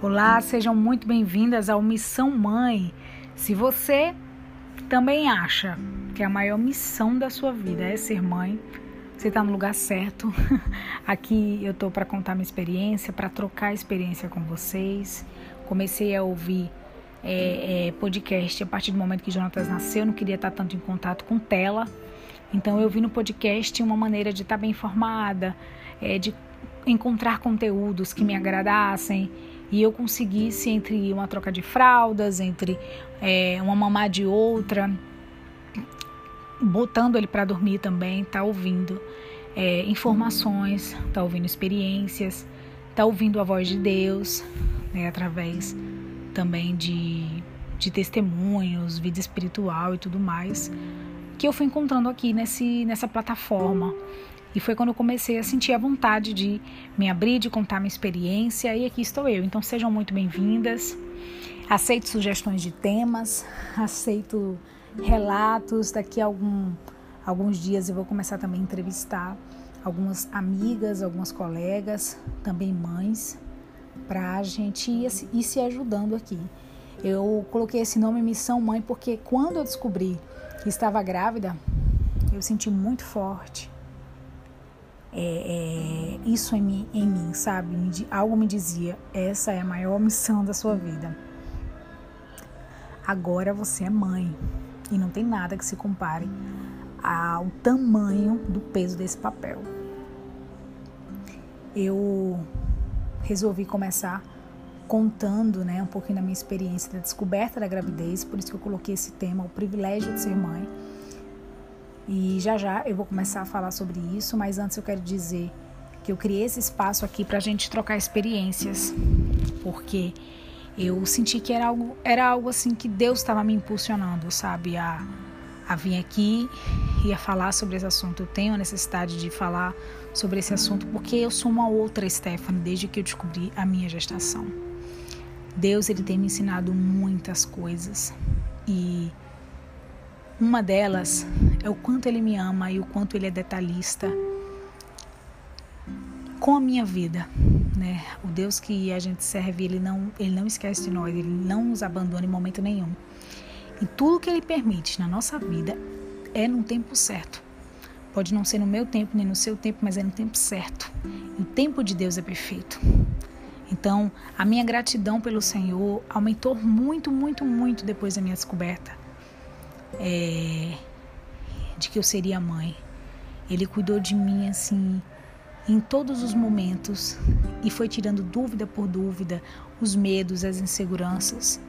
Olá, sejam muito bem-vindas ao Missão Mãe. Se você também acha que a maior missão da sua vida é ser mãe, você está no lugar certo. Aqui eu tô para contar minha experiência, para trocar experiência com vocês. Comecei a ouvir é, é, podcast a partir do momento que Jonatas nasceu, eu não queria estar tanto em contato com tela. Então eu vi no podcast uma maneira de estar bem informada, é, de encontrar conteúdos que me agradassem e eu conseguisse entre uma troca de fraldas, entre é, uma mamá de outra, botando ele para dormir também, tá ouvindo é, informações, tá ouvindo experiências, tá ouvindo a voz de Deus, né, através também de, de testemunhos, vida espiritual e tudo mais, que eu fui encontrando aqui nesse, nessa plataforma. E foi quando eu comecei a sentir a vontade de me abrir, de contar minha experiência, e aqui estou eu. Então sejam muito bem-vindas. Aceito sugestões de temas, aceito relatos. Daqui a algum, alguns dias eu vou começar também a entrevistar algumas amigas, algumas colegas, também mães, para a gente ir, ir se ajudando aqui. Eu coloquei esse nome Missão Mãe porque quando eu descobri que estava grávida, eu senti muito forte é, é, isso em mim, em mim, sabe? Algo me dizia: essa é a maior missão da sua vida. Agora você é mãe e não tem nada que se compare ao tamanho do peso desse papel. Eu resolvi começar contando né, um pouquinho da minha experiência da descoberta da gravidez, por isso que eu coloquei esse tema, o privilégio de ser mãe e já já eu vou começar a falar sobre isso, mas antes eu quero dizer que eu criei esse espaço aqui para a gente trocar experiências, porque eu senti que era algo, era algo assim que Deus estava me impulsionando, sabe, a, a vir aqui e a falar sobre esse assunto. Eu tenho a necessidade de falar sobre esse assunto porque eu sou uma outra Stephanie desde que eu descobri a minha gestação. Deus ele tem me ensinado muitas coisas e uma delas é o quanto ele me ama e o quanto ele é detalhista com a minha vida, né? O Deus que a gente serve, ele não, ele não esquece de nós, ele não nos abandona em momento nenhum. E tudo que ele permite na nossa vida é no tempo certo. Pode não ser no meu tempo nem no seu tempo, mas é no tempo certo. E o tempo de Deus é perfeito. Então, a minha gratidão pelo Senhor aumentou muito, muito, muito depois da minha descoberta é, de que eu seria mãe. Ele cuidou de mim assim em todos os momentos e foi tirando dúvida por dúvida, os medos, as inseguranças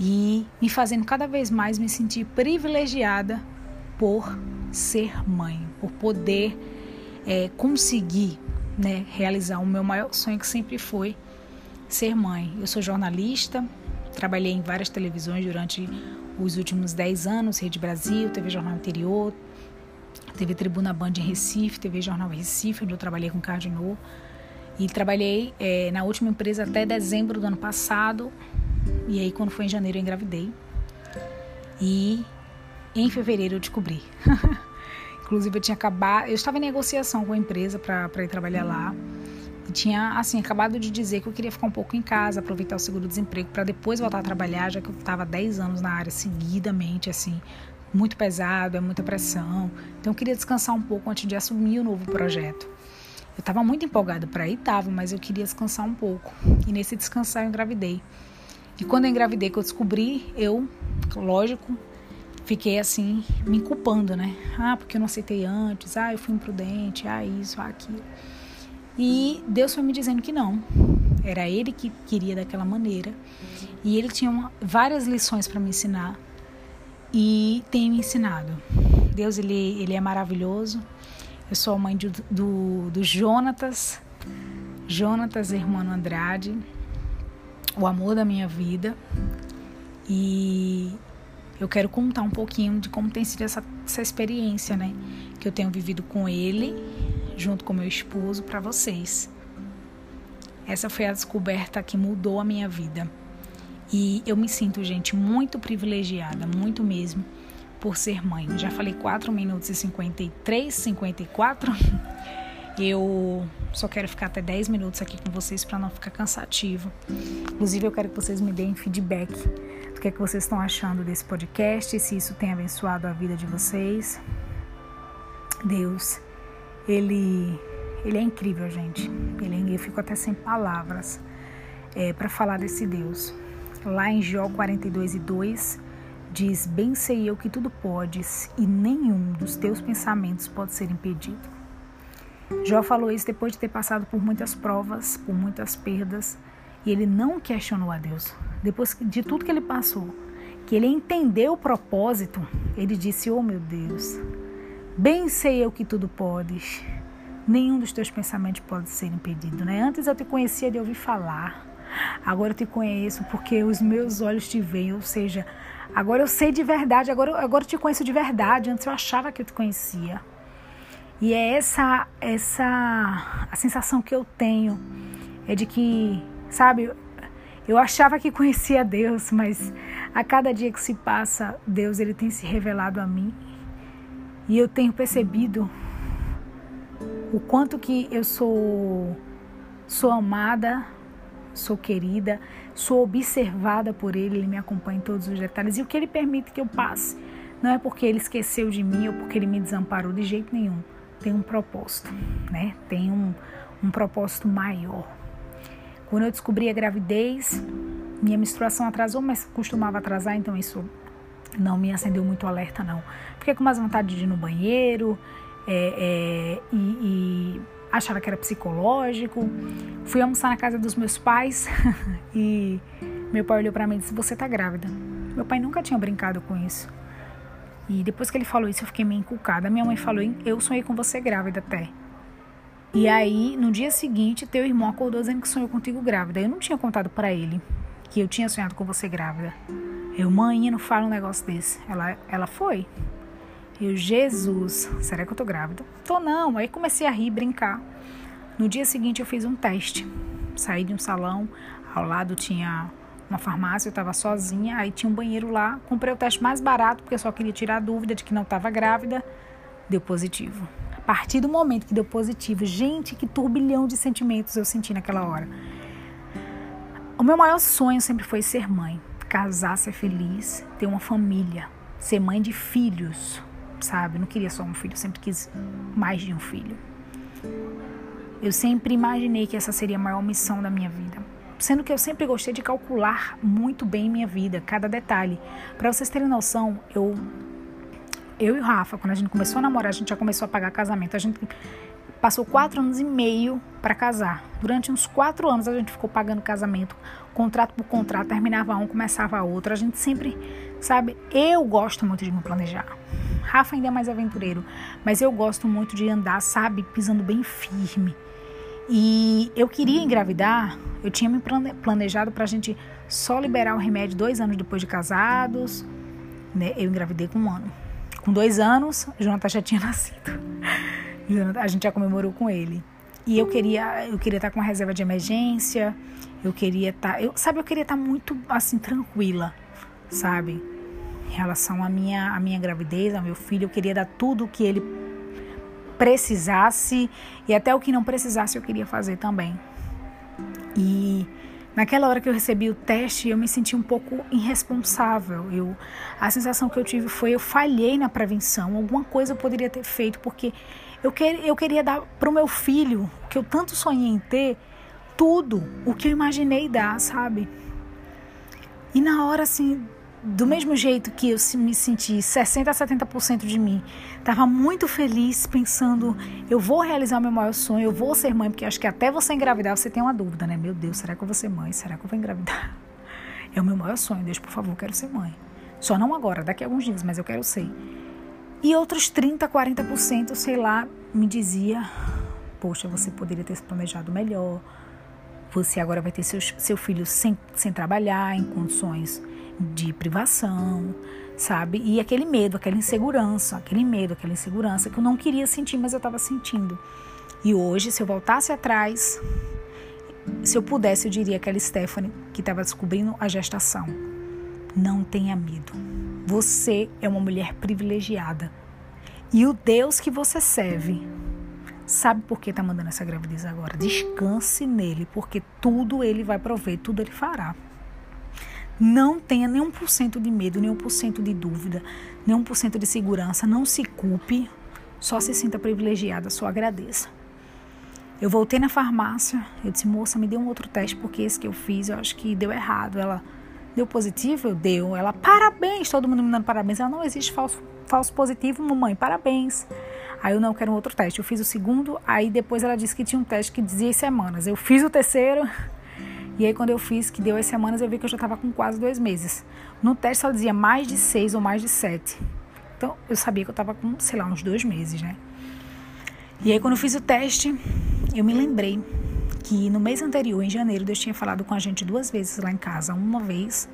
e me fazendo cada vez mais me sentir privilegiada por ser mãe, por poder é, conseguir né, realizar o meu maior sonho que sempre foi ser mãe. Eu sou jornalista, trabalhei em várias televisões durante os últimos 10 anos, Rede Brasil, TV Jornal Interior, TV Tribuna Band em Recife, TV Jornal Recife, onde eu trabalhei com Cardinô. E trabalhei é, na última empresa até dezembro do ano passado. E aí, quando foi em janeiro, eu engravidei. E em fevereiro eu descobri. Inclusive, eu tinha acabado. Eu estava em negociação com a empresa para ir trabalhar lá. E tinha, assim, acabado de dizer que eu queria ficar um pouco em casa, aproveitar o seguro-desemprego para depois voltar a trabalhar, já que eu estava 10 anos na área seguidamente, assim, muito pesado, é muita pressão. Então eu queria descansar um pouco antes de assumir o novo projeto. Eu estava muito empolgada para ir, tava, mas eu queria descansar um pouco. E nesse descansar eu engravidei. E quando eu engravidei, que eu descobri, eu, lógico, fiquei assim, me culpando, né? Ah, porque eu não aceitei antes, ah, eu fui imprudente, ah, isso, ah, aquilo. E Deus foi me dizendo que não. Era Ele que queria daquela maneira. E Ele tinha uma, várias lições para me ensinar. E tem me ensinado. Deus, Ele, ele é maravilhoso. Eu sou a mãe do, do, do Jonatas. Jonatas Hermano Andrade. O amor da minha vida. E eu quero contar um pouquinho de como tem sido essa, essa experiência, né? Que eu tenho vivido com ele junto com meu esposo, para vocês. Essa foi a descoberta que mudou a minha vida. E eu me sinto, gente, muito privilegiada, muito mesmo, por ser mãe. Já falei 4 minutos e 53, 54. Eu só quero ficar até 10 minutos aqui com vocês para não ficar cansativo. Inclusive, eu quero que vocês me deem feedback do que, é que vocês estão achando desse podcast, se isso tem abençoado a vida de vocês. Deus, Ele, ele é incrível, gente. Ele, eu fico até sem palavras é, para falar desse Deus. Lá em Jó 42 e 2, diz: Bem sei eu que tudo podes, e nenhum dos teus pensamentos pode ser impedido. Jó falou isso depois de ter passado por muitas provas, por muitas perdas, e ele não questionou a Deus. Depois de tudo que ele passou, que ele entendeu o propósito, ele disse: Oh meu Deus, bem sei eu que tudo podes, nenhum dos teus pensamentos pode ser impedido. Né? Antes eu te conhecia de ouvir falar, agora eu te conheço porque os meus olhos te veem, ou seja, agora eu sei de verdade, agora, agora eu te conheço de verdade. Antes eu achava que eu te conhecia. E é essa, essa a sensação que eu tenho é de que, sabe, eu achava que conhecia Deus, mas a cada dia que se passa, Deus ele tem se revelado a mim. E eu tenho percebido o quanto que eu sou sou amada, sou querida, sou observada por ele, ele me acompanha em todos os detalhes e o que ele permite que eu passe. Não é porque ele esqueceu de mim ou porque ele me desamparou de jeito nenhum tem um propósito, né? Tem um, um propósito maior. Quando eu descobri a gravidez, minha menstruação atrasou, mas costumava atrasar, então isso não me acendeu muito alerta, não. Fiquei com mais vontade de ir no banheiro é, é, e, e achava que era psicológico. Fui almoçar na casa dos meus pais e meu pai olhou para mim e disse: Você tá grávida. Meu pai nunca tinha brincado com isso. E depois que ele falou isso, eu fiquei meio encucada. Minha mãe falou: Eu sonhei com você grávida até. E aí, no dia seguinte, teu irmão acordou dizendo que sonhou contigo grávida. Eu não tinha contado para ele que eu tinha sonhado com você grávida. Eu, mãe, não fala um negócio desse. Ela, ela foi. Eu, Jesus, será que eu tô grávida? Tô não. Aí comecei a rir, brincar. No dia seguinte, eu fiz um teste. Saí de um salão, ao lado tinha uma farmácia, eu estava sozinha, aí tinha um banheiro lá, comprei o teste mais barato porque eu só queria tirar a dúvida de que não estava grávida, deu positivo. A partir do momento que deu positivo, gente, que turbilhão de sentimentos eu senti naquela hora. O meu maior sonho sempre foi ser mãe, casar, ser feliz, ter uma família, ser mãe de filhos, sabe? não queria só um filho, sempre quis mais de um filho. Eu sempre imaginei que essa seria a maior missão da minha vida sendo que eu sempre gostei de calcular muito bem minha vida, cada detalhe. Para vocês terem noção, eu eu e o Rafa, quando a gente começou a namorar, a gente já começou a pagar casamento. A gente passou quatro anos e meio para casar. Durante uns quatro anos a gente ficou pagando casamento, contrato por contrato, terminava um, começava outro. A gente sempre, sabe, eu gosto muito de me planejar. Rafa ainda é mais aventureiro, mas eu gosto muito de andar, sabe, pisando bem firme. E eu queria engravidar, eu tinha me planejado para a gente só liberar o remédio dois anos depois de casados. Né? Eu engravidei com um ano. Com dois anos, Jonathan já tinha nascido. A gente já comemorou com ele. E eu queria, eu queria estar com uma reserva de emergência. Eu queria estar, eu, sabe, eu queria estar muito assim tranquila, sabe? Em relação à minha, à minha gravidez, ao meu filho, eu queria dar tudo o que ele precisasse e até o que não precisasse eu queria fazer também. E naquela hora que eu recebi o teste, eu me senti um pouco irresponsável. Eu, a sensação que eu tive foi eu falhei na prevenção, alguma coisa eu poderia ter feito porque eu, que, eu queria dar para o meu filho, que eu tanto sonhei em ter, tudo o que eu imaginei dar, sabe? E na hora assim, do mesmo jeito que eu me senti 60 a 70% de mim, estava muito feliz pensando, eu vou realizar meu maior sonho, eu vou ser mãe, porque acho que até você engravidar você tem uma dúvida, né? Meu Deus, será que eu vou ser mãe? Será que eu vou engravidar? É o meu maior sonho, Deus, por favor, quero ser mãe. Só não agora, daqui a alguns dias, mas eu quero ser. E outros 30, 40%, sei lá, me dizia, poxa, você poderia ter se planejado melhor. Você agora vai ter seu, seu filho sem, sem trabalhar, em condições de privação, sabe? E aquele medo, aquela insegurança, aquele medo, aquela insegurança que eu não queria sentir, mas eu estava sentindo. E hoje, se eu voltasse atrás, se eu pudesse, eu diria aquela Stephanie que estava descobrindo a gestação. Não tenha medo. Você é uma mulher privilegiada. E o Deus que você serve sabe por que está mandando essa gravidez agora. Descanse nele, porque tudo ele vai prover, tudo ele fará. Não tenha nenhum por cento de medo, nenhum por cento de dúvida, nenhum por cento de segurança. Não se culpe, só se sinta privilegiada, só agradeça. Eu voltei na farmácia, eu disse, moça, me dê um outro teste, porque esse que eu fiz, eu acho que deu errado. Ela deu positivo, eu deu. Ela, parabéns, todo mundo me dando parabéns. Ela, não existe falso, falso positivo, mamãe, parabéns. Aí eu não quero um outro teste. Eu fiz o segundo, aí depois ela disse que tinha um teste que dizia semanas. Eu fiz o terceiro, e aí, quando eu fiz, que deu as semanas, eu vi que eu já estava com quase dois meses. No teste, ela dizia mais de seis ou mais de sete. Então, eu sabia que eu estava com, sei lá, uns dois meses, né? E aí, quando eu fiz o teste, eu me lembrei que no mês anterior, em janeiro, Deus tinha falado com a gente duas vezes lá em casa. Uma vez,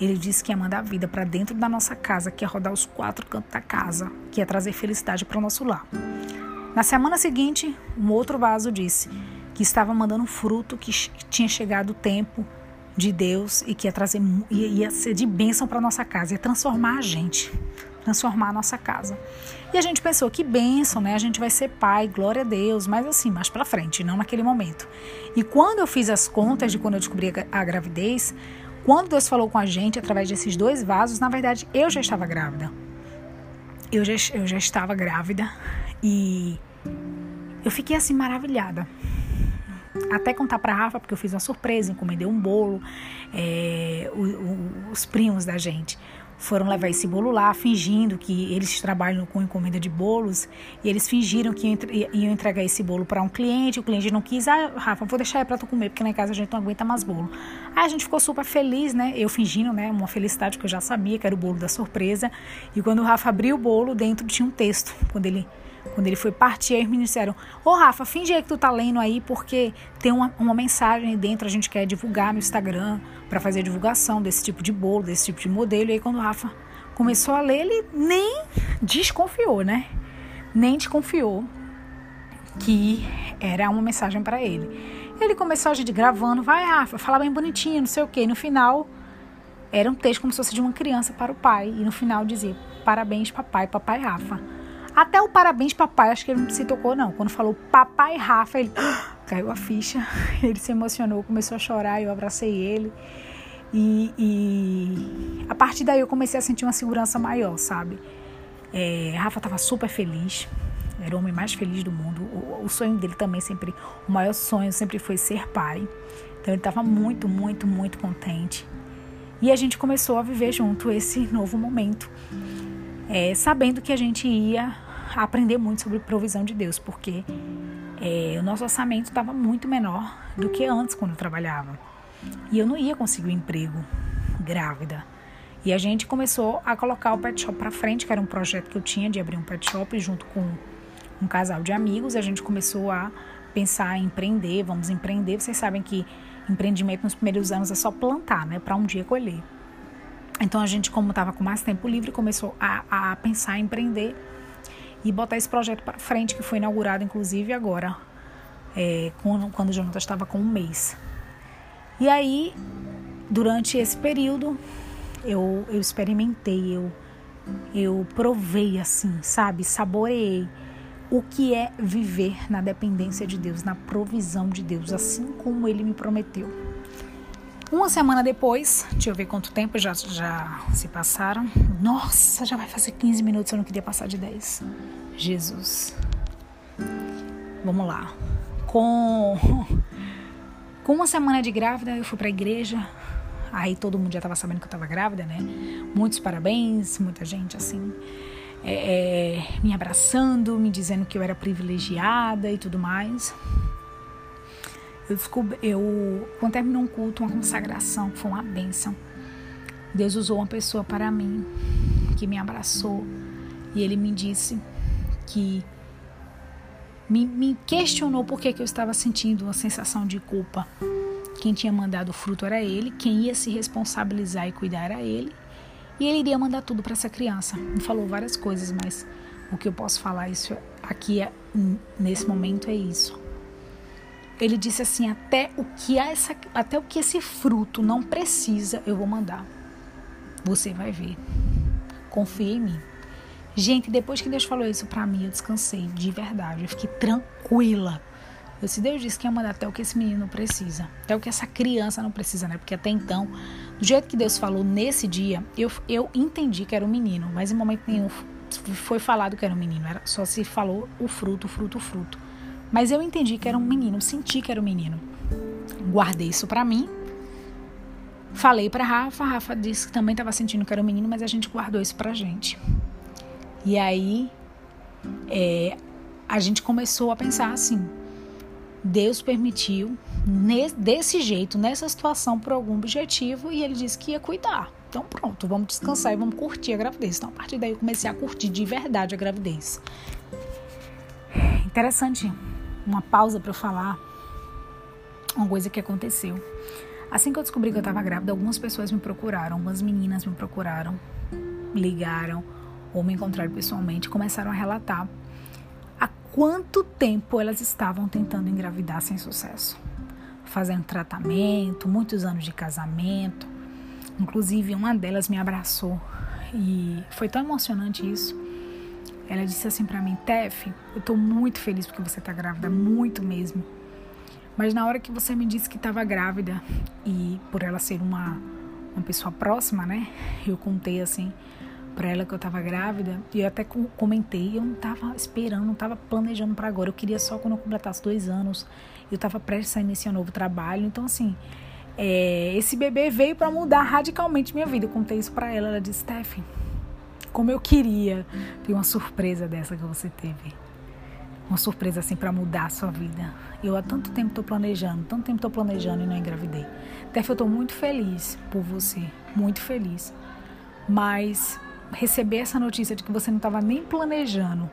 ele disse que ia mandar a vida para dentro da nossa casa, que ia rodar os quatro cantos da casa, que ia trazer felicidade para o nosso lar. Na semana seguinte, um outro vaso disse que estava mandando fruto, que tinha chegado o tempo de Deus e que ia trazer ia, ia ser de bênção para nossa casa, ia transformar a gente, transformar a nossa casa. E a gente pensou que bênção, né? A gente vai ser pai, glória a Deus, mas assim, mais para frente, não naquele momento. E quando eu fiz as contas de quando eu descobri a gravidez, quando Deus falou com a gente através desses dois vasos, na verdade eu já estava grávida. Eu já, eu já estava grávida e eu fiquei assim maravilhada até contar para Rafa, porque eu fiz uma surpresa, encomendei um bolo. É, o, o, os primos da gente foram levar esse bolo lá, fingindo que eles trabalham com encomenda de bolos, e eles fingiram que iam entregar esse bolo para um cliente, o cliente não quis, ah, Rafa, vou deixar aí para tu comer, porque na em casa a gente não aguenta mais bolo. Aí a gente ficou super feliz, né, eu fingindo, né, uma felicidade que eu já sabia que era o bolo da surpresa, e quando o Rafa abriu o bolo, dentro tinha um texto, quando ele quando ele foi partir, os meninos disseram: Ô oh, Rafa, finge aí que tu tá lendo aí, porque tem uma, uma mensagem aí dentro, a gente quer divulgar no Instagram, para fazer a divulgação desse tipo de bolo, desse tipo de modelo. E aí, quando o Rafa começou a ler, ele nem desconfiou, né? Nem desconfiou que era uma mensagem para ele. Ele começou a gente gravando, vai Rafa, fala bem bonitinho, não sei o quê. E no final, era um texto como se fosse de uma criança para o pai. E no final dizia: Parabéns, papai, papai Rafa. Até o parabéns, papai, acho que ele não se tocou, não. Quando falou papai Rafa, ele caiu a ficha, ele se emocionou, começou a chorar, eu abracei ele. E, e a partir daí eu comecei a sentir uma segurança maior, sabe? É, Rafa estava super feliz, era o homem mais feliz do mundo. O, o, sonho dele também sempre, o maior sonho sempre foi ser pai. Então ele estava muito, muito, muito contente. E a gente começou a viver junto esse novo momento é, sabendo que a gente ia aprender muito sobre provisão de Deus, porque é, o nosso orçamento estava muito menor do que antes quando eu trabalhava. E eu não ia conseguir um emprego grávida. E a gente começou a colocar o pet shop para frente, que era um projeto que eu tinha de abrir um pet shop junto com um casal de amigos. A gente começou a pensar em empreender, vamos empreender. Vocês sabem que empreendimento nos primeiros anos é só plantar, né, para um dia colher. Então a gente, como estava com mais tempo livre, começou a, a pensar em empreender e botar esse projeto para frente, que foi inaugurado inclusive agora, é, quando, quando o Jonathan estava com um mês. E aí, durante esse período, eu, eu experimentei, eu, eu provei assim, sabe? Saboreei o que é viver na dependência de Deus, na provisão de Deus, assim como Ele me prometeu. Uma semana depois, deixa eu ver quanto tempo já, já se passaram. Nossa, já vai fazer 15 minutos, eu não queria passar de 10. Jesus. Vamos lá. Com, com uma semana de grávida, eu fui pra igreja. Aí todo mundo já tava sabendo que eu tava grávida, né? Muitos parabéns, muita gente assim. É, é, me abraçando, me dizendo que eu era privilegiada e tudo mais. Eu descobri, eu, quando terminou um culto, uma consagração, foi uma bênção. Deus usou uma pessoa para mim, que me abraçou, e ele me disse que me, me questionou por que, que eu estava sentindo uma sensação de culpa. Quem tinha mandado o fruto era ele, quem ia se responsabilizar e cuidar era ele, e ele iria mandar tudo para essa criança. Me falou várias coisas, mas o que eu posso falar isso aqui é, nesse momento é isso. Ele disse assim: até o que essa, até o que esse fruto não precisa, eu vou mandar. Você vai ver. Confie em mim. Gente, depois que Deus falou isso pra mim, eu descansei de verdade. Eu fiquei tranquila. Eu disse, Deus disse que ia mandar até o que esse menino precisa. Até o que essa criança não precisa, né? Porque até então, do jeito que Deus falou nesse dia, eu, eu entendi que era um menino. Mas em momento nenhum foi falado que era um menino. Era, só se falou o fruto, o fruto, o fruto. Mas eu entendi que era um menino. Senti que era um menino. Guardei isso pra mim. Falei pra Rafa. Rafa disse que também estava sentindo que era um menino, mas a gente guardou isso pra gente. E aí é, a gente começou a pensar assim: Deus permitiu desse jeito, nessa situação, por algum objetivo, e ele disse que ia cuidar. Então pronto, vamos descansar e vamos curtir a gravidez. Então a partir daí eu comecei a curtir de verdade a gravidez. Interessante, uma pausa para eu falar uma coisa que aconteceu. Assim que eu descobri que eu estava grávida, algumas pessoas me procuraram, algumas meninas me procuraram, ligaram ou me encontraram pessoalmente, começaram a relatar há quanto tempo elas estavam tentando engravidar sem sucesso. Fazendo tratamento, muitos anos de casamento. Inclusive, uma delas me abraçou e foi tão emocionante isso. Ela disse assim para mim: Tef, eu tô muito feliz porque você tá grávida, muito mesmo. Mas na hora que você me disse que estava grávida e por ela ser uma uma pessoa próxima, né? Eu contei assim para ela que eu estava grávida e eu até comentei, eu não estava esperando, não estava planejando para agora, eu queria só quando eu completasse dois anos, eu estava prestes a iniciar um novo trabalho, então assim, é, esse bebê veio para mudar radicalmente minha vida. Eu contei isso para ela, ela disse, Steph, como eu queria ter uma surpresa dessa que você teve. Uma surpresa assim para mudar a sua vida. Eu há tanto tempo estou planejando, tanto tempo estou planejando e não engravidei. Steph, eu estou muito feliz por você, muito feliz. Mas receber essa notícia de que você não estava nem planejando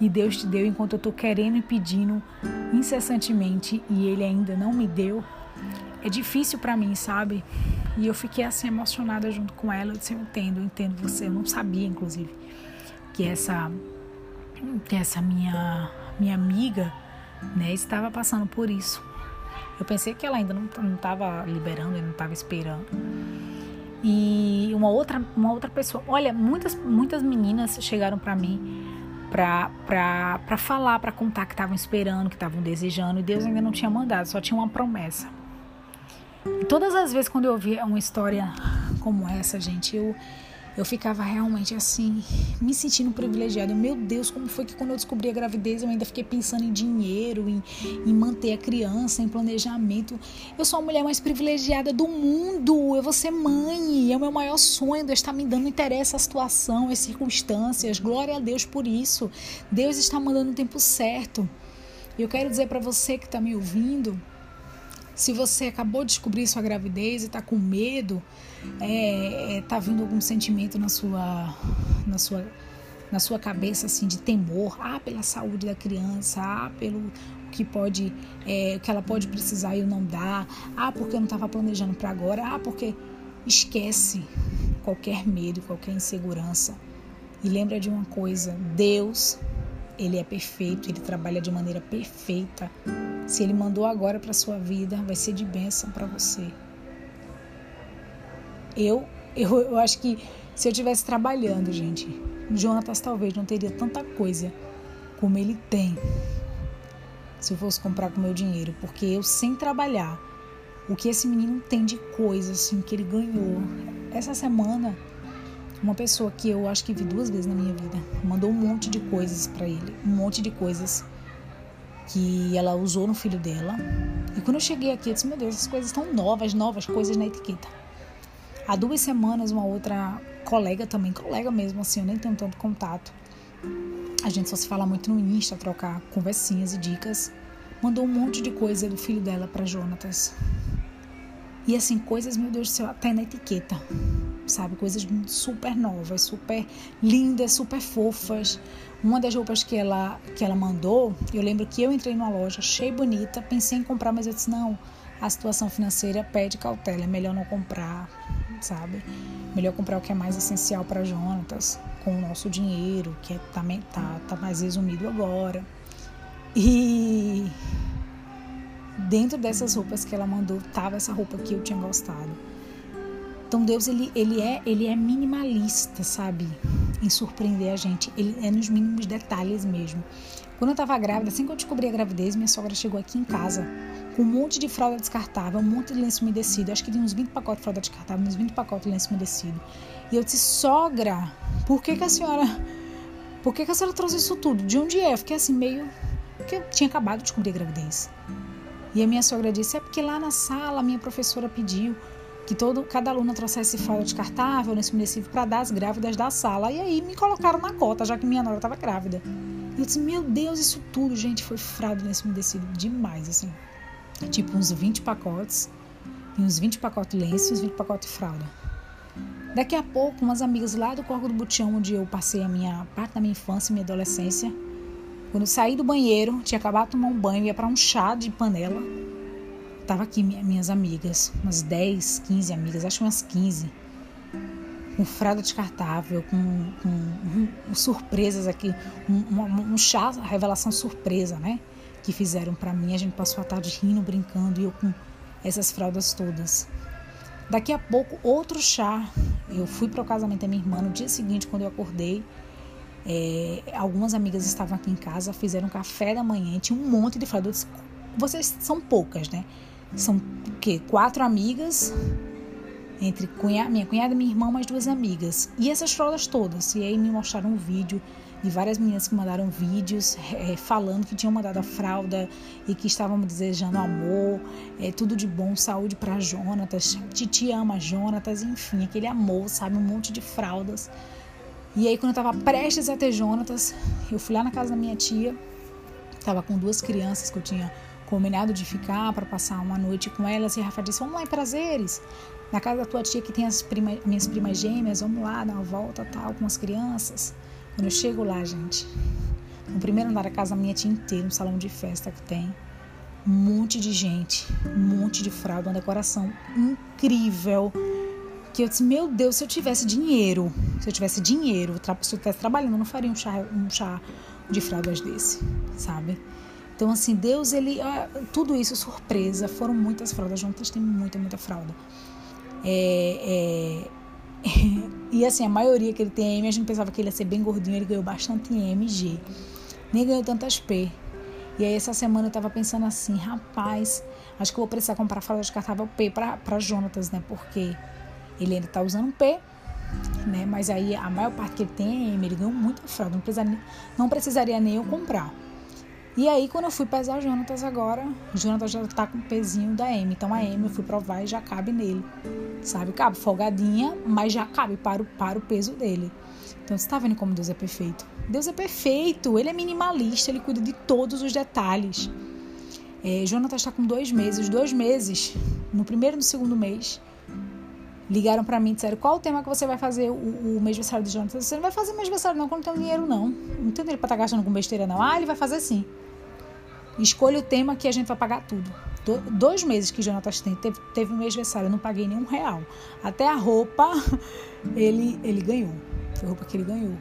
e Deus te deu enquanto eu estou querendo e pedindo incessantemente e Ele ainda não me deu, é difícil para mim, sabe? E eu fiquei assim emocionada junto com ela. Eu disse, eu entendo, eu entendo você. Eu não sabia, inclusive, que essa, que essa minha, minha amiga né, estava passando por isso. Eu pensei que ela ainda não estava liberando, não estava esperando e uma outra, uma outra pessoa. Olha, muitas, muitas meninas chegaram para mim para falar, para contar que estavam esperando, que estavam desejando, e Deus ainda não tinha mandado, só tinha uma promessa. E todas as vezes quando eu ouvia uma história como essa, gente, eu eu ficava realmente assim, me sentindo privilegiada. Meu Deus, como foi que quando eu descobri a gravidez eu ainda fiquei pensando em dinheiro, em, em manter a criança, em planejamento. Eu sou a mulher mais privilegiada do mundo. Eu vou ser mãe. É o meu maior sonho. Deus está me dando interesse à situação, às circunstâncias. Glória a Deus por isso. Deus está mandando o tempo certo. Eu quero dizer para você que está me ouvindo se você acabou de descobrir sua gravidez e está com medo, é, é, tá vindo algum sentimento na sua, na sua, na sua cabeça assim de temor, ah, pela saúde da criança, ah, pelo que pode, é, que ela pode precisar e eu não dá, ah, porque eu não estava planejando para agora, ah, porque esquece qualquer medo, qualquer insegurança. E lembra de uma coisa, Deus ele é perfeito, ele trabalha de maneira perfeita. Se ele mandou agora para sua vida, vai ser de bênção para você. Eu, eu, eu acho que se eu estivesse trabalhando, gente, Jonatas talvez não teria tanta coisa como ele tem se eu fosse comprar com meu dinheiro, porque eu sem trabalhar, o que esse menino tem de coisa assim que ele ganhou essa semana uma pessoa que eu acho que vi duas vezes na minha vida mandou um monte de coisas para ele, um monte de coisas que ela usou no filho dela. E quando eu cheguei aqui, eu disse: Meu Deus, essas coisas estão novas, novas coisas na etiqueta. Há duas semanas, uma outra colega também, colega mesmo, assim, eu nem tenho tanto contato. A gente só se fala muito no Insta, trocar conversinhas e dicas. Mandou um monte de coisa do filho dela para Jonatas. E assim, coisas, meu Deus do céu, até na etiqueta sabe? Coisas super novas, super lindas, super fofas. Uma das roupas que ela, que ela mandou, eu lembro que eu entrei numa loja, achei bonita, pensei em comprar, mas eu disse: não, a situação financeira pede cautela, é melhor não comprar, sabe? Melhor comprar o que é mais essencial para Jonatas, com o nosso dinheiro, que é, tá, tá, tá mais resumido agora. E dentro dessas roupas que ela mandou, tava essa roupa que eu tinha gostado. Então Deus ele, ele é ele é minimalista, sabe? em surpreender a gente. Ele é nos mínimos detalhes mesmo. Quando eu estava grávida, assim que eu descobri a gravidez, minha sogra chegou aqui em casa com um monte de fralda descartável, um monte de lenço umedecido. Acho que tinha uns 20 pacotes de fralda descartável, uns 20 pacotes de lenço umedecido. E eu disse, sogra, por que, que a senhora. Por que, que a senhora trouxe isso tudo? De onde é? Eu fiquei assim, meio. Porque eu tinha acabado de descobrir a gravidez. E a minha sogra disse: é porque lá na sala a minha professora pediu que todo, cada aluna trouxesse fralda descartável, lenço umedecido, para dar às grávidas da sala. E aí me colocaram na cota, já que minha nora estava grávida. E eu disse: meu Deus, isso tudo, gente, foi fralda lenço umedecido demais, assim. Tipo uns 20 pacotes, uns 20 pacotes de lenço e uns 20 pacotes de fralda. Daqui a pouco, umas amigas lá do Corgo do Butião, onde eu passei a minha parte da minha infância e minha adolescência, quando saí do banheiro, tinha acabado de tomar um banho, ia para um chá de panela. Tava aqui minhas amigas, umas 10, 15 amigas, acho umas 15. Com fralda descartável, com, com, com surpresas aqui, um, um, um chá, revelação surpresa, né? Que fizeram para mim. A gente passou a tarde rindo, brincando e eu com essas fraldas todas. Daqui a pouco, outro chá. Eu fui para o casamento da minha irmã no dia seguinte, quando eu acordei. É, algumas amigas estavam aqui em casa, fizeram café da manhã, tinha um monte de fraldas. Vocês são poucas, né? São o quê? Quatro amigas, entre minha cunhada minha irmã, mais duas amigas. E essas fraldas todas. E aí me mostraram um vídeo de várias meninas que mandaram vídeos é, falando que tinham mandado a fralda e que estavam desejando amor, é, tudo de bom, saúde para Jonatas, Titi ama Jonatas, enfim, aquele amor, sabe? Um monte de fraldas. E aí, quando eu estava prestes a ter Jonatas, eu fui lá na casa da minha tia, estava com duas crianças que eu tinha combinado de ficar para passar uma noite com elas. E a Rafa disse: Vamos lá em Prazeres, na casa da tua tia que tem as prima, minhas primas gêmeas, vamos lá dar uma volta tal com as crianças. Quando eu chego lá, gente, no primeiro andar da casa da minha tia inteira, um salão de festa que tem, um monte de gente, um monte de fralda, uma decoração incrível eu disse, meu Deus, se eu tivesse dinheiro, se eu tivesse dinheiro, se eu estivesse trabalhando, eu não faria um chá, um chá de fraldas desse, sabe? Então, assim, Deus, ele. Ah, tudo isso surpresa. Foram muitas fraldas juntas, tem muita, muita fralda. É, é, e assim, a maioria que ele tem M, a gente pensava que ele ia ser bem gordinho, ele ganhou bastante M, G. Nem ganhou tantas P. E aí, essa semana eu tava pensando assim, rapaz, acho que eu vou precisar comprar fralda descartável P pra, pra Jonatas, né? Porque ele ainda está usando um P, né? Mas aí a maior parte que ele tem é M, ele ganhou muita fralda, não precisaria, não precisaria nem eu comprar. E aí, quando eu fui pesar Jonatas agora, Jonatas já tá com o pezinho da M. Então a M eu fui provar e já cabe nele. Sabe? Cabe folgadinha, mas já cabe para o, para o peso dele. Então você tá vendo como Deus é perfeito? Deus é perfeito, ele é minimalista, ele cuida de todos os detalhes. É, Jonatas está com dois meses, dois meses, no primeiro e no segundo mês, ligaram para mim e disseram qual o tema que você vai fazer o, o mês aniversário de Jonathan. Você não vai fazer mês aniversário não, quando tem dinheiro não. Não tem dinheiro para estar tá gastando com besteira não. Ah, ele vai fazer sim. Escolha o tema que a gente vai pagar tudo. Do, dois meses que Jonatas tem, teve, teve mês aniversário, eu não paguei nenhum real. Até a roupa ele, ele ganhou. Foi a roupa que ele ganhou.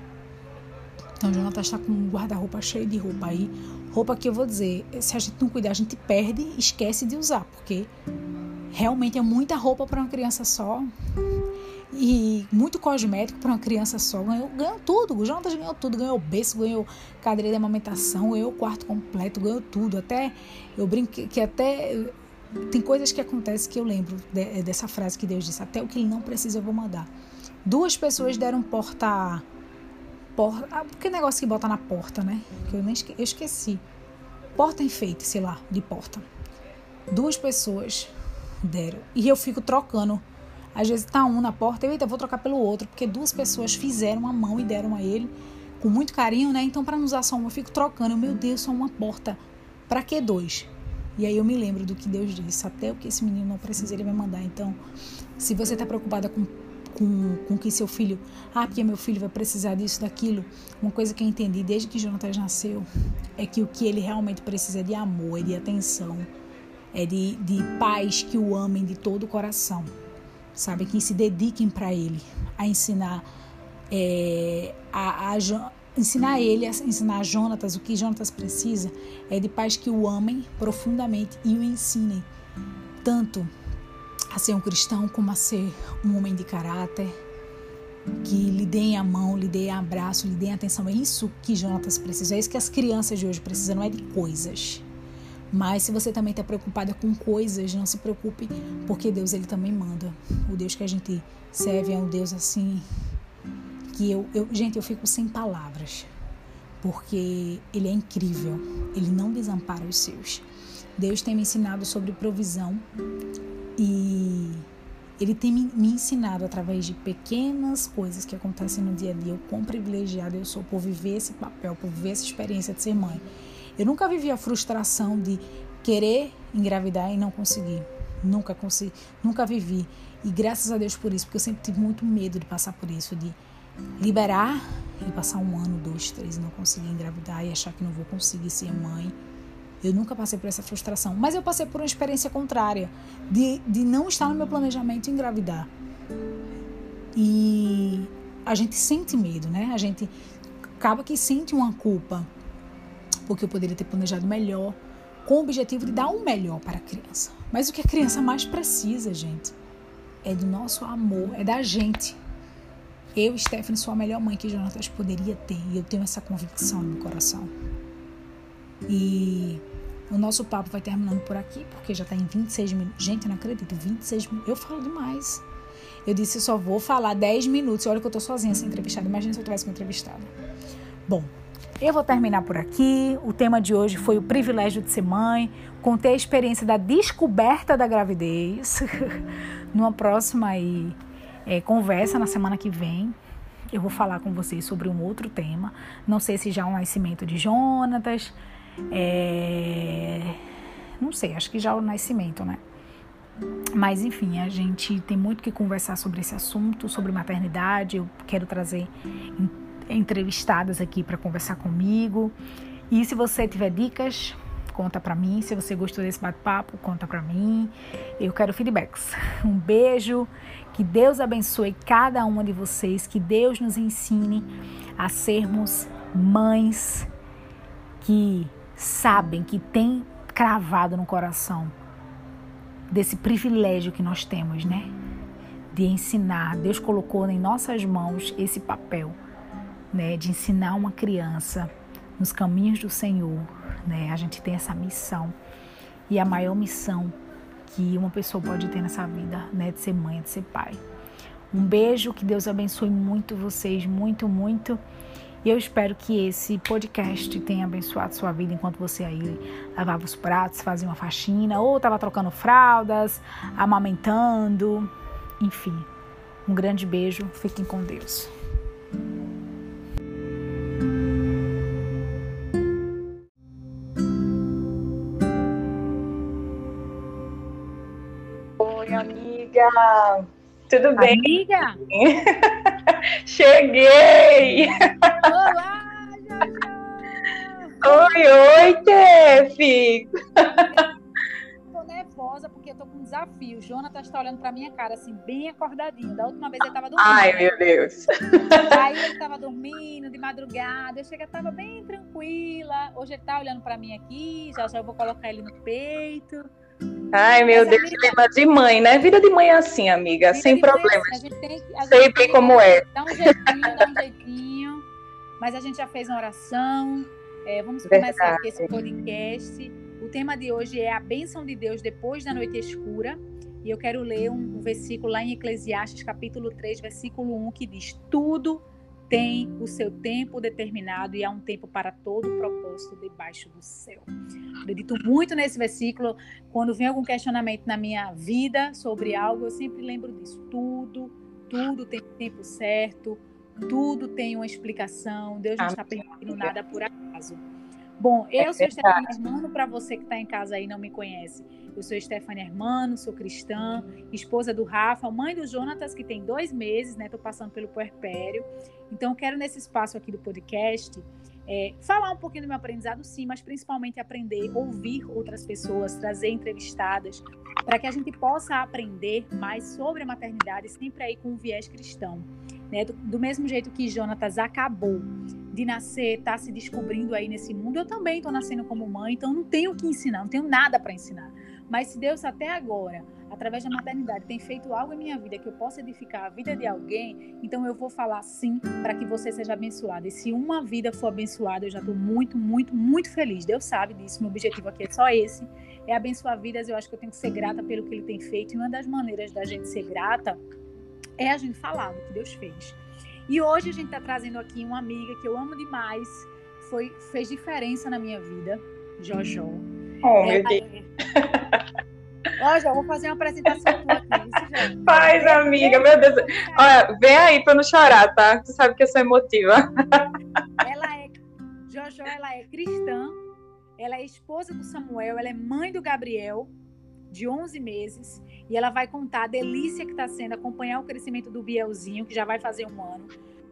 Então, Jonathan está com um guarda-roupa cheio de roupa aí. Roupa que eu vou dizer, se a gente não cuidar, a gente perde esquece de usar, porque realmente é muita roupa para uma criança só e muito cosmético para uma criança só. Ganhou, ganhou tudo. O Jonatas ganhou tudo. Ganhou berço, ganhou cadeira de amamentação, ganhou quarto completo, ganhou tudo. Até eu brinco que até tem coisas que acontecem que eu lembro de, dessa frase que Deus disse: até o que ele não precisa eu vou mandar. Duas pessoas deram porta. porta ah, que negócio que bota na porta, né? Que eu nem esque, eu esqueci. Porta enfeite, sei lá, de porta. Duas pessoas deram. E eu fico trocando. Às vezes tá um na porta, eu, eita, vou trocar pelo outro, porque duas pessoas fizeram a mão e deram a ele com muito carinho, né? Então, para não usar só uma, eu fico trocando. Eu, meu Deus, só uma porta. Para que dois? E aí eu me lembro do que Deus disse: até o que esse menino não precisa, ele vai mandar. Então, se você está preocupada com, com, com que seu filho, ah, porque meu filho vai precisar disso, daquilo, uma coisa que eu entendi desde que Jonathan nasceu é que o que ele realmente precisa é de amor, é de atenção é de, de pais que o amem de todo o coração, sabe? Que se dediquem para ele, a ensinar, é, a, a, ensinar ele, a ensinar a Jonatas o que Jonatas precisa, é de pais que o amem profundamente e o ensinem tanto a ser um cristão como a ser um homem de caráter, que lhe deem a mão, lhe deem abraço, lhe deem atenção. É isso que Jonatas precisa, é isso que as crianças de hoje precisam, não é de coisas. Mas se você também está preocupada com coisas, não se preocupe, porque Deus ele também manda. O Deus que a gente serve é um Deus assim que eu, eu gente, eu fico sem palavras, porque ele é incrível. Ele não desampara os seus. Deus tem me ensinado sobre provisão e ele tem me ensinado através de pequenas coisas que acontecem no dia a dia o quão privilegiada eu sou por viver esse papel, por viver essa experiência de ser mãe. Eu nunca vivi a frustração de querer engravidar e não conseguir. Nunca consegui, nunca vivi. E graças a Deus por isso, porque eu sempre tive muito medo de passar por isso, de liberar e passar um ano, dois, três e não conseguir engravidar e achar que não vou conseguir ser mãe. Eu nunca passei por essa frustração, mas eu passei por uma experiência contrária, de, de não estar no meu planejamento engravidar. E a gente sente medo, né? A gente acaba que sente uma culpa, porque eu poderia ter planejado melhor, com o objetivo de dar o um melhor para a criança. Mas o que a criança mais precisa, gente, é do nosso amor, é da gente. Eu, Stephanie, sou a melhor mãe que Jonatas poderia ter e eu tenho essa convicção no meu coração. E o nosso papo vai terminando por aqui, porque já está em 26 minutos. Gente, eu não acredito, 26 minutos. Eu falo demais. Eu disse, só vou falar 10 minutos. Olha que eu tô sozinha sem entrevistada. Imagina se eu tivesse com entrevistada. Bom, eu vou terminar por aqui. O tema de hoje foi o privilégio de ser mãe. Contei a experiência da descoberta da gravidez. Numa próxima aí, é, conversa na semana que vem. Eu vou falar com vocês sobre um outro tema. Não sei se já é o nascimento de Jonatas é... Não sei, acho que já o nascimento, né? Mas enfim, a gente tem muito que conversar sobre esse assunto, sobre maternidade. Eu quero trazer entrevistadas aqui para conversar comigo. E se você tiver dicas, conta para mim. Se você gostou desse bate-papo, conta para mim. Eu quero feedbacks. Um beijo. Que Deus abençoe cada uma de vocês. Que Deus nos ensine a sermos mães que sabem que tem cravado no coração desse privilégio que nós temos, né? De ensinar. Deus colocou em nossas mãos esse papel, né? De ensinar uma criança nos caminhos do Senhor, né? A gente tem essa missão. E a maior missão que uma pessoa pode ter nessa vida, né? De ser mãe, de ser pai. Um beijo, que Deus abençoe muito vocês, muito, muito. E eu espero que esse podcast tenha abençoado sua vida enquanto você aí lavava os pratos, fazia uma faxina, ou estava trocando fraldas, amamentando, enfim. Um grande beijo, fiquem com Deus. Amiga. Tudo bem? Amiga? Cheguei! Olá, Jojo! Oi, oi, Tefi! Tô nervosa porque eu tô com um desafio. O Jonathan está olhando pra minha cara, assim, bem acordadinho. Da última vez ele tava dormindo. Ai, meu Deus! Aí ele tava dormindo de madrugada. Eu cheguei, tava bem tranquila. Hoje ele tá olhando pra mim aqui. Já já eu vou colocar ele no peito. Ai, meu Mas, Deus, amiga, dilema de mãe, né? Vida de mãe é assim, amiga, sem problemas. Sei bem como é. Dá um jeitinho, dá um jeitinho. Mas a gente já fez uma oração. É, vamos Verdade. começar aqui esse podcast. O tema de hoje é a bênção de Deus depois da noite escura. E eu quero ler um, um versículo lá em Eclesiastes, capítulo 3, versículo 1, que diz: Tudo tem o seu tempo determinado e há um tempo para todo propósito debaixo do céu. Acredito muito nesse versículo. Quando vem algum questionamento na minha vida sobre algo, eu sempre lembro disso. Tudo, tudo tem tempo certo, tudo tem uma explicação. Deus não está permitindo nada por acaso. Bom, eu é sou Stefania Hermano, para você que está em casa aí e não me conhece. Eu sou Stefania Hermano, sou cristã, esposa do Rafa, mãe do Jonatas, que tem dois meses, né? Estou passando pelo puerpério. Então, quero nesse espaço aqui do podcast é, falar um pouquinho do meu aprendizado, sim, mas principalmente aprender, ouvir outras pessoas, trazer entrevistadas, para que a gente possa aprender mais sobre a maternidade, sempre aí com um viés cristão. Né? Do, do mesmo jeito que Jonatas acabou de nascer, está se descobrindo aí nesse mundo, eu também estou nascendo como mãe, então não tenho o que ensinar, não tenho nada para ensinar. Mas se Deus até agora, através da maternidade, tem feito algo em minha vida que eu possa edificar a vida de alguém, então eu vou falar sim para que você seja abençoado. E se uma vida for abençoada, eu já estou muito, muito, muito feliz. Deus sabe disso. Meu objetivo aqui é só esse: é abençoar vidas. Eu acho que eu tenho que ser grata pelo que Ele tem feito. E uma das maneiras da gente ser grata é a gente falar do que Deus fez. E hoje a gente está trazendo aqui uma amiga que eu amo demais, foi fez diferença na minha vida, Jojo. Oh, meu Deus. Ó, já vou fazer uma apresentação tua aqui. Faz, amiga, meu Deus. Olha, vem aí pra não chorar, tá? Tu sabe que eu sou emotiva. Ela é, Jojo, ela é cristã, ela é esposa do Samuel, ela é mãe do Gabriel, de 11 meses, e ela vai contar a delícia que está sendo acompanhar o crescimento do Bielzinho, que já vai fazer um ano,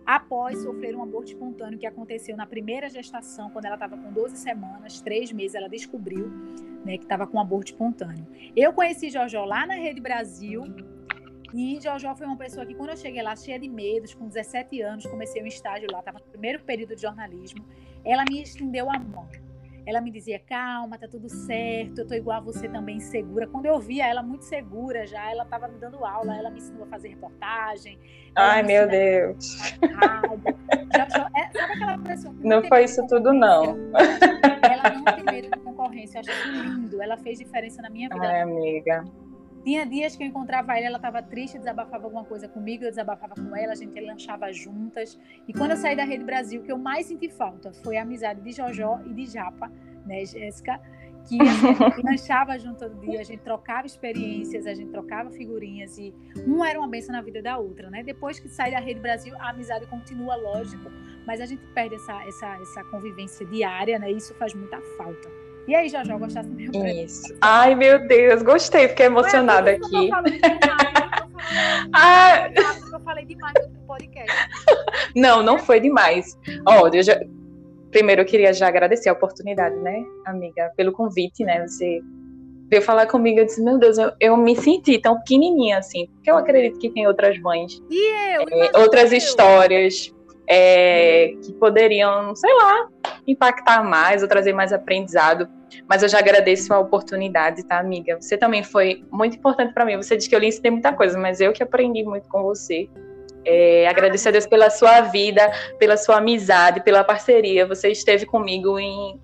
após sofrer um aborto espontâneo que aconteceu na primeira gestação, quando ela estava com 12 semanas, 3 meses, ela descobriu né, que estava com um aborto espontâneo. Eu conheci Jojó lá na Rede Brasil, e Jojó foi uma pessoa que, quando eu cheguei lá, cheia de medos, com 17 anos, comecei um estágio lá, estava no primeiro período de jornalismo, ela me estendeu a mão ela me dizia: calma, tá tudo certo, eu tô igual a você também, segura. Quando eu via ela muito segura já, ela tava me dando aula, ela me ensinou a fazer reportagem. Ai, meu Deus. Já, já, é, sabe aquela pessoa não, não foi isso tudo, não. Ela não tem medo de concorrência, eu acho lindo. Ela fez diferença na minha vida. Ai, amiga. Tinha dias que eu encontrava ela, ela estava triste, desabafava alguma coisa comigo, eu desabafava com ela, a gente lanchava juntas. E quando eu saí da Rede Brasil, o que eu mais senti falta foi a amizade de Jojó e de Japa, né, Jéssica? Que a gente lanchava junto todo dia, a gente trocava experiências, a gente trocava figurinhas e uma era uma benção na vida da outra, né? Depois que sai da Rede Brasil, a amizade continua, lógico, mas a gente perde essa, essa, essa convivência diária, né? Isso faz muita falta. E aí, Jojo, gostasse do meu Isso. Ai, meu Deus, gostei, fiquei emocionada Ué, aqui. ah. Eu falei demais no podcast. Não, não foi demais. Ó, oh, já... primeiro eu queria já agradecer a oportunidade, né, amiga, pelo convite, né? Você veio falar comigo, eu disse, meu Deus, eu, eu me senti tão pequenininha assim, porque eu acredito que tem outras mães, e eu, é, outras eu. histórias é, que poderiam, sei lá, impactar mais ou trazer mais aprendizado. Mas eu já agradeço a oportunidade, tá, amiga? Você também foi muito importante para mim. Você disse que eu lhe ensinei muita coisa, mas eu que aprendi muito com você. É, a Deus pela sua vida, pela sua amizade, pela parceria. Você esteve comigo em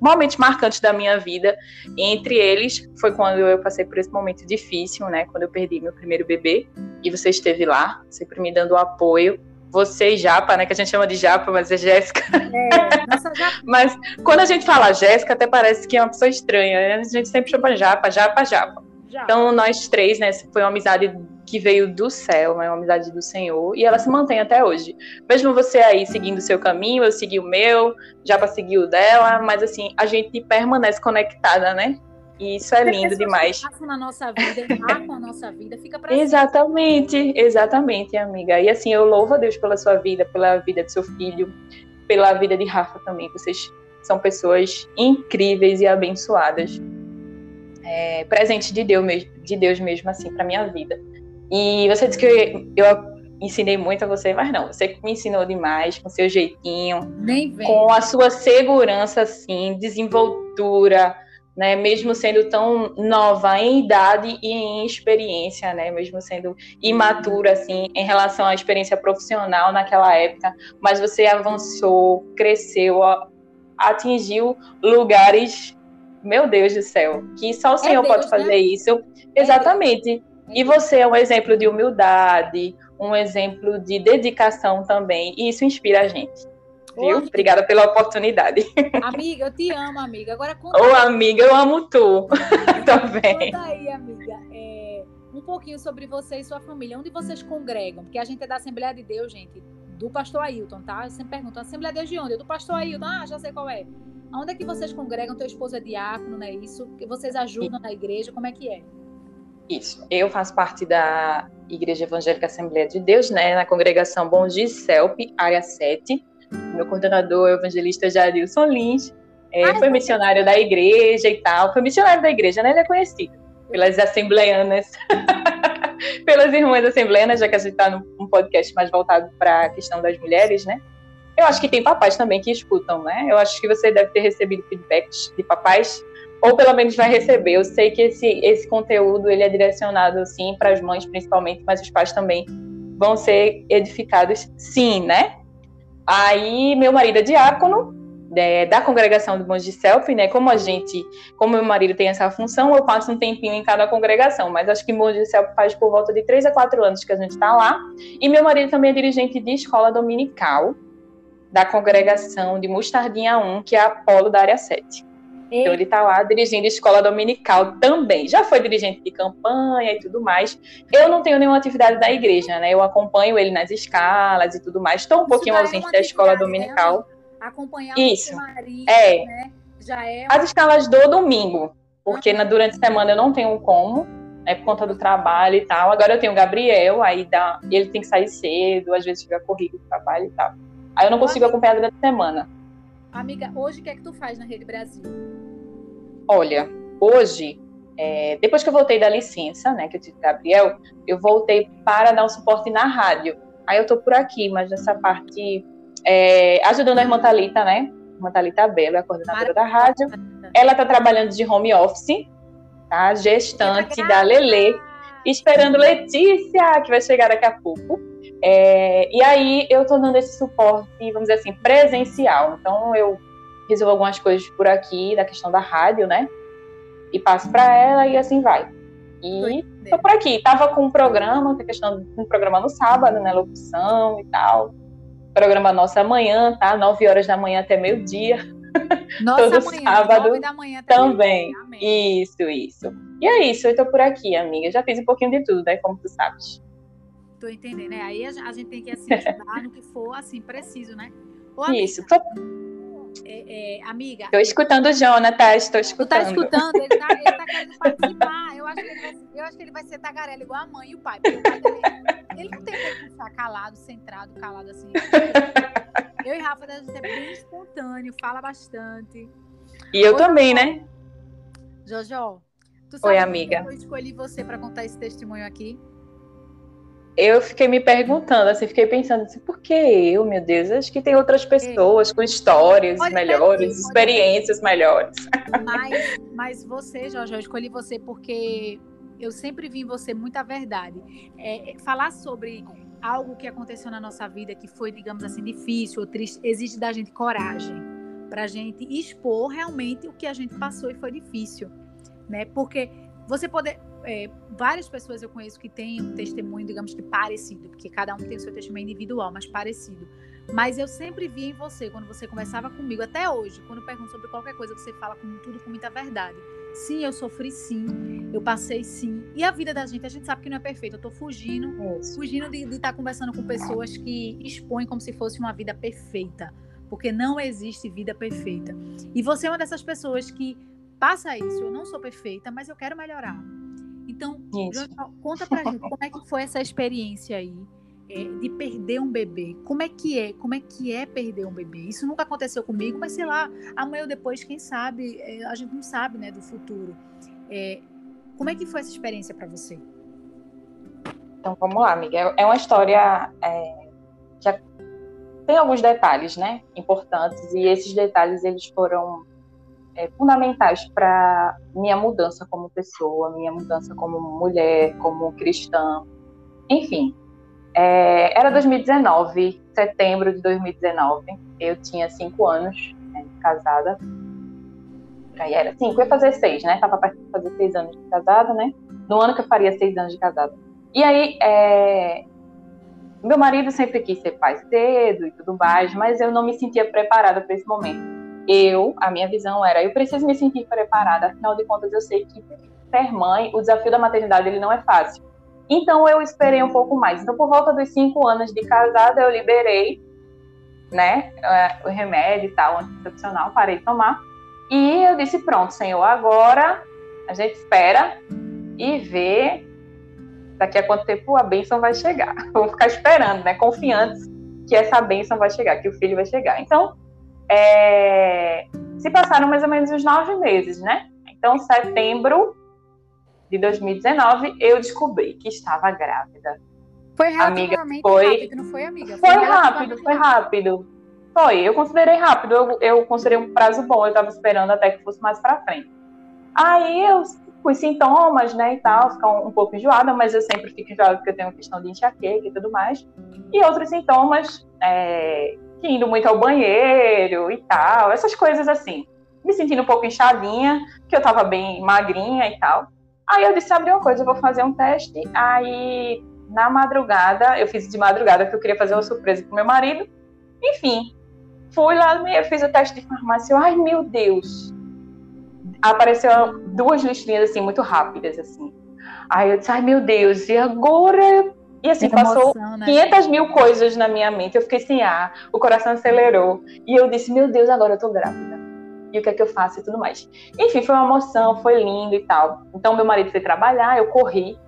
momentos marcantes da minha vida. E entre eles foi quando eu passei por esse momento difícil, né? Quando eu perdi meu primeiro bebê. E você esteve lá, sempre me dando apoio você e Japa, né? Que a gente chama de Japa, mas é Jéssica. É, nossa Japa. mas quando a gente fala Jéssica, até parece que é uma pessoa estranha. Né? A gente sempre chama Japa, Japa, Japa. Japa. Então, nós três, né? Foi uma amizade que veio do céu, é uma amizade do Senhor, e ela se mantém até hoje. Mesmo você aí seguindo o seu caminho, eu segui o meu, Japa seguiu o dela, mas assim, a gente permanece conectada, né? E isso é lindo demais. Passam na nossa vida, marcam a nossa vida, fica pra Exatamente, exatamente, amiga. E assim, eu louvo a Deus pela sua vida, pela vida de seu filho, pela vida de Rafa também. Vocês são pessoas incríveis e abençoadas. É, presente de Deus mesmo, de Deus mesmo assim para minha vida. E você disse que eu, eu ensinei muito a você, mas não, você me ensinou demais com seu jeitinho, com a sua segurança assim, desenvoltura, né, mesmo sendo tão nova em idade e em experiência, né, mesmo sendo imatura assim em relação à experiência profissional naquela época, mas você avançou, cresceu, atingiu lugares, meu Deus do céu, que só o é Senhor Deus, pode fazer né? isso. É Exatamente. E você é um exemplo de humildade, um exemplo de dedicação também, e isso inspira a gente. Viu? Obrigada pela oportunidade. Amiga, eu te amo, amiga. Agora conta. Ô, amiga, eu amo tu também. Conta aí, amiga. É, um pouquinho sobre você e sua família. Onde vocês congregam? Porque a gente é da Assembleia de Deus, gente. Do pastor Ailton, tá? Eu sempre pergunto, Assembleia de Deus de onde? Do pastor Ailton. Ah, já sei qual é. Onde é que vocês congregam? Teu esposo é diácono, não é isso? Que vocês ajudam na igreja? Como é que é? Isso. Eu faço parte da Igreja Evangélica Assembleia de Deus, né? Na congregação Bom Giselpe, área 7 meu coordenador, evangelista Jarilson Lins, é, foi missionário da igreja e tal. Foi missionário da igreja, né? Ele é conhecido pelas assembleianas, pelas irmãs assembleianas, já que a gente está num podcast mais voltado para a questão das mulheres, né? Eu acho que tem papais também que escutam, né? Eu acho que você deve ter recebido feedbacks de papais ou pelo menos vai receber. Eu sei que esse, esse conteúdo ele é direcionado sim para as mães principalmente, mas os pais também vão ser edificados sim, né? Aí meu marido é diácono é, da congregação do Bons de Selfie, né? Como a gente, como meu marido tem essa função, eu passo um tempinho em cada congregação, mas acho que Bons de Selfie faz por volta de três a quatro anos que a gente está lá. E meu marido também é dirigente de escola dominical da congregação de Mostardinha 1, que é a Polo da área 7. Então ele está lá dirigindo escola dominical também. Já foi dirigente de campanha e tudo mais. Eu não tenho nenhuma atividade da igreja, né? Eu acompanho ele nas escalas e tudo mais. Estou um Isso pouquinho é ausente da escola dominical. Né? Acompanhar Isso. o marido, é. Né? Já é uma... As escalas do domingo, porque na, durante a semana eu não tenho como, né, por conta do trabalho e tal. Agora eu tenho o Gabriel, aí dá, ele tem que sair cedo, às vezes tiver corrido do trabalho e tal. Aí eu não consigo acompanhar durante a semana. Amiga, hoje o que é que tu faz na Rede Brasil? Olha, hoje, é, depois que eu voltei da licença, né, que eu tive Gabriel, eu voltei para dar um suporte na rádio. Aí eu tô por aqui, mas nessa parte, é, ajudando a irmã Thalita, né? Irmã Thalita Bela, a coordenadora da rádio. Ela tá trabalhando de home office, tá? Gestante da Lelê, esperando Letícia, que vai chegar daqui a pouco. É, e aí eu tô dando esse suporte, vamos dizer assim, presencial. Então eu resolvo algumas coisas por aqui, da questão da rádio, né? E passo para ela e assim vai. E tô por aqui. Tava com um programa, que é questão de um programa no sábado, né? Locução e tal. Programa nosso amanhã, tá? 9 horas da manhã até meio-dia. Nossa, Todo amanhã, sábado da manhã também. Isso, isso. E é isso, eu tô por aqui, amiga. Já fiz um pouquinho de tudo, né? Como tu sabes. Tô entendendo, né? Aí a, gente tem que assim, ajudar no que for assim, preciso, né? Ô, isso. Tô... É, é, amiga. Estou escutando o Jonathan, estou escutando. Tu tá escutando? Ele tá, ele tá querendo participar. Eu acho, que ele vai, eu acho que ele vai ser tagarela igual a mãe e o pai. o pai dele, ele não tem que ficar calado, centrado, calado assim. Eu e Rafa, a gente é bem espontâneo, fala bastante. E eu Oi, também, né? Jojo, tu sabe Oi, amiga. eu escolhi você para contar esse testemunho aqui? Eu fiquei me perguntando, assim, fiquei pensando assim, por que eu, meu Deus? Acho que tem outras pessoas com histórias melhores, experiências melhores. Mas, mas você, Jorge, eu escolhi você porque eu sempre vi em você muita verdade. É, é, falar sobre algo que aconteceu na nossa vida que foi, digamos assim, difícil ou triste, exige da gente coragem para a gente expor realmente o que a gente passou e foi difícil, né? Porque você poder é, várias pessoas eu conheço que têm um testemunho, digamos que parecido, porque cada um tem o seu testemunho individual, mas parecido. Mas eu sempre vi em você, quando você conversava comigo, até hoje, quando eu pergunto sobre qualquer coisa, você fala com tudo com muita verdade. Sim, eu sofri sim, eu passei sim. E a vida da gente, a gente sabe que não é perfeita. Eu tô fugindo, Isso. fugindo de estar tá conversando com pessoas que expõem como se fosse uma vida perfeita. Porque não existe vida perfeita. E você é uma dessas pessoas que passa isso. Eu não sou perfeita, mas eu quero melhorar. Então, conta pra gente como é que foi essa experiência aí é, de perder um bebê. Como é que é? Como é que é perder um bebê? Isso nunca aconteceu comigo, mas sei lá, amanhã ou depois, quem sabe, é, a gente não sabe, né, do futuro. É, como é que foi essa experiência para você? Então, vamos lá, amiga. É uma história é, que tem alguns detalhes, né, importantes, e esses detalhes eles foram é, fundamentais para minha mudança como pessoa, minha mudança como mulher, como cristã, enfim. É, era 2019, setembro de 2019, eu tinha cinco anos né, casada. Aí era cinco, ia fazer seis, né? Tava para fazer seis anos de casada, né? No ano que eu faria seis anos de casada. E aí, é, meu marido sempre quis ser pai cedo e tudo mais, mas eu não me sentia preparada para esse momento eu, a minha visão era, eu preciso me sentir preparada, afinal de contas eu sei que ser mãe, o desafio da maternidade ele não é fácil. Então eu esperei um pouco mais. Então por volta dos cinco anos de casada eu liberei, né, é, o remédio e tal, anticoncepcional, parei de tomar. E eu disse, pronto, Senhor, agora a gente espera e vê daqui a quanto tempo a bênção vai chegar. Vou ficar esperando, né, confiantes que essa bênção vai chegar, que o filho vai chegar. Então, é, se passaram mais ou menos uns nove meses, né? Então, setembro de 2019, eu descobri que estava grávida. Foi amiga, foi... rápido, não foi, amiga? Foi, foi rápido, foi rápido. Foi, eu considerei rápido, eu, eu considerei um prazo bom, eu estava esperando até que fosse mais para frente. Aí eu com os sintomas, né, e tal, ficar um, um, pouco enjoada, mas eu sempre fico enjoada porque eu tenho questão de enxaqueca e tudo mais. E outros sintomas, é, indo muito ao banheiro e tal, essas coisas assim. Me sentindo um pouco inchadinha, que eu tava bem magrinha e tal. Aí eu disse, abri uma coisa, eu vou fazer um teste. Aí, na madrugada, eu fiz de madrugada, porque eu queria fazer uma surpresa pro meu marido. Enfim, fui lá, eu fiz o teste de farmácia. Ai, meu Deus, apareceu duas listrinhas assim muito rápidas assim. Aí eu disse, ai meu Deus, e agora? E assim, passou emoção, né? 500 mil coisas na minha mente. Eu fiquei assim, ah, o coração acelerou. E eu disse, meu Deus, agora eu tô grávida. E o que é que eu faço e tudo mais. Enfim, foi uma emoção, foi lindo e tal. Então, meu marido foi trabalhar, eu corri,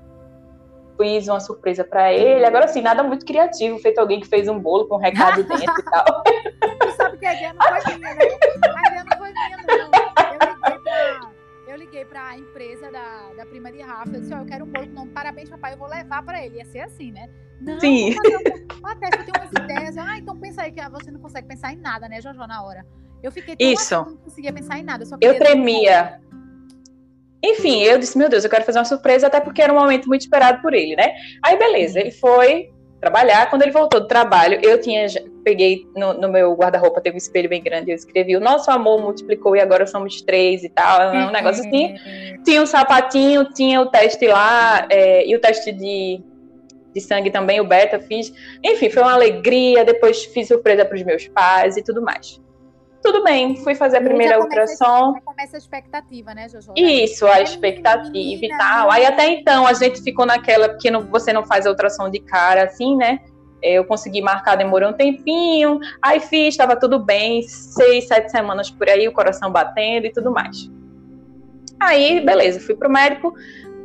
fiz uma surpresa para ele. Agora, assim, nada muito criativo, feito alguém que fez um bolo com um recado dentro e tal. Tu sabe que a não foi minha, né? A ideia eu liguei pra empresa da, da prima de Rafa. Eu disse: Ó, oh, eu quero um bolo com nome Parabéns, papai. Eu vou levar pra ele. Ia ser assim, né? Não, Sim. Até eu tenho umas ideias. Ah, então pensa aí que você não consegue pensar em nada, né, Jojo, na hora. Eu fiquei tão Isso. Assim, não conseguia pensar em nada. Eu, eu tremia. Enfim, eu disse, meu Deus, eu quero fazer uma surpresa, até porque era um momento muito esperado por ele, né? Aí, beleza, ele foi trabalhar. Quando ele voltou do trabalho, eu tinha peguei no, no meu guarda-roupa, teve um espelho bem grande, eu escrevi: O nosso amor multiplicou e agora somos três e tal. Um negócio assim. Tinha um sapatinho, tinha o teste lá, é, e o teste de, de sangue também, o beta fiz. Enfim, foi uma alegria. Depois fiz surpresa para os meus pais e tudo mais tudo bem, fui fazer a primeira já ultrassom. Já começa a expectativa, né, Jojo? Isso, a é expectativa menina, e tal. Aí até então a gente ficou naquela, porque não, você não faz a ultrassom de cara assim, né? Eu consegui marcar, demorou um tempinho. Aí fiz, estava tudo bem, seis, sete semanas por aí, o coração batendo e tudo mais. Aí, beleza, fui pro médico.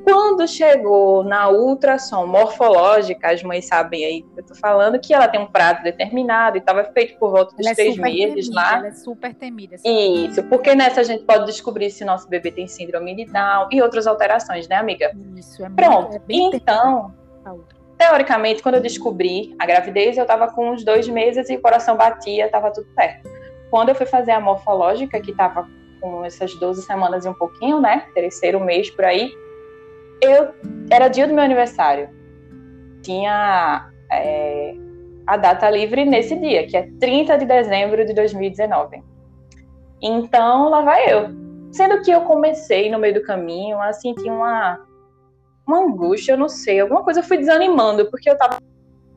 Quando chegou na ultrassom morfológica, as mães sabem aí que eu tô falando, que ela tem um prazo determinado e estava feito por volta dos ela é três é meses temida, lá. Ela é super temida. Isso, porque nessa a gente pode descobrir se nosso bebê tem síndrome de Down e outras alterações, né, amiga? Isso, é Pronto. Muito, é então, teoricamente, quando eu descobri a gravidez, eu estava com uns dois meses e o coração batia, estava tudo certo. Quando eu fui fazer a morfológica, que estava com essas 12 semanas e um pouquinho, né? Terceiro mês por aí, eu era dia do meu aniversário. Tinha é, a data livre nesse dia, que é 30 de dezembro de 2019. Então, lá vai eu. Sendo que eu comecei no meio do caminho a sentir uma, uma angústia, eu não sei, alguma coisa eu fui desanimando, porque eu tava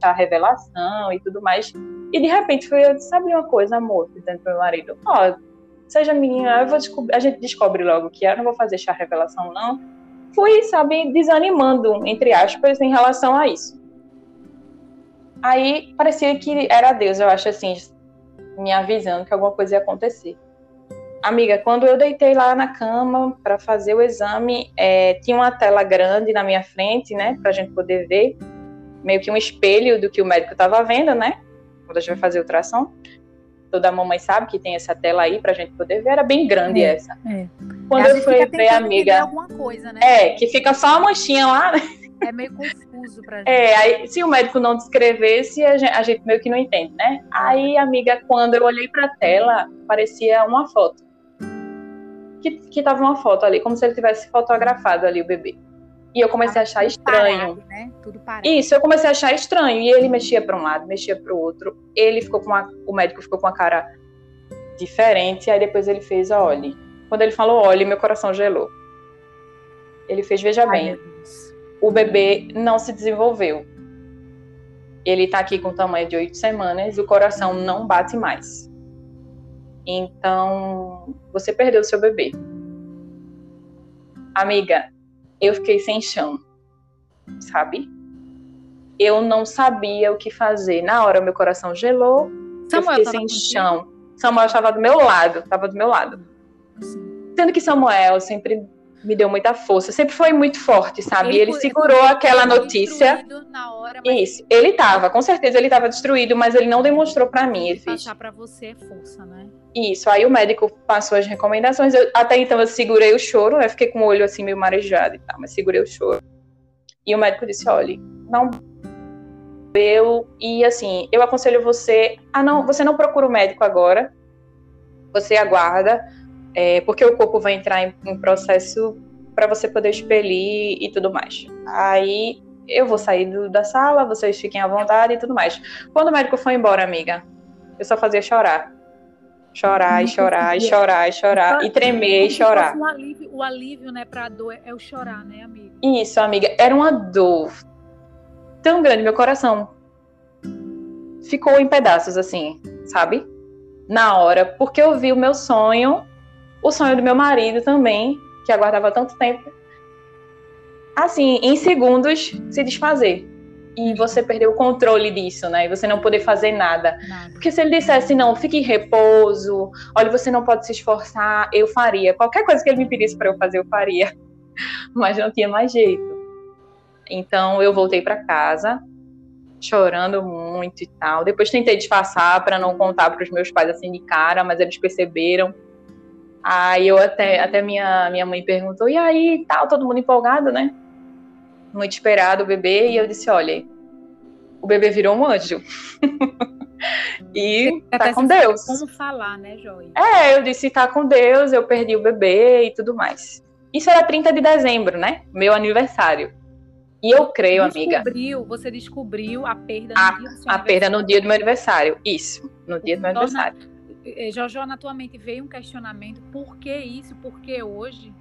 a revelação e tudo mais. E de repente foi sabe uma coisa, amor, dizendo pro meu marido, ó, oh, seja menina, eu vou descobrir, a gente descobre logo que eu não vou fazer chá revelação, não fui, sabe, desanimando, entre aspas, em relação a isso. Aí parecia que era Deus, eu acho assim, me avisando que alguma coisa ia acontecer. Amiga, quando eu deitei lá na cama para fazer o exame, é, tinha uma tela grande na minha frente, né, para a gente poder ver, meio que um espelho do que o médico estava vendo, né, quando a gente vai fazer o ultrassom toda mamãe sabe que tem essa tela aí pra gente poder ver, era bem grande é, essa. É. Quando eu fui ver a amiga. Coisa, né? É, que fica só a manchinha lá, né? É meio confuso pra gente. É, aí, se o médico não descrevesse, a gente, a gente meio que não entende, né? Aí, amiga, quando eu olhei pra tela, parecia uma foto. Que, que tava uma foto ali, como se ele tivesse fotografado ali o bebê. E eu comecei a achar estranho. Parado, né? Tudo parado. Isso, eu comecei a achar estranho. E ele mexia para um lado, mexia para o outro. Ele ficou com uma, o médico ficou com uma cara diferente. Aí depois ele fez, olhe. Quando ele falou, olhe, meu coração gelou. Ele fez, veja Ai, bem, o bebê não se desenvolveu. Ele está aqui com tamanho de oito semanas o coração não bate mais. Então, você perdeu o seu bebê. Amiga, eu fiquei sem chão, sabe? Eu não sabia o que fazer. Na hora, meu coração gelou, Samuel eu fiquei sem chão. Samuel estava do meu lado, estava do meu lado. Sim. Sendo que Samuel sempre me deu muita força, sempre foi muito forte, sabe? Ele, ele segurou ele aquela notícia. Hora, Isso, ele estava, com certeza ele estava destruído, mas ele não demonstrou para mim. Ele passar para você é força, né? Isso, aí o médico passou as recomendações. Eu, até então eu segurei o choro, né? Fiquei com o olho assim meio marejado e tal, mas segurei o choro. E o médico disse: olha, não eu e assim, eu aconselho você a não, você não procura o médico agora. Você aguarda é, porque o corpo vai entrar em, em processo para você poder expelir e tudo mais. Aí eu vou sair do, da sala, vocês fiquem à vontade e tudo mais. Quando o médico foi embora, amiga, eu só fazia chorar. Chorar e chorar e chorar e chorar e tremer e chorar. Um alívio, o alívio, né, pra dor é o chorar, né, amiga? Isso, amiga. Era uma dor tão grande, meu coração ficou em pedaços, assim, sabe? Na hora, porque eu vi o meu sonho, o sonho do meu marido também, que aguardava tanto tempo, assim, em segundos se desfazer. E você perder o controle disso, né? E você não poder fazer nada. nada. Porque se ele dissesse, não, fique em repouso, olha, você não pode se esforçar, eu faria. Qualquer coisa que ele me pedisse para eu fazer, eu faria. Mas não tinha mais jeito. Então eu voltei para casa, chorando muito e tal. Depois tentei disfarçar para não contar para os meus pais assim de cara, mas eles perceberam. Aí eu até, até minha, minha mãe perguntou, e aí, tal, todo mundo empolgado, né? Muito esperado o bebê, e eu disse, olha, o bebê virou um anjo. e tá com Deus. Como falar, né, Joy? É, eu disse, tá com Deus, eu perdi o bebê e tudo mais. Isso era 30 de dezembro, né? Meu aniversário. E eu creio, descobriu, amiga. Você descobriu a perda no a, dia do seu A perda no dia do meu aniversário. Isso, no dia do meu aniversário. Eh, Jojo, na tua mente veio um questionamento: por que isso? Por que hoje?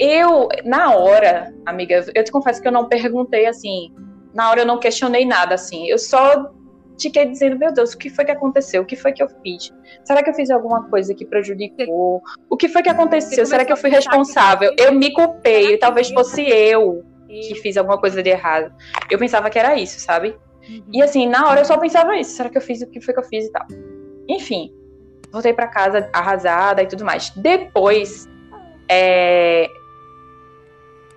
Eu, na hora, amiga, eu te confesso que eu não perguntei assim. Na hora eu não questionei nada assim. Eu só fiquei dizendo, meu Deus, o que foi que aconteceu? O que foi que eu fiz? Será que eu fiz alguma coisa que prejudicou? O que foi que aconteceu? Será que eu fui responsável? Eu me culpei, talvez fosse eu que fiz alguma coisa de errado. Eu pensava que era isso, sabe? Uhum. E assim, na hora eu só pensava isso. Será que eu fiz o que foi que eu fiz e tal? Enfim, voltei para casa arrasada e tudo mais. Depois, é...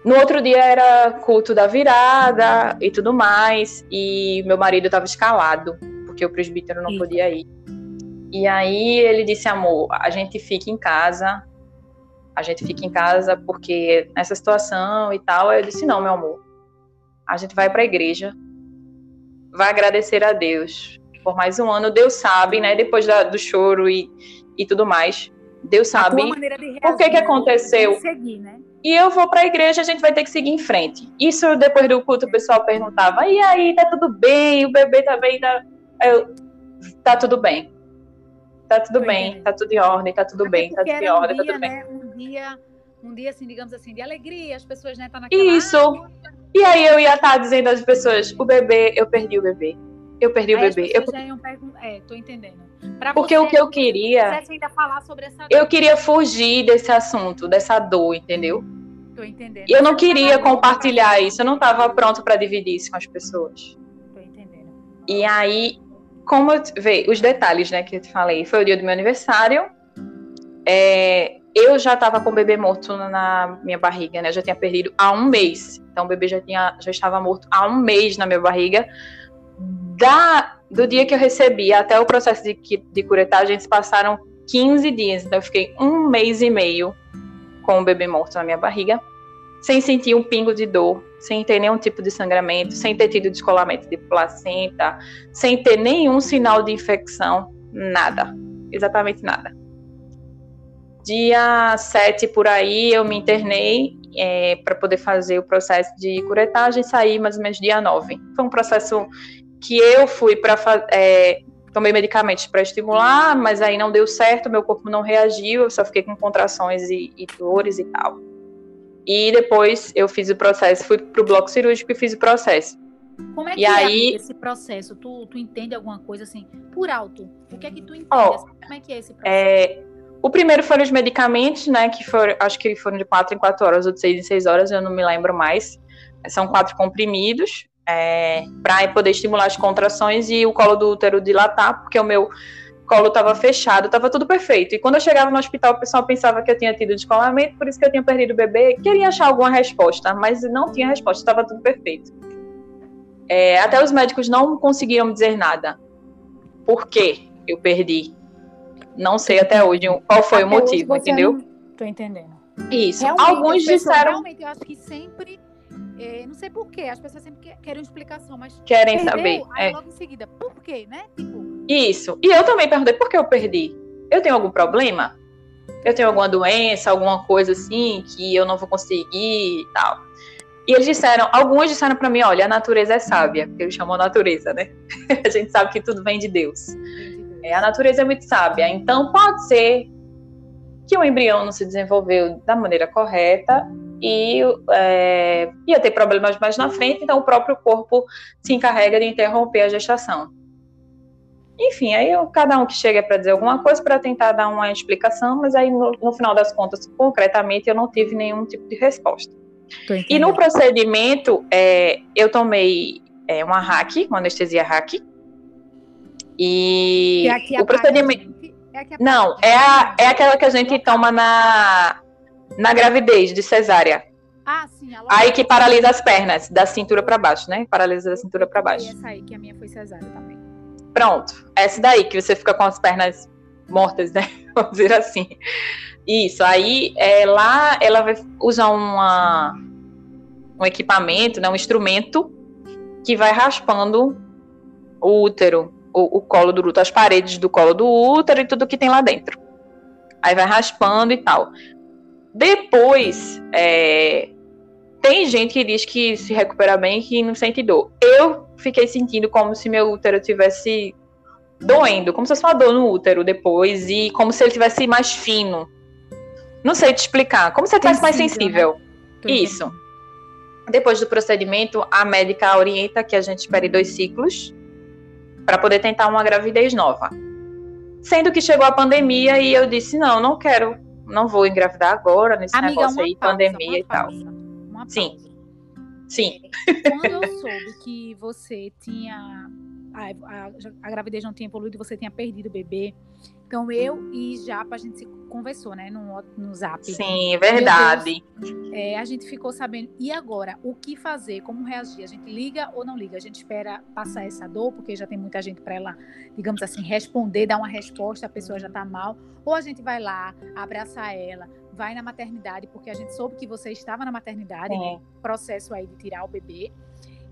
no outro dia era culto da virada e tudo mais. E meu marido estava escalado, porque o presbítero não podia ir. E aí ele disse, amor, a gente fica em casa, a gente fica em casa porque nessa situação e tal. Aí eu disse: não, meu amor, a gente vai para a igreja, vai agradecer a Deus por mais um ano. Deus sabe, né? Depois da, do choro e, e tudo mais, Deus sabe o que que aconteceu. Seguir, né? E eu vou para a igreja, a gente vai ter que seguir em frente. Isso depois do culto o pessoal perguntava: e aí, tá tudo bem? O bebê tá bem? Tá, eu, tá tudo bem. Tá tudo bem, tá tudo em ordem, tá tudo bem, tá tudo em ordem, tá tudo bem. Né? dia, um dia assim, digamos assim, de alegria, as pessoas, né, tá naquela... Isso. E aí eu ia estar dizendo às pessoas, o bebê, eu perdi o bebê. Eu perdi aí o bebê. Eu... É, tô entendendo. Pra Porque você, o que eu queria. ainda falar sobre essa eu queria fugir desse assunto, dessa dor, entendeu? Tô entendendo. E eu não queria compartilhar isso, eu não estava pronto para dividir isso com as pessoas. Tô entendendo. E aí, como eu vê, os detalhes, né, que eu te falei, foi o dia do meu aniversário. É, eu já estava com o bebê morto na minha barriga, né? Eu já tinha perdido há um mês. Então o bebê já, tinha, já estava morto há um mês na minha barriga. Da, do dia que eu recebi até o processo de, de curetagem, passaram 15 dias. Então eu fiquei um mês e meio com o bebê morto na minha barriga, sem sentir um pingo de dor, sem ter nenhum tipo de sangramento, sem ter tido descolamento de placenta, sem ter nenhum sinal de infecção, nada. Exatamente nada. Dia 7 por aí eu me internei é, para poder fazer o processo de curetagem saí mais ou menos dia 9. Foi um processo que eu fui para é, tomei medicamentos para estimular, mas aí não deu certo, meu corpo não reagiu, eu só fiquei com contrações e, e dores e tal. E depois eu fiz o processo, fui para o bloco cirúrgico e fiz o processo. Como é que e é aí, esse processo? Tu, tu entende alguma coisa assim, por alto? O que é que tu entende? Oh, Como é que é esse processo? É, o primeiro foram os medicamentos, né? Que foram, acho que foram de 4 em 4 horas ou de 6 em 6 horas, eu não me lembro mais. São quatro comprimidos é, para poder estimular as contrações e o colo do útero dilatar, porque o meu colo estava fechado, estava tudo perfeito. E quando eu chegava no hospital, o pessoal pensava que eu tinha tido descolamento, por isso que eu tinha perdido o bebê. Queria achar alguma resposta, mas não tinha resposta, estava tudo perfeito. É, até os médicos não conseguiram me dizer nada. Por que eu perdi? Não sei até hoje qual foi até o motivo, entendeu? Não... Tô entendendo. Isso. Realmente, Alguns disseram. Realmente, eu acho que sempre. É, não sei porquê, as pessoas sempre querem explicação, mas. Querem perdeu, saber. Aí é. logo em seguida, por quê, né? Tipo... Isso. E eu também perguntei por que eu perdi. Eu tenho algum problema? Eu tenho alguma doença, alguma coisa assim que eu não vou conseguir e tal. E eles disseram, alguns disseram para mim, olha, a natureza é sábia, porque eles chamam natureza, né? a gente sabe que tudo vem de Deus. É, a natureza é muito sábia, então pode ser que o embrião não se desenvolveu da maneira correta e é, ia ter problemas mais na frente, então o próprio corpo se encarrega de interromper a gestação. Enfim, aí eu, cada um que chega para dizer alguma coisa para tentar dar uma explicação, mas aí no, no, final das contas, concretamente, eu não tive nenhum tipo de resposta. E no procedimento, é, eu tomei é, uma hack, uma anestesia hack. E é o procedimento. É não, é, a, é aquela que a gente toma na, na gravidez de cesárea. Ah, sim. Aí que paralisa as pernas, da cintura para baixo, né? Paralisa da cintura para baixo. essa aí, que a minha foi cesárea também. Pronto, essa daí, que você fica com as pernas mortas, né? Vamos dizer assim. Isso, aí é, lá ela vai usar uma, um equipamento, né, um instrumento que vai raspando o útero, o, o colo do útero, as paredes do colo do útero e tudo que tem lá dentro. Aí vai raspando e tal. Depois, é, tem gente que diz que se recupera bem e que não sente dor. Eu fiquei sentindo como se meu útero tivesse doendo, como se fosse uma dor no útero depois e como se ele tivesse mais fino. Não sei te explicar. Como você tivesse mais sensível. Né? Isso. Depois do procedimento, a médica orienta que a gente espere dois ciclos para poder tentar uma gravidez nova. Sendo que chegou a pandemia e eu disse: não, não quero, não vou engravidar agora nesse Amiga, negócio aí, pausa, pandemia e tal. Sim. Sim. Quando eu soube que você tinha. A, a, a gravidez não tinha evoluído, você tinha perdido o bebê. Então eu e Japa, a gente se conversou, né, no, no zap. Sim, verdade. é, a gente ficou sabendo. E agora, o que fazer? Como reagir? A gente liga ou não liga? A gente espera passar essa dor, porque já tem muita gente para ela, digamos assim, responder, dar uma resposta, a pessoa já tá mal. Ou a gente vai lá, abraçar ela, vai na maternidade, porque a gente soube que você estava na maternidade, né? Processo aí de tirar o bebê.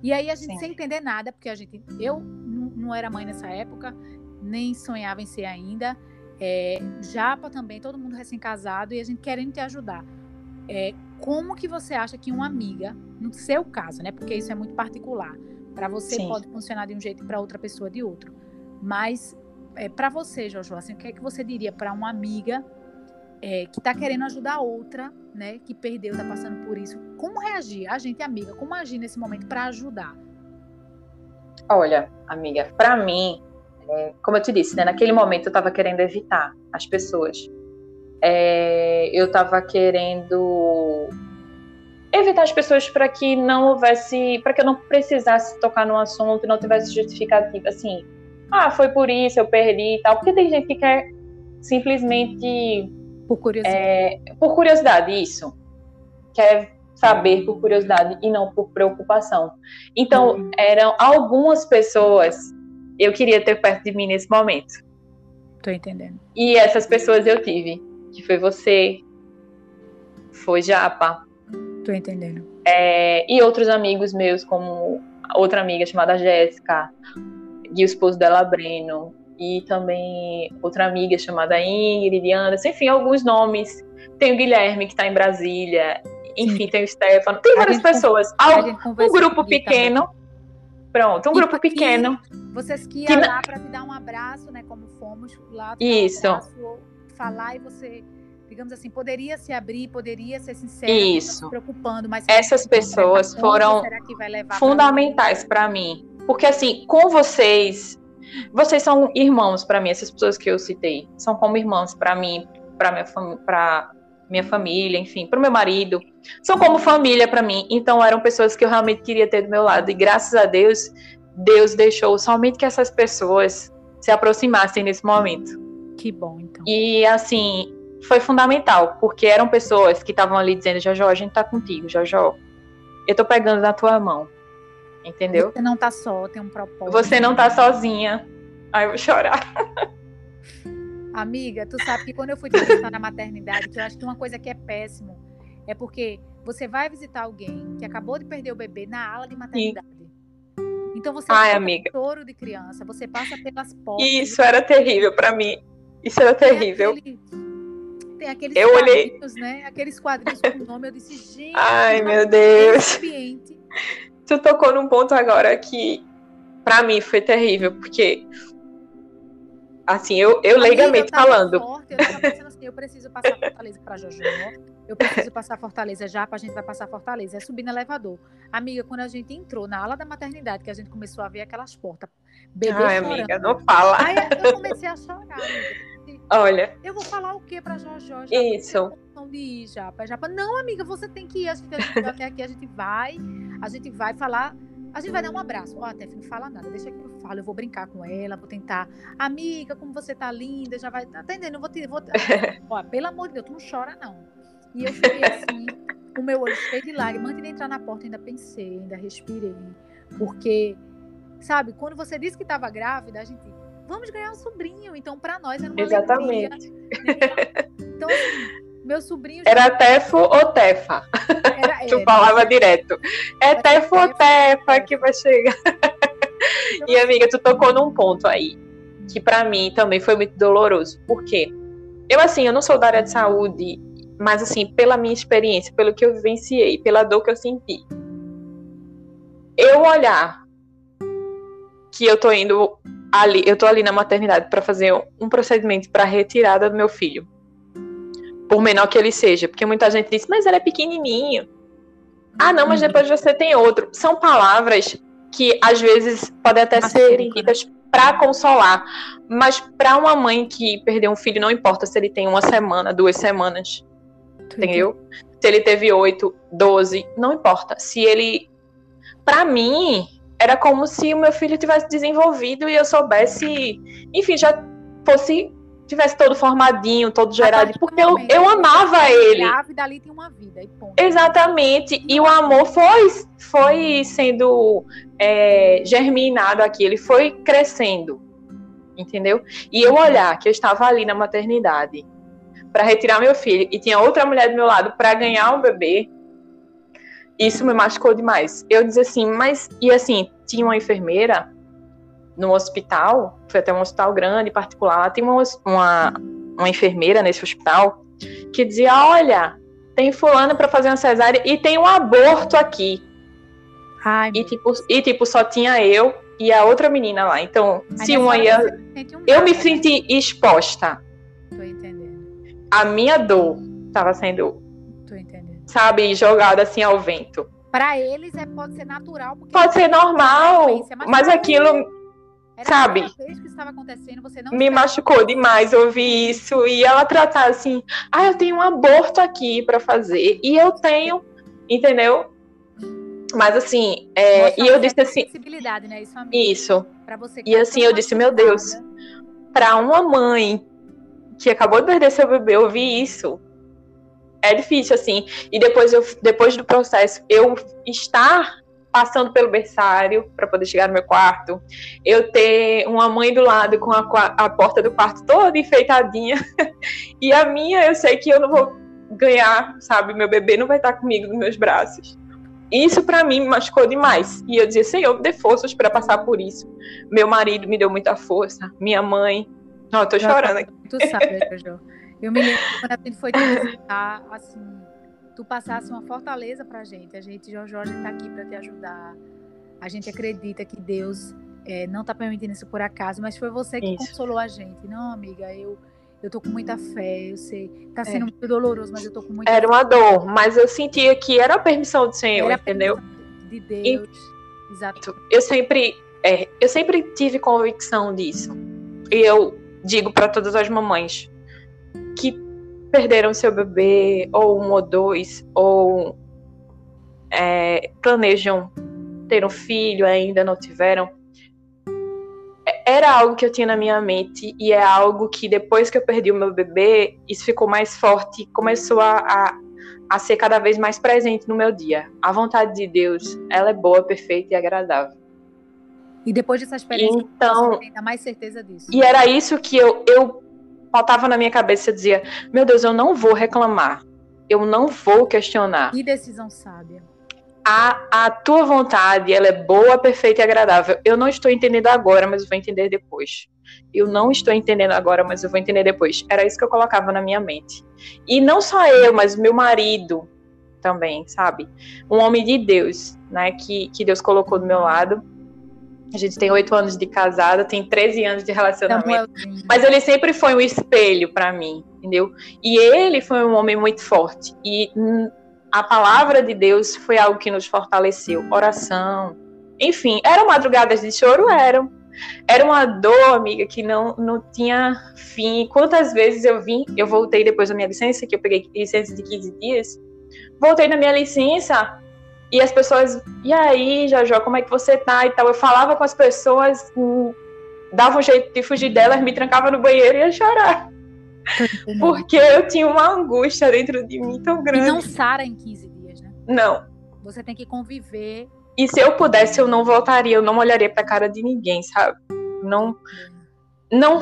E aí a gente Sim. sem entender nada, porque a gente. Eu não era mãe nessa época, nem sonhava em ser ainda. É, Japa também, todo mundo recém-casado e a gente querendo te ajudar. É, como que você acha que uma amiga, no seu caso, né? Porque isso é muito particular. Para você Sim. pode funcionar de um jeito e para outra pessoa de outro. Mas é, para você, Jojo, assim, o que é que você diria para uma amiga é, que está querendo ajudar outra, né? Que perdeu, está passando por isso. Como reagir? A gente, amiga, como agir nesse momento para ajudar? Olha, amiga, para mim, é, como eu te disse, né, naquele momento eu estava querendo evitar as pessoas. É, eu estava querendo evitar as pessoas para que não houvesse, para que eu não precisasse tocar no assunto, não tivesse justificativa, assim, ah, foi por isso, eu perdi e tal, porque tem gente que quer simplesmente por curiosidade, é, por curiosidade, isso, quer saber por curiosidade e não por preocupação. Então, uhum. eram algumas pessoas eu queria ter perto de mim nesse momento. Tô entendendo. E essas pessoas eu tive, que foi você, foi Japa. Tô entendendo. É, e outros amigos meus, como outra amiga chamada Jéssica, e o esposo dela, Breno, e também outra amiga chamada Ingrid, Anderson, enfim, alguns nomes. Tem o Guilherme, que está em Brasília, enfim, Sim. tem o Stefano, tem várias pessoas. Um grupo pequeno. Também. Pronto, um e grupo pequeno. Vocês que iam lá para te dar um abraço, né? Como fomos lá. Isso. Um abraço, falar e você, digamos assim, poderia se abrir, poderia ser sincero, Isso. se preocupando, mas essas pessoas foram fundamentais para mim, porque assim, com vocês, vocês são irmãos para mim, essas pessoas que eu citei, são como irmãos para mim, para minha minha família, enfim, para o meu marido, são como família para mim. Então eram pessoas que eu realmente queria ter do meu lado e graças a Deus, Deus deixou somente que essas pessoas se aproximassem nesse momento. Que bom, então. E assim, foi fundamental, porque eram pessoas que estavam ali dizendo: Jojo, a gente tá contigo, Jojo. Eu tô pegando na tua mão. Entendeu? Você não tá só, tem um propósito. Você não tá sozinha. Aí eu vou chorar. Amiga, tu sabe que quando eu fui visitar na maternidade, que eu acho que uma coisa que é péssimo é porque você vai visitar alguém que acabou de perder o bebê na ala de maternidade. Sim. Então você Ai, amiga. choro de criança, você passa pelas portas. Isso era terrível para mim. Isso era terrível. Aquele, tem aqueles Eu olhei- quadrinhos, né? Aqueles quadrinhos com o nome, eu disse, gente, Ai, que meu Deus. ambiente. Tu tocou num ponto agora que pra mim foi terrível, porque assim, eu, eu Amiga, leigamente tava falando, Forte, eu tava pensando assim, eu preciso passar Fortaleza pra Jojo. Eu preciso passar Fortaleza já, pra gente vai passar Fortaleza. É subir no elevador. Amiga, quando a gente entrou na ala da maternidade, que a gente começou a ver aquelas portas, bebê ai, chorando. amiga, não fala. Aí eu comecei a chorar, amiga. Olha, Eu vou falar o que pra? Já Isso. de ir, Japa. Japa, não, amiga, você tem que ir. A gente, a gente até aqui, a gente vai, a gente vai falar. A gente vai dar um abraço. Ó, Tef, não fala nada, deixa que eu falo. Eu vou brincar com ela, vou tentar. Amiga, como você tá linda, já vai. Tá entendendo? Eu vou te. Vou... Ó, pelo amor de Deus, tu não chora, não. E eu fiquei assim, o meu olho cheio de lágrimas. Antes de entrar na porta, ainda pensei, ainda respirei. Porque, sabe, quando você disse que estava grávida, a gente. Vamos ganhar um sobrinho. Então, pra nós era uma Exatamente. alegria. né? Então, assim, meu sobrinho. era Tefo ou Tefa? era, Tu era. falava direto. É Era Tefo ou Tefa que vai chegar. E amiga, tu tocou num ponto aí que pra mim também foi muito doloroso. Por quê? Eu assim, eu não sou da área de saúde, mas assim, pela minha experiência, pelo que eu vivenciei, pela dor que eu senti, eu olhar que eu tô indo ali, eu tô ali na maternidade pra fazer um procedimento pra retirada do meu filho. Por menor que ele seja, porque muita gente diz, mas ele é pequenininho. Ah, não, mas Uhum. depois você tem outro. São palavras que às vezes podem até Machuca, serem ditas para consolar, mas para uma mãe que perdeu um filho, não importa se ele tem uma semana, duas semanas, entendeu? Se ele teve oito, doze, não importa. Se ele, Pra mim, era como se o meu filho tivesse desenvolvido e eu soubesse, enfim, já fosse tivesse todo formadinho, todo gerado, porque eu, eu que amava ele. Grávida ali tem uma vida e ponto. Exatamente. E o amor foi, foi sendo é, germinado aqui, ele foi crescendo. Entendeu? E eu olhar que eu estava ali na maternidade para retirar meu filho e tinha outra mulher do meu lado para ganhar um bebê, isso me machucou demais. Eu dizia assim, mas. E assim, tinha uma enfermeira no hospital, foi até um hospital grande, particular, lá tem uma, uma, uma enfermeira nesse hospital que dizia: olha, tem fulano para fazer uma cesárea e tem um aborto aqui. Ai, E tipo, e tipo, só tinha eu e a outra menina lá. Então, se uma ia. um Eu me né? senti exposta. Tô entendendo. A minha dor estava sendo, sabe, jogada assim ao vento. Pra eles é, pode ser natural. Porque Pode ser normal, mas mas aquilo sabe? a primeira vez que isso estava acontecendo, você não me machucou demais ouvir isso. E ela tratar assim: ah, eu tenho um aborto aqui para fazer. E eu tenho, entendeu? Mas assim, é, e eu disse assim: sensibilidade, né? Isso, isso. Pra você E assim, eu disse, meu Deus. para uma mãe que acabou de perder seu bebê ouvir isso. É difícil assim. E depois eu depois do processo eu estar passando pelo berçário para poder chegar no meu quarto eu ter uma mãe do lado com a, a porta do quarto toda enfeitadinha e a minha eu sei que eu não vou ganhar sabe? Meu bebê não vai estar comigo nos meus braços. Isso para mim me machucou demais. E eu dizia Senhor me dê forças para passar por isso. Meu marido me deu muita força minha mãe não, eu tô chorando aqui. Tu sabe, Jojo. Eu me lembro quando a gente foi te visitar, assim, tu passasse uma fortaleza pra gente. A gente, Jojo, a gente tá aqui pra te ajudar. A gente acredita que Deus é, não tá permitindo isso por acaso, mas foi você que Isso. consolou a gente. Não, amiga, eu, eu tô com muita fé, eu sei. Tá É. sendo muito doloroso, mas eu tô com muita Era uma dor, mas eu sentia que era a permissão do Senhor, Era entendeu? De Deus. Exato. Eu sempre, é, eu sempre tive convicção disso. E eu digo para todas as mamães que perderam seu bebê, ou um ou dois, ou é, planejam ter um filho ainda não tiveram. É- Era algo que eu tinha na minha mente e é algo que depois que eu perdi o meu bebê, isso ficou mais forte, começou a, a, a ser cada vez mais presente no meu dia. A vontade de Deus, ela é boa, perfeita e agradável. E depois dessa experiência, Então- você tem ainda mais certeza disso. E era isso que eu, eu faltava na minha cabeça. Eu dizia: Meu Deus, eu não vou reclamar. Eu não vou questionar. Que decisão sábia. a, a tua vontade, ela é boa, perfeita e agradável. Eu não estou entendendo agora, mas eu vou entender depois. Eu não estou entendendo agora, mas eu vou entender depois. Era isso que eu colocava na minha mente. E não só eu, mas meu marido também, sabe? Um homem de Deus, né? Que, que Deus colocou do meu lado. A gente tem oito anos de casada, tem 13 anos de relacionamento. Mas ele sempre foi um espelho para mim, entendeu? E ele foi um homem muito forte. E a palavra de Deus foi algo que nos fortaleceu. Oração. Enfim, eram madrugadas de choro? Eram. Era uma dor, amiga, que não, não tinha fim. Quantas vezes eu vim, eu voltei depois da minha licença, que eu peguei licença de 15 dias, voltei na minha licença e as pessoas, e aí, Jajó, como é que você tá e tal? Eu falava com as pessoas, hum, dava um jeito de fugir delas, me trancava no banheiro e ia chorar. Porque eu tinha uma angústia dentro de mim tão grande. E não sara em 15 dias, né? Não. Você tem que conviver. E se eu pudesse, eu não voltaria, eu não olharia pra cara de ninguém, sabe? Não. Não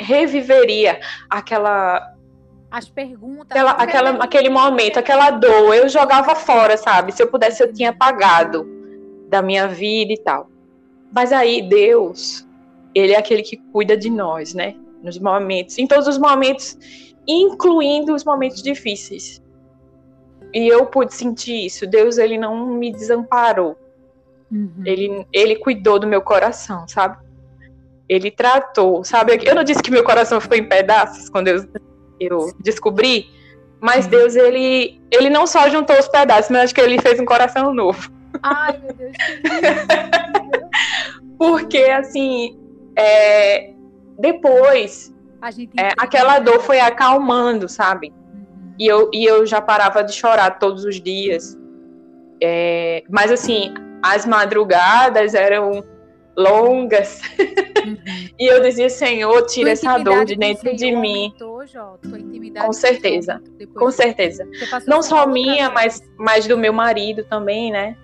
reviveria aquela. As perguntas. Aquela, aquela, aquele momento, aquela dor, eu jogava fora, sabe? Se eu pudesse, eu tinha apagado da minha vida e tal. Mas aí, Deus, Ele é aquele que cuida de nós, né? nos momentos, em todos os momentos, incluindo os momentos difíceis. E eu pude sentir isso. Deus, ele não me desamparou. Uhum. Ele, ele cuidou do meu coração, sabe? Ele tratou, sabe? Eu não disse que meu coração ficou em pedaços quando eu, eu descobri, mas. Deus, ele, ele não só juntou os pedaços, mas acho que ele fez um coração novo. Ai, meu Deus, que Porque, assim, é, depois, é, aquela dor foi acalmando, sabe? Uhum. E eu, e eu já parava de chorar todos os dias. É, mas assim, as madrugadas eram longas. Uhum. e eu dizia, Senhor, tira essa dor de dentro de mim. com certeza, com certeza. Não só minha, mas, mas do meu marido também, né?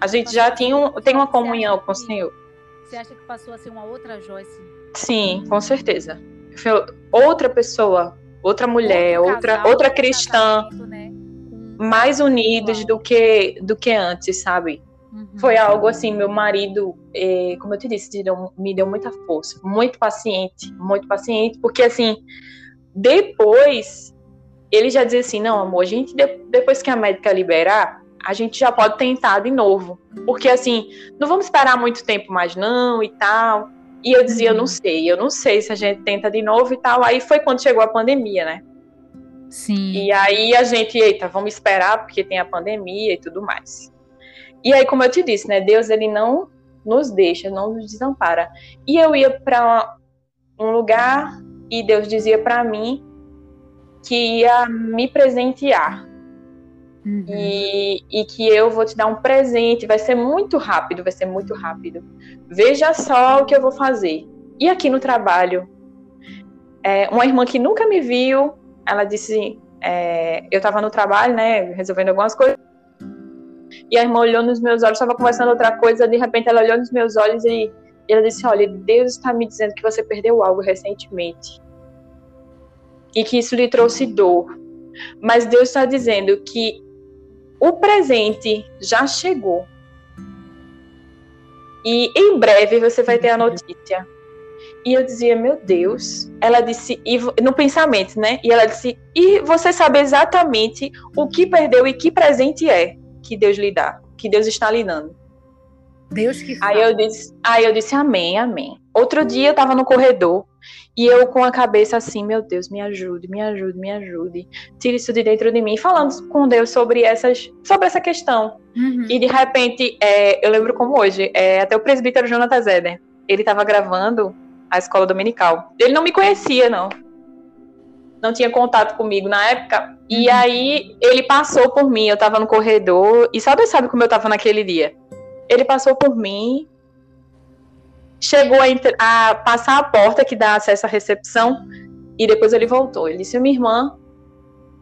A gente já tinha um, tem uma comunhão com o Senhor. Você acha que passou a ser uma outra Joyce Sim, com certeza. Outra pessoa, outra mulher, outro outra, casal, outra cristã, né? mais unidos do que, do que antes, sabe? Uhum. Foi algo assim, meu marido, eh, como eu te disse, me deu muita força, muito paciente, muito paciente, porque assim, depois ele já dizia assim, não, amor, a gente depois que a médica liberar, a gente já pode tentar de novo, porque assim, não vamos esperar muito tempo mais não e tal. E eu dizia, eu não uhum. sei, eu não sei se a gente tenta de novo e tal. Aí foi quando chegou a pandemia, né? Sim. E aí a gente, eita, vamos esperar porque tem a pandemia e tudo mais. E aí, como eu te disse, né, Deus ele não nos deixa, não nos desampara. E eu ia para um lugar e Deus dizia para mim que ia me presentear. Uhum. E, e que eu vou te dar um presente, vai ser muito rápido, vai ser muito rápido. Veja só o que eu vou fazer. E aqui no trabalho, é, uma irmã que nunca me viu, ela disse, é, eu estava no trabalho, né, resolvendo algumas coisas, e a irmã olhou nos meus olhos, estava conversando outra coisa, de repente ela olhou nos meus olhos e, ela disse, olha, Deus está me dizendo que você perdeu algo recentemente e que isso lhe trouxe dor, mas Deus está dizendo que o presente já chegou. E em breve você vai ter a notícia. E eu dizia, meu Deus. Ela disse, e, no pensamento, né? E ela disse, e você sabe exatamente o que perdeu e que presente é que Deus lhe dá, que Deus está lhe dando. Deus que Aí eu disse, aí eu disse, amém, amém. Outro dia eu estava no corredor e eu com a cabeça assim, meu Deus, me ajude, me ajude, me ajude. Tire isso de dentro de mim, falando com Deus sobre essas, sobre essa questão. Uhum. E de repente, é, eu lembro como hoje, é, até o presbítero Jonathan Zeder, ele estava gravando a escola dominical. Ele não me conhecia, não. Não tinha contato comigo na época. E uhum. aí ele passou por mim, eu estava no corredor, e sabe, sabe como eu estava naquele dia? Ele passou por mim, chegou a, a, passar a porta que dá acesso à recepção e depois ele voltou. Ele disse: Minha irmã,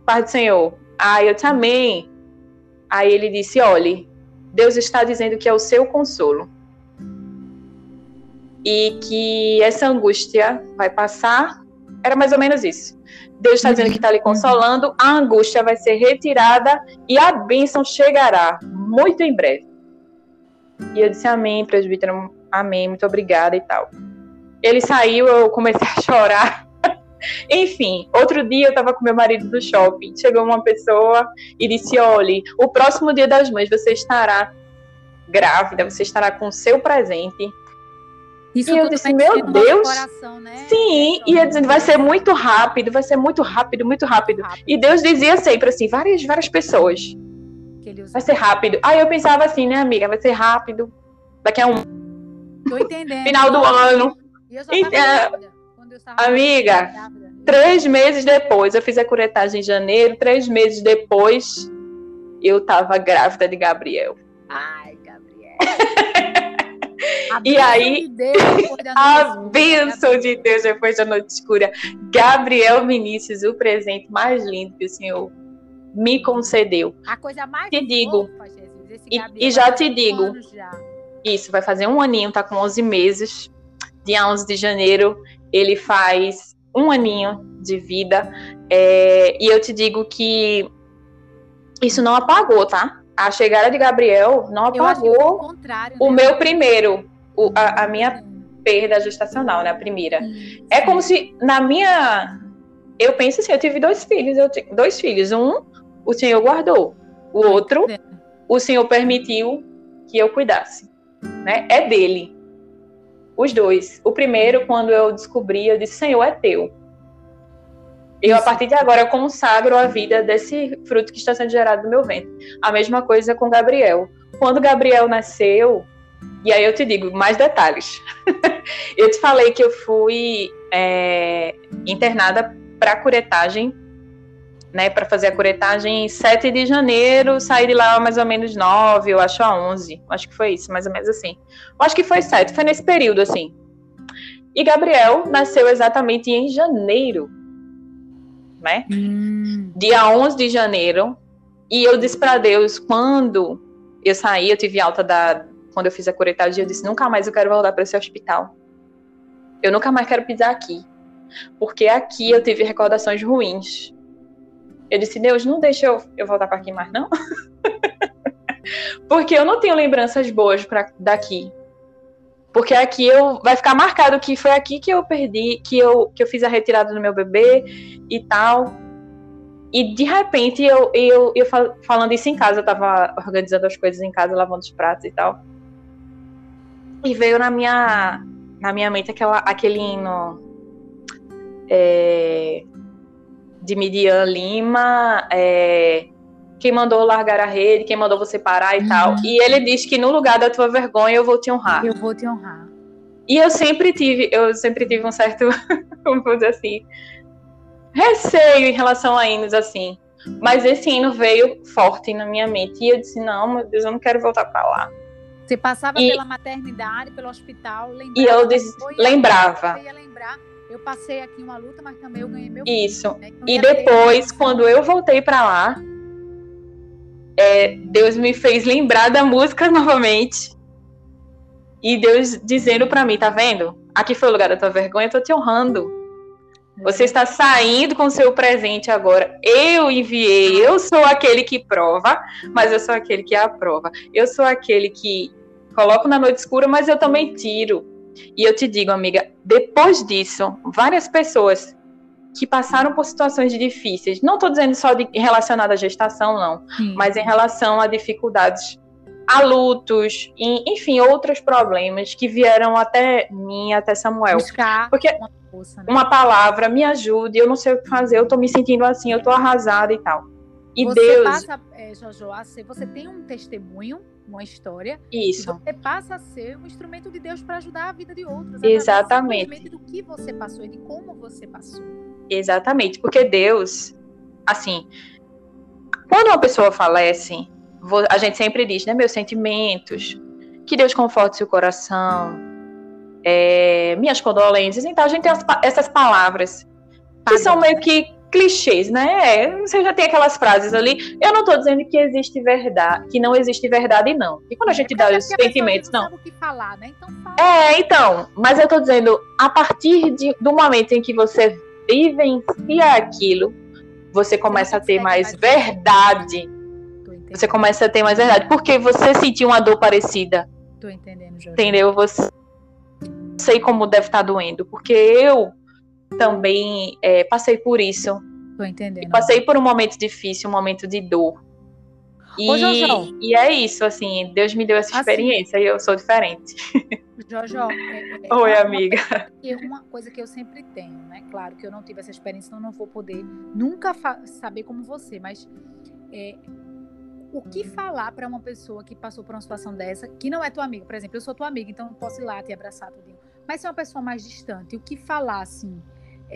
Pai do Senhor. Aí eu também. Aí ele disse: Olhe, Deus está dizendo que é o seu consolo e que essa angústia vai passar. Era mais ou menos isso. Deus está dizendo que está lhe consolando, a angústia vai ser retirada e a bênção chegará muito em breve. E eu disse amém, presbítero, amém, muito obrigada e tal. Ele saiu, eu comecei a chorar. Enfim, outro dia eu estava com meu marido do shopping. Chegou uma pessoa e disse: Olhe, o próximo dia das mães você estará grávida, você estará com seu presente. Isso e eu disse, meu Deus. Coração, né? Sim, e eu dizendo, vai ser muito rápido, vai ser muito rápido, muito rápido. rápido. E Deus dizia sempre assim, várias, várias pessoas. Vai ser rápido. Aí eu pensava assim, né, amiga, vai ser rápido. Daqui a um. Tô entendendo. Final do ano. E eu então, amiga, três meses depois, eu fiz a curetagem em janeiro, três meses depois, eu tava grávida de Gabriel. Ai, Gabriel. e aí, de a bênção de Deus depois da noite escura. Gabriel Vinícius, o presente mais lindo que o Senhor me concedeu. A coisa mais te digo, fofa, Jesus, e, e, já te digo, já. isso vai fazer um aninho, tá com 11 meses. Dia 11 de janeiro, ele faz um aninho de vida. É, e eu te digo que isso não apagou, tá? A chegada de Gabriel não apagou o né? meu primeiro, o, a, a, minha perda gestacional, né? A primeira. Sim, é como se na minha. Eu penso assim, eu tive dois filhos, eu tive dois filhos. Um, o Senhor guardou. O outro, o Senhor permitiu que eu cuidasse. Né? É dele. Os dois. O primeiro, quando eu descobri, eu disse, Senhor, é teu. Eu, a partir de agora, eu consagro a vida desse fruto que está sendo gerado no meu ventre. A mesma coisa com Gabriel. Quando Gabriel nasceu, e aí eu te digo mais detalhes. eu te falei que eu fui é, internada para curetagem, né, para fazer a curetagem em 7 de janeiro, saí de lá mais ou menos 9, eu acho a 11, acho que foi isso, mais ou menos assim. Eu acho que foi 7, foi nesse período assim. E Gabriel nasceu exatamente em janeiro né? Hum. Dia 11 de janeiro. E eu disse para Deus, quando eu saí, eu tive alta da. Quando eu fiz a curetagem, eu disse: nunca mais eu quero voltar para esse hospital. Eu nunca mais quero pisar aqui. Porque aqui eu tive recordações ruins. Eu disse: Deus, não deixa eu, eu voltar para aqui mais, não. porque eu não tenho lembranças boas para daqui. Porque aqui eu vai ficar marcado que foi aqui que eu perdi, que eu, que eu fiz a retirada do meu bebê e tal. E de repente eu, eu, eu falando isso em casa, eu tava organizando as coisas em casa, lavando os pratos e tal. E veio na minha, na minha mente aquela, aquele hino é, de Midian Lima, é, quem mandou largar a rede, quem mandou você parar e uhum. tal. E ele diz que no lugar da tua vergonha eu vou te honrar. Eu vou te honrar. E eu sempre tive, eu sempre tive um certo, como dizer assim, receio em relação a hinos assim. Mas esse hino veio forte na minha mente e eu disse não, meu Deus, eu não quero voltar para lá. Você passava e, pela maternidade, pelo hospital, lembrava. E eu disse, lembrava. Eu ia lembrar. Eu passei aqui uma luta, mas também eu ganhei meu. Isso. Filho, né? E depois, quando eu voltei para lá, é, Deus me fez lembrar da música novamente. E Deus dizendo para mim, tá vendo? Aqui foi o lugar da tua vergonha, eu tô te honrando. Você está saindo com o seu presente agora. Eu enviei, eu sou aquele que prova, mas eu sou aquele que aprova. Eu sou aquele que coloco na noite escura, mas eu também tiro. E eu te digo, amiga, depois disso, várias pessoas que passaram por situações difíceis. Não estou dizendo só de, relacionado à gestação, não, Sim. mas em relação a dificuldades, a lutos, e, enfim, outros problemas que vieram até mim, até Samuel. Buscar Porque uma, força, né? uma palavra me ajude, eu não sei o que fazer, eu estou me sentindo assim, eu estou arrasada e tal. E você Deus. Passa, é, Jojo, você tem um testemunho uma história. Isso. você passa a ser um instrumento de Deus para ajudar a vida de outros. Exatamente. do que você passou e de como você passou. Exatamente, porque Deus, assim, quando uma pessoa falece, a gente sempre diz, né, meus sentimentos, que Deus conforte seu coração, é, minhas condolências, então a gente tem essas palavras que são meio que clichês, né? É, você já tem aquelas frases ali. Eu não estou dizendo que existe verdade, que não existe verdade, não. E quando a gente é dá os sentimentos, não. não. Falar, né? então. É, então. Mas eu estou dizendo, a partir de, do momento em que você vivencia aquilo, você começa a ter mais verdade. Você começa a ter mais verdade. Porque você sentiu uma dor parecida. Tô entendendo, Jorge. Entendeu? Você sei como deve estar tá doendo. Porque eu também é, passei por isso. Tô entendendo. Passei por um momento difícil, um momento de dor. E, Ô, e é isso, assim, Deus me deu essa assim, experiência e eu sou diferente. Jojo, é, é, Oi, amiga. Uma coisa que eu sempre tenho, né? Claro que eu não tive essa experiência, então não vou poder nunca saber como você, mas é, o que falar para uma pessoa que passou por uma situação dessa, que não é tua amiga, por exemplo, eu sou tua amiga, então eu posso ir lá te abraçar tudinho. Mas se é uma pessoa mais distante, o que falar assim?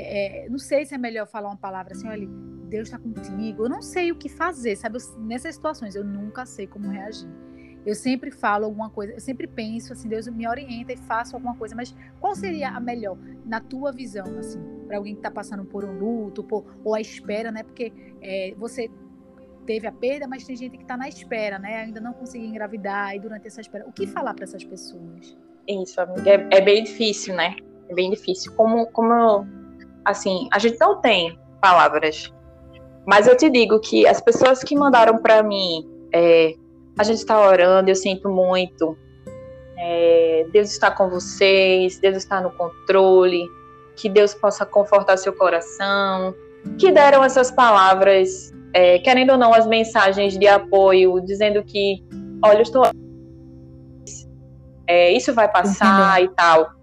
É, não sei se é melhor falar uma palavra assim, olha, Deus está contigo. Eu não sei o que fazer, sabe? Eu, nessas situações eu nunca sei como reagir. Eu sempre falo alguma coisa, eu sempre penso assim, Deus me orienta e faço alguma coisa, mas qual seria a melhor na tua visão, assim, para alguém que está passando por um luto, por, ou a espera, né? Porque é, você teve a perda, mas tem gente que está na espera, né? Ainda não conseguiu engravidar e durante essa espera. O que falar para essas pessoas? Isso, amiga, é, é, bem difícil, né? É bem difícil. Como, como, assim, a gente não tem palavras mas eu te digo que as pessoas que mandaram para mim, é, a gente está orando, eu sinto muito. É, Deus está com vocês, Deus está no controle, que Deus possa confortar seu coração, que deram essas palavras, é, querendo ou não, as mensagens de apoio, dizendo que, olha, eu estou. É, isso vai passar e tal.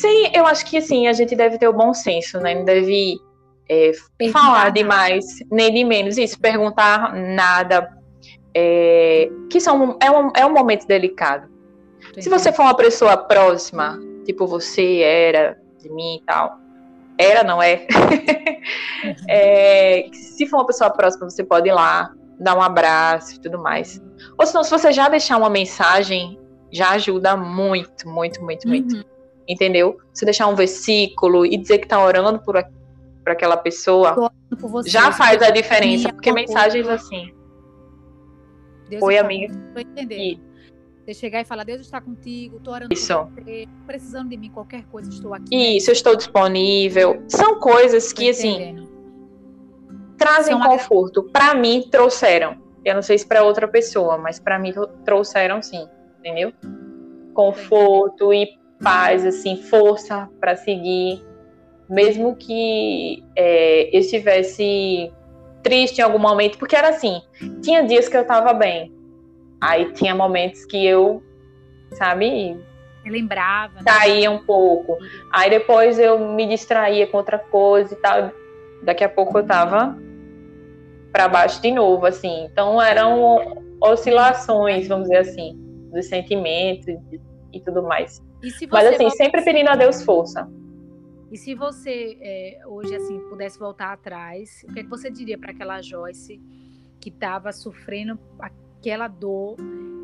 Sim, eu acho que assim, a gente deve ter o bom senso, né? Não deve é, falar demais, nem de menos. Isso, perguntar nada. É, que são, é, um, é um momento delicado. Entendi. Se você for uma pessoa próxima, tipo você era de mim e tal, era, não é? Uhum. é? Se for uma pessoa próxima, você pode ir lá, dar um abraço e tudo mais. Ou senão, se você já deixar uma mensagem, já ajuda muito, muito, muito, muito. Entendeu? Você deixar um versículo e dizer que tá orando por, para aquela pessoa, você, já faz a diferença, porque mensagens assim. Deus Oi, amiga. Entendendo. Você chegar e falar, Deus está contigo, tô orando Isso. por você, precisando de mim, qualquer coisa, estou aqui. Isso, eu estou disponível. São coisas que, assim, trazem São conforto. Para mim, trouxeram. Eu não sei se para outra pessoa, mas para mim trouxeram sim, entendeu? Conforto e paz, assim, força para seguir. Mesmo que é, eu estivesse triste em algum momento, porque era assim, tinha dias que eu tava bem, aí tinha momentos que eu, sabe, lembrava, né? caía um pouco, aí depois eu me distraía com outra coisa e tal, daqui a pouco eu tava para baixo de novo, assim, então eram oscilações, vamos dizer assim, dos sentimentos e tudo mais. Mas assim, sempre pedindo a Deus força. E se você é, hoje assim pudesse voltar atrás, o que, é que você diria para aquela Joyce que estava sofrendo aquela dor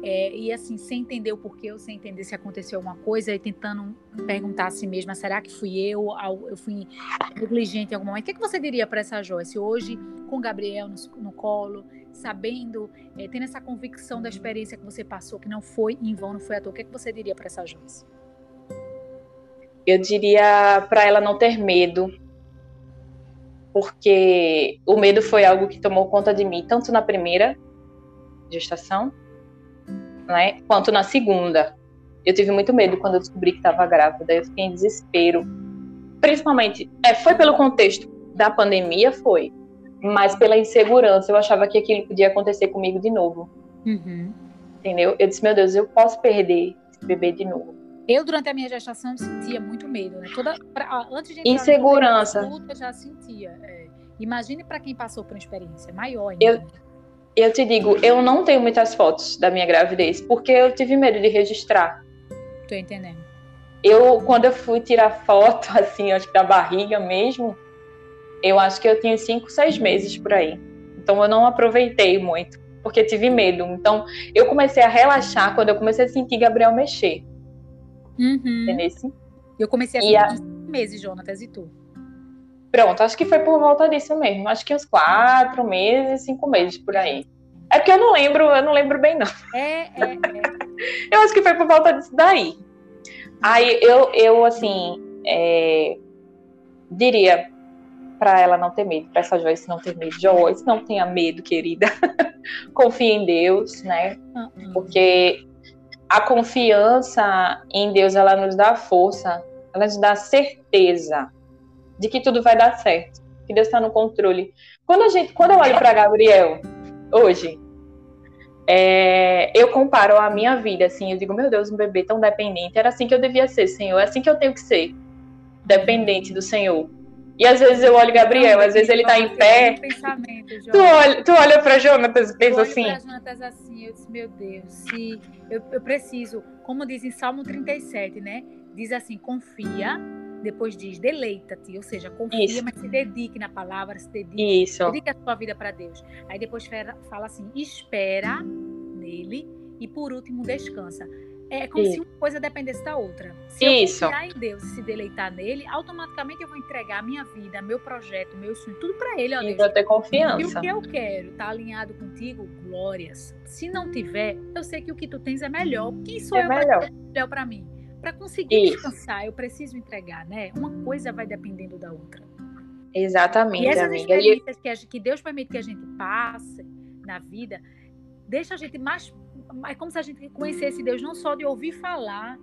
é, e assim sem entender o porquê ou sem entender se aconteceu alguma coisa e tentando perguntar a si mesma, será que fui eu? Eu fui negligente em algum momento? O que, é que você diria para essa Joyce hoje com Gabriel no, no colo, sabendo, é, tendo essa convicção da experiência que você passou que não foi em vão, não foi à toa? O que, é que você diria para essa Joyce? Eu diria para ela não ter medo, porque o medo foi algo que tomou conta de mim, tanto na primeira gestação, né, quanto na segunda. Eu tive muito medo quando eu descobri que estava grávida, eu fiquei em desespero. Principalmente, é, foi pelo contexto da pandemia, foi, mas pela insegurança, eu achava que aquilo podia acontecer comigo de novo. Uhum. Entendeu? Eu disse, meu Deus, eu posso perder esse bebê de novo. Eu, durante a minha gestação, sentia muito medo, né? Toda, pra, antes de Insegurança. Eu já sentia. É. Imagine para quem passou por uma experiência maior ainda. Eu, eu te digo, eu não tenho muitas fotos da minha gravidez, porque eu tive medo de registrar. Tô entendendo. Eu, quando eu fui tirar foto, assim, acho que da barriga mesmo, eu acho que eu tinha cinco, seis meses por aí. Então eu não aproveitei muito, porque tive medo. Então eu comecei a relaxar quando eu comecei a sentir Gabriel mexer. Uhum. Entendeu? Eu comecei a e a... meses, Jonatas, e tu? Pronto, acho que foi por volta disso mesmo. Acho que uns quatro meses, cinco meses por aí. É porque eu não lembro, eu não lembro bem, não. É, é, é. eu acho que foi por volta disso daí. Aí eu, eu assim, é, diria para ela não ter medo, para essa Joyce não ter medo. Joyce, não tenha medo, querida. Confie em Deus, né? Uhum. Porque a confiança em Deus, ela nos dá força, ela nos dá certeza de que tudo vai dar certo, que Deus está no controle. Quando a gente, quando eu olho para Gabriel hoje, é, eu comparo a minha vida, assim, eu digo, meu Deus, um bebê tão dependente, era assim que eu devia ser, Senhor, é assim que eu tenho que ser, dependente do Senhor. E às vezes eu olho Gabriel, às vezes ele tá em pé. Tu olha, tu olha pra Jonatas e pensa assim. Eu olho pra Jonatas assim, eu disse, meu Deus, se eu, eu preciso, como diz em Salmo 37, né? Diz assim, confia, depois diz deleita-te, ou seja, confia, Isso. mas se dedique na palavra, se dedique, Isso. dedique a sua vida para Deus. Aí depois fala assim, espera nele e por último descansa. É como Isso. se uma coisa dependesse da outra. Se Isso. eu confiar em Deus e se deleitar nele, automaticamente eu vou entregar a minha vida, meu projeto, meu sonho, tudo para ele. Ó, e ter confiança. E o que eu quero tá alinhado contigo, glórias. Se não tiver, eu sei que o que tu tens é melhor. Quem sou é eu melhor. melhor para mim? Para conseguir Isso. descansar, eu preciso entregar, né? Uma coisa vai dependendo da outra. Exatamente, e essas amiga. experiências que, que Deus permite que a gente passe na vida, deixa a gente mais é como se a gente conhecesse Deus não só de ouvir falar,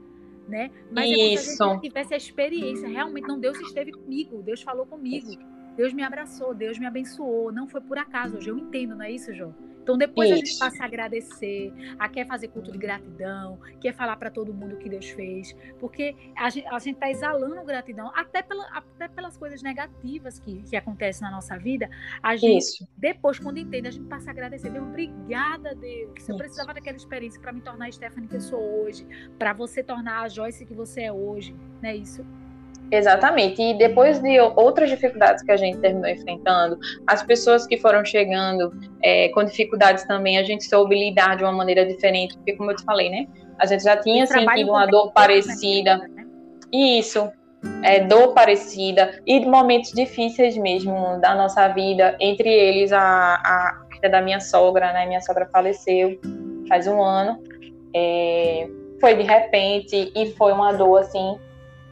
né? Mas Isso. é como se a gente tivesse a experiência. Realmente, não, Deus esteve comigo, Deus falou comigo, Deus me abraçou, Deus me abençoou. Não foi por acaso. Hoje eu entendo, não é isso, João? Então depois isso. a gente passa a agradecer, a quer fazer culto de gratidão, quer falar para todo mundo o que Deus fez, porque a gente está exalando gratidão até, pela, até pelas coisas negativas que, que acontecem na nossa vida. A gente isso. depois quando entende a gente passa a agradecer, Deus, obrigada Deus, isso. eu precisava daquela experiência para me tornar a Stephanie que eu sou hoje, para você tornar a Joyce que você é hoje, não é isso? Exatamente. E depois de outras dificuldades que a gente terminou enfrentando, as pessoas que foram chegando é, com dificuldades também, a gente soube lidar de uma maneira diferente, porque, como eu te falei, né? A gente já tinha sentido uma dor parecida. Né? Isso. É, dor parecida e momentos difíceis mesmo da nossa vida, entre eles a, a da minha sogra, né? Minha sogra faleceu faz um ano. É, foi de repente e foi uma dor assim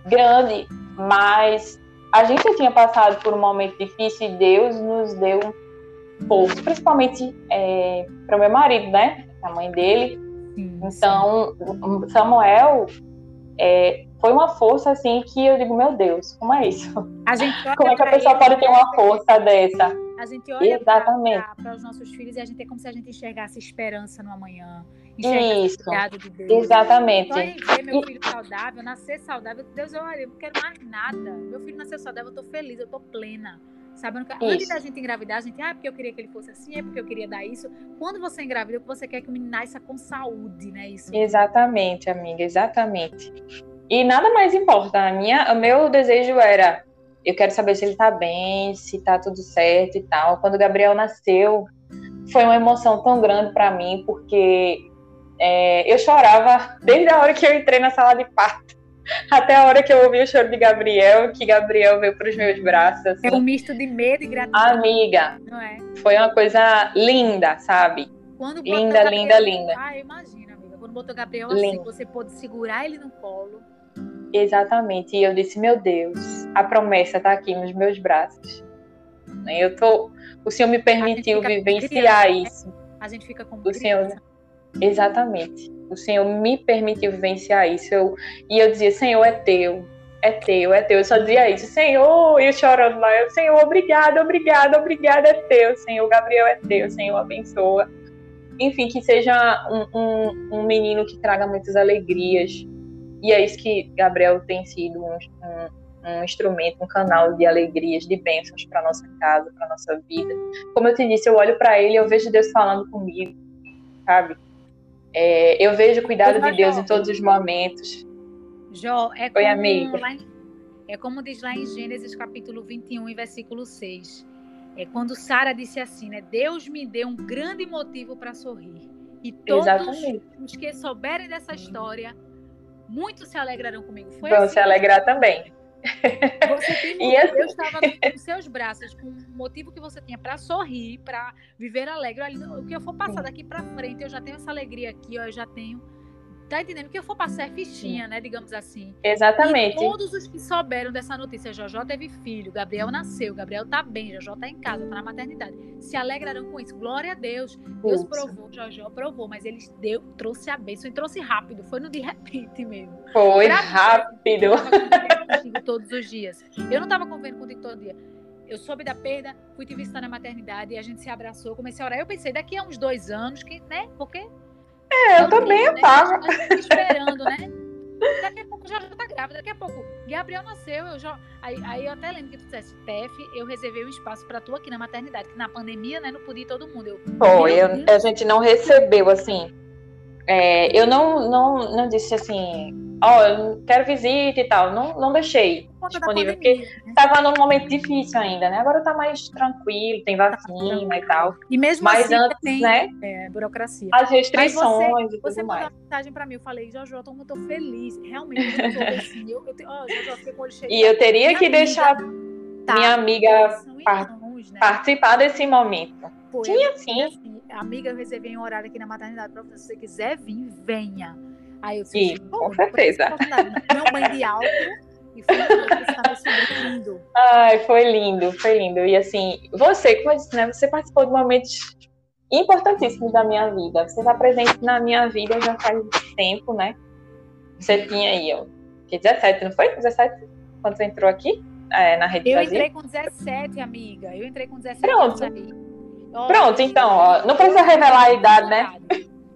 grande mas a gente tinha passado por um momento difícil e Deus nos deu força, principalmente é, para o meu marido, né? A mãe dele. Sim, então. Samuel é, foi uma força assim que eu digo, meu Deus, como é isso? como é que a pessoa pode ter uma força dessa? A gente olha para os nossos filhos e a gente é como se a gente enxergasse esperança no amanhã. Isso. De Deus. Exatamente. Só em ver meu filho saudável, nascer saudável, Deus, olha, eu não quero mais nada. Meu filho nasceu saudável, eu tô feliz, eu tô plena. Sabe? Antes da gente engravidar, a gente, ah, é porque eu queria que ele fosse assim, é porque eu queria dar isso. Quando você engravida, você quer que o menino nasça com saúde, né? Isso. Exatamente, amiga, exatamente. E nada mais importa. A minha, o meu desejo era eu quero saber se ele tá bem, se tá tudo certo e tal. Quando o Gabriel nasceu, foi uma emoção tão grande para mim, porque é, eu chorava desde a hora que eu entrei na sala de parto até a hora que eu ouvi o choro de Gabriel, que Gabriel veio para os meus braços. Assim. É um misto de medo e gratidão. Amiga, é? foi uma coisa linda, sabe? Quando linda, Gabriel, linda, linda. Ah, imagina, amiga. Quando botou Gabriel assim, você pôde segurar ele no colo Exatamente. E eu disse, meu Deus, a promessa está aqui nos meus braços. Eu tô, o Senhor me permitiu vivenciar criança, né? isso. A gente fica com o Senhor, exatamente. O Senhor me permitiu vivenciar isso. Eu, e eu dizia, Senhor, é teu, é teu, é teu. Eu só dizia isso, Senhor, e eu chorando lá, eu, Senhor, obrigado, obrigado, obrigado, é teu, Senhor, Gabriel é teu, Senhor, abençoa. Enfim, que seja um, um, um menino que traga muitas alegrias, e é isso que Gabriel tem sido um, um, um instrumento, um canal de alegrias, de bênçãos para nossa casa, para nossa vida. Como eu te disse, eu olho para ele, eu vejo Deus falando comigo, sabe? É, eu vejo o cuidado de Deus em todos os momentos. Jó, é como, Oi, em, é como diz lá em Gênesis capítulo 21, versículo 6. É quando Sara disse assim, né? Deus me deu um grande motivo para sorrir. E todos Exatamente. os que souberem dessa história muitos se alegrarão comigo. Foi Vão assim, se alegrar também. Você tem muito, assim... Deus estava nos seus braços com um motivo que você tinha para sorrir, para viver alegre. Olha, o que eu for passar daqui para frente, eu já tenho essa alegria aqui, ó, eu já tenho Tá entendendo? Porque eu for passar é fichinha, né? Digamos assim. Exatamente. E todos os que souberam dessa notícia, Jojó teve filho, Gabriel nasceu, Gabriel tá bem, Jojó tá em casa, tá na maternidade. Se alegrarão com isso. Glória a Deus. Deus Isso. provou, Jojó provou, mas ele deu, trouxe a bênção e trouxe rápido. Foi no de repente mesmo. Foi Pra rápido. Eu todos os dias. Eu não tava convivendo contigo todo dia. Eu soube da perda, fui te visitar na maternidade e a gente se abraçou, comecei a orar. Eu pensei, daqui a uns dois anos, que, né? Porque É, eu também eu né? tava. A gente esperando, né? Daqui a pouco já tá grávida, daqui a pouco Gabriel nasceu, eu já. Aí, aí eu até lembro que tu disseste, Tef, eu reservei um espaço pra tu aqui na maternidade, que na pandemia, né, não podia todo mundo. Eu, Meu eu- a gente não recebeu, assim. É, eu não, não, não disse assim, ó, eu quero visita e tal. Não, não deixei disponível, pandemia, né? Tava num momento difícil ainda, né? Agora tá mais tranquilo, tem vacina e tal. E mesmo Mas assim, antes, tem né? é, burocracia. As restrições e Você tudo mandou mais. uma mensagem pra mim, eu falei, Jojo, eu tô feliz. Realmente, eu tô assim. Eu, eu, ó, Jojo, fiquei com. E eu teria Minha que amiga deixar tá, minha amiga par- irmãos, né? participar desse momento. Tinha sim. assim, amiga, eu reservei um horário aqui na maternidade você. Se você quiser vir, venha. Aí eu Sim, disse, com "Pô, certeza." não banho de álcool. E sobrinho lindo. Ai, foi lindo, foi lindo. E assim, você, como eu disse, né? Você participou de momentos importantíssimos da minha vida. Você está presente na minha vida já faz tempo, né? Você tinha aí, ó, que 17, não foi? 17? Quando você entrou aqui é, na Rede Eu Brasil? entrei com 17, amiga. Eu entrei com 17 Pronto. Pronto, então, ó, não precisa revelar a idade, né?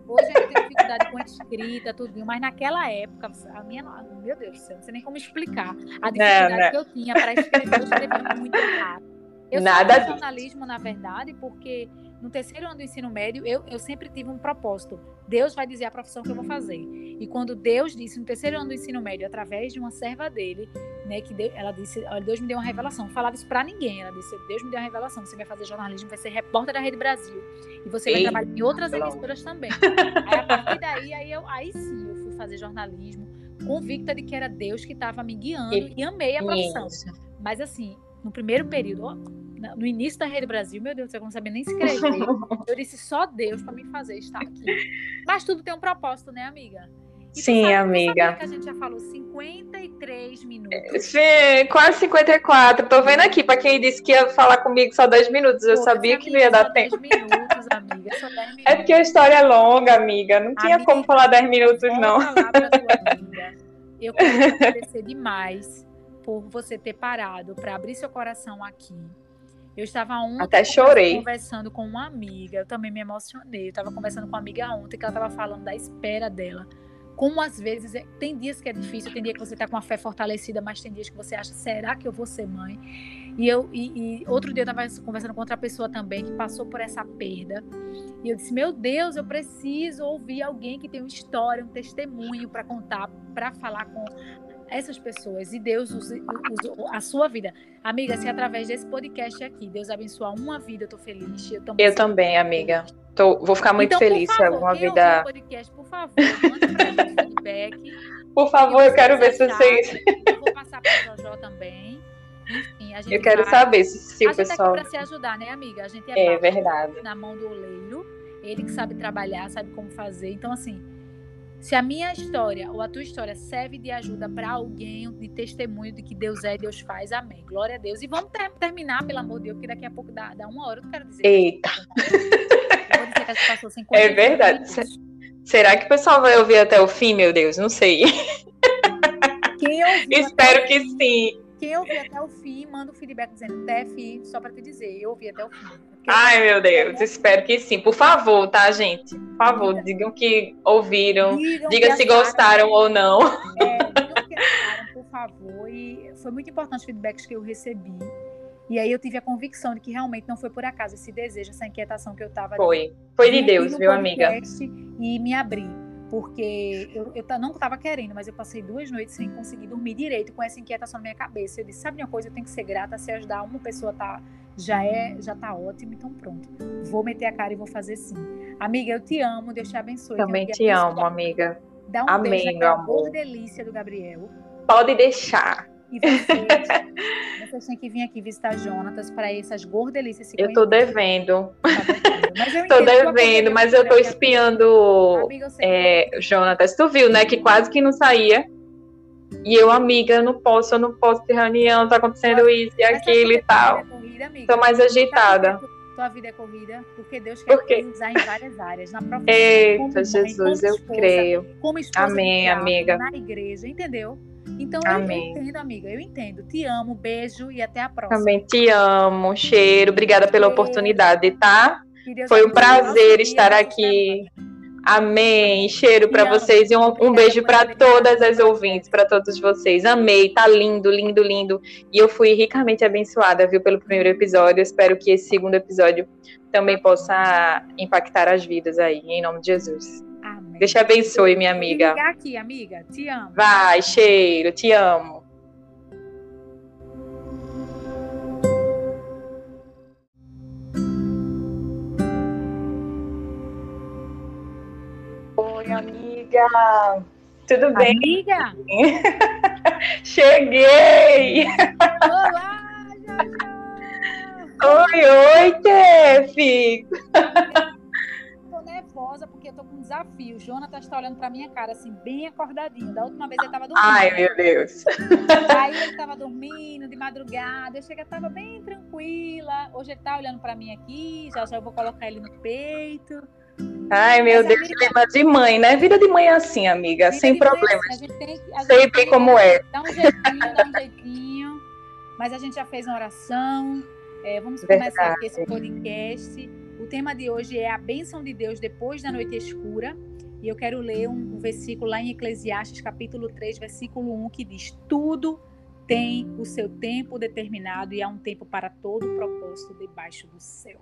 Hoje eu tenho dificuldade com escrita, tudo, mas naquela época, a minha, meu Deus do céu, não sei nem como explicar a dificuldade não. que eu tinha para escrever, eu escrevia muito rápido. Eu Nada jornalismo, na verdade, porque no terceiro ano do ensino médio, eu, eu sempre tive um propósito. Deus vai dizer a profissão que eu vou fazer. E quando Deus disse no terceiro ano do ensino médio, através de uma serva dele, né, que Deus, ela disse, Deus me deu uma revelação. Não falava isso pra ninguém. Ela disse, Deus me deu uma revelação. Você vai fazer jornalismo, vai ser repórter da Rede Brasil. E você vai Eita, trabalhar em outras emissoras também. Aí, a partir daí, aí, eu, aí sim, eu fui fazer jornalismo, convicta de que era Deus que estava me guiando E- e amei a profissão. Isso. Mas assim, no primeiro período, ó, no início da Rede Brasil, meu Deus, eu não sabia nem escrever. Eu disse só Deus para me fazer estar aqui. Mas tudo tem um propósito, né, amiga? E Sim, sabe- amiga. sabia que a gente já falou 53 minutos. Sim, quase 54. Tô vendo aqui, pra quem disse que ia falar comigo só 10 minutos. Eu Pô, sabia que não ia dar só tempo. 10 minutos, amiga, só 10 minutos. É porque a história é longa, amiga. Não tinha Amiga, como falar 10 minutos, não. Eu quero agradecer demais por você ter parado para abrir seu coração aqui. Eu estava ontem Até chorei. conversando com uma amiga, eu também me emocionei. Eu estava conversando com uma amiga ontem que ela estava falando da espera dela. Como às vezes, é- tem dias que é difícil, tem dia que você está com a fé fortalecida, mas tem dias que você acha, será que eu vou ser mãe? E eu e, e outro dia eu estava conversando com outra pessoa também que passou por essa perda. E eu disse: Meu Deus, eu preciso ouvir alguém que tem uma história, um testemunho para contar, para falar com essas pessoas. E Deus use- usou a sua vida. Amiga, se através desse podcast aqui Deus abençoar uma vida, eu tô feliz. Eu, Eu também, amiga. Tô- vou ficar muito então, feliz por se favor, alguma quem ouviu vida. o podcast, por favor, manda gente feedback. Por favor, eu quero ver se vocês. Eu vou passar Jojó também. Enfim, a gente Eu quero vai- saber se, se a o gente pessoal. tá aqui pra se ajudar, né, amiga? A gente é, É verdade. na mão do oleiro, ele que sabe trabalhar, sabe como fazer. Então, assim, se a minha história ou a tua história serve de ajuda para alguém, de testemunho de que Deus é e Deus faz, amém. Glória a Deus. E vamos ter- terminar, pelo amor de Deus, porque daqui a pouco dá, dá uma hora, eu não quero dizer. Eita. Eu vou dizer que 50 É verdade. minutos. Será que o pessoal vai ouvir até o fim, meu Deus? Não sei. Espero que fim- sim. Quem ouvir até o fim, manda um feedback dizendo, Tef, só para te dizer, eu ouvi até o fim. Ai, meu Deus. Espero que sim. Por favor, tá, gente? Por favor, digam que ouviram. Digam Diga que se acharam, gostaram ou não. É, digam que acharam, por favor. E foi muito importante os feedbacks que eu recebi. E aí eu tive a convicção de que realmente não foi por acaso esse desejo, essa inquietação que eu estava Foi. Foi de Deus, viu, amiga? E me abrir. Porque eu, eu não estava querendo, mas eu passei duas noites sem conseguir dormir direito com essa inquietação na minha cabeça. Eu disse, sabe uma coisa, eu tenho que ser grata, se ajudar uma pessoa tá, já é, já tá ótimo, então pronto. Vou meter a cara e vou fazer sim. Amiga, eu te amo, Deus te abençoe. Também te amo, amiga. Dá um Amém, beijo naquela gordelícia do Gabriel. Pode deixar. E você Vocês têm que vir aqui visitar Jonatas para essas gordelícias se Eu tô devendo. Tá devendo. Mas eu Tô mas espiando Amiga, é, Jonatas. Tu viu, né? Que quase que não saía. E eu, amiga, eu não posso, eu não posso ter reunião, tá acontecendo isso e Mas aquilo e tal. é amiga? Tô mais que agitada. tu- Tua vida é corrida, porque Deus quer Por quê? te usar em várias áreas, na profissão, como Eita, mãe, Jesus, como eu esposa, creio. como esposa Amém, amiga. na igreja, entendeu? Então eu- eu Amém. entendo, amiga, eu entendo. Te amo, beijo e até a próxima. Também te amo, cheiro. Obrigada pela oportunidade, tá? Foi um prazer estar aqui. Amém. Cheiro para vocês e um, um beijo para todas as ouvintes, para todos vocês. Amei, tá lindo, lindo, lindo. E eu fui ricamente abençoada, viu, pelo primeiro episódio. Espero que esse segundo episódio também possa impactar as vidas aí, em nome de Jesus. Deus te abençoe, minha Vou amiga. ligar aqui, amiga. Te amo. Vai, cheiro, te amo. Oi, amiga. Tudo bem? Amiga! Cheguei! Olá! Oi, oi, Tefi! Nervosa porque eu tô com um desafio. O Jonathan está olhando pra minha cara, assim, bem acordadinho. Da última vez ele tava dormindo. Ai, meu Deus. Aí ele tava dormindo de madrugada. Eu cheguei, tava bem tranquila. Hoje ele tá olhando pra mim aqui. Já já eu vou colocar ele no peito. Ai, meu Mas, Deus, amiga- clima de mãe, né? Vida de mãe é assim, amiga, Vida sem de mãe, problemas. assim, a gente tem Sei bem como é. Dá um jeitinho, dá um jeitinho. Mas a gente já fez uma oração. É, vamos Verdade. começar aqui esse podcast. O tema de hoje é a bênção de Deus depois da noite escura. E eu quero ler um, um versículo lá em Eclesiastes, capítulo 3, versículo 1, que diz: Tudo tem o seu tempo determinado e há um tempo para todo o propósito debaixo do céu.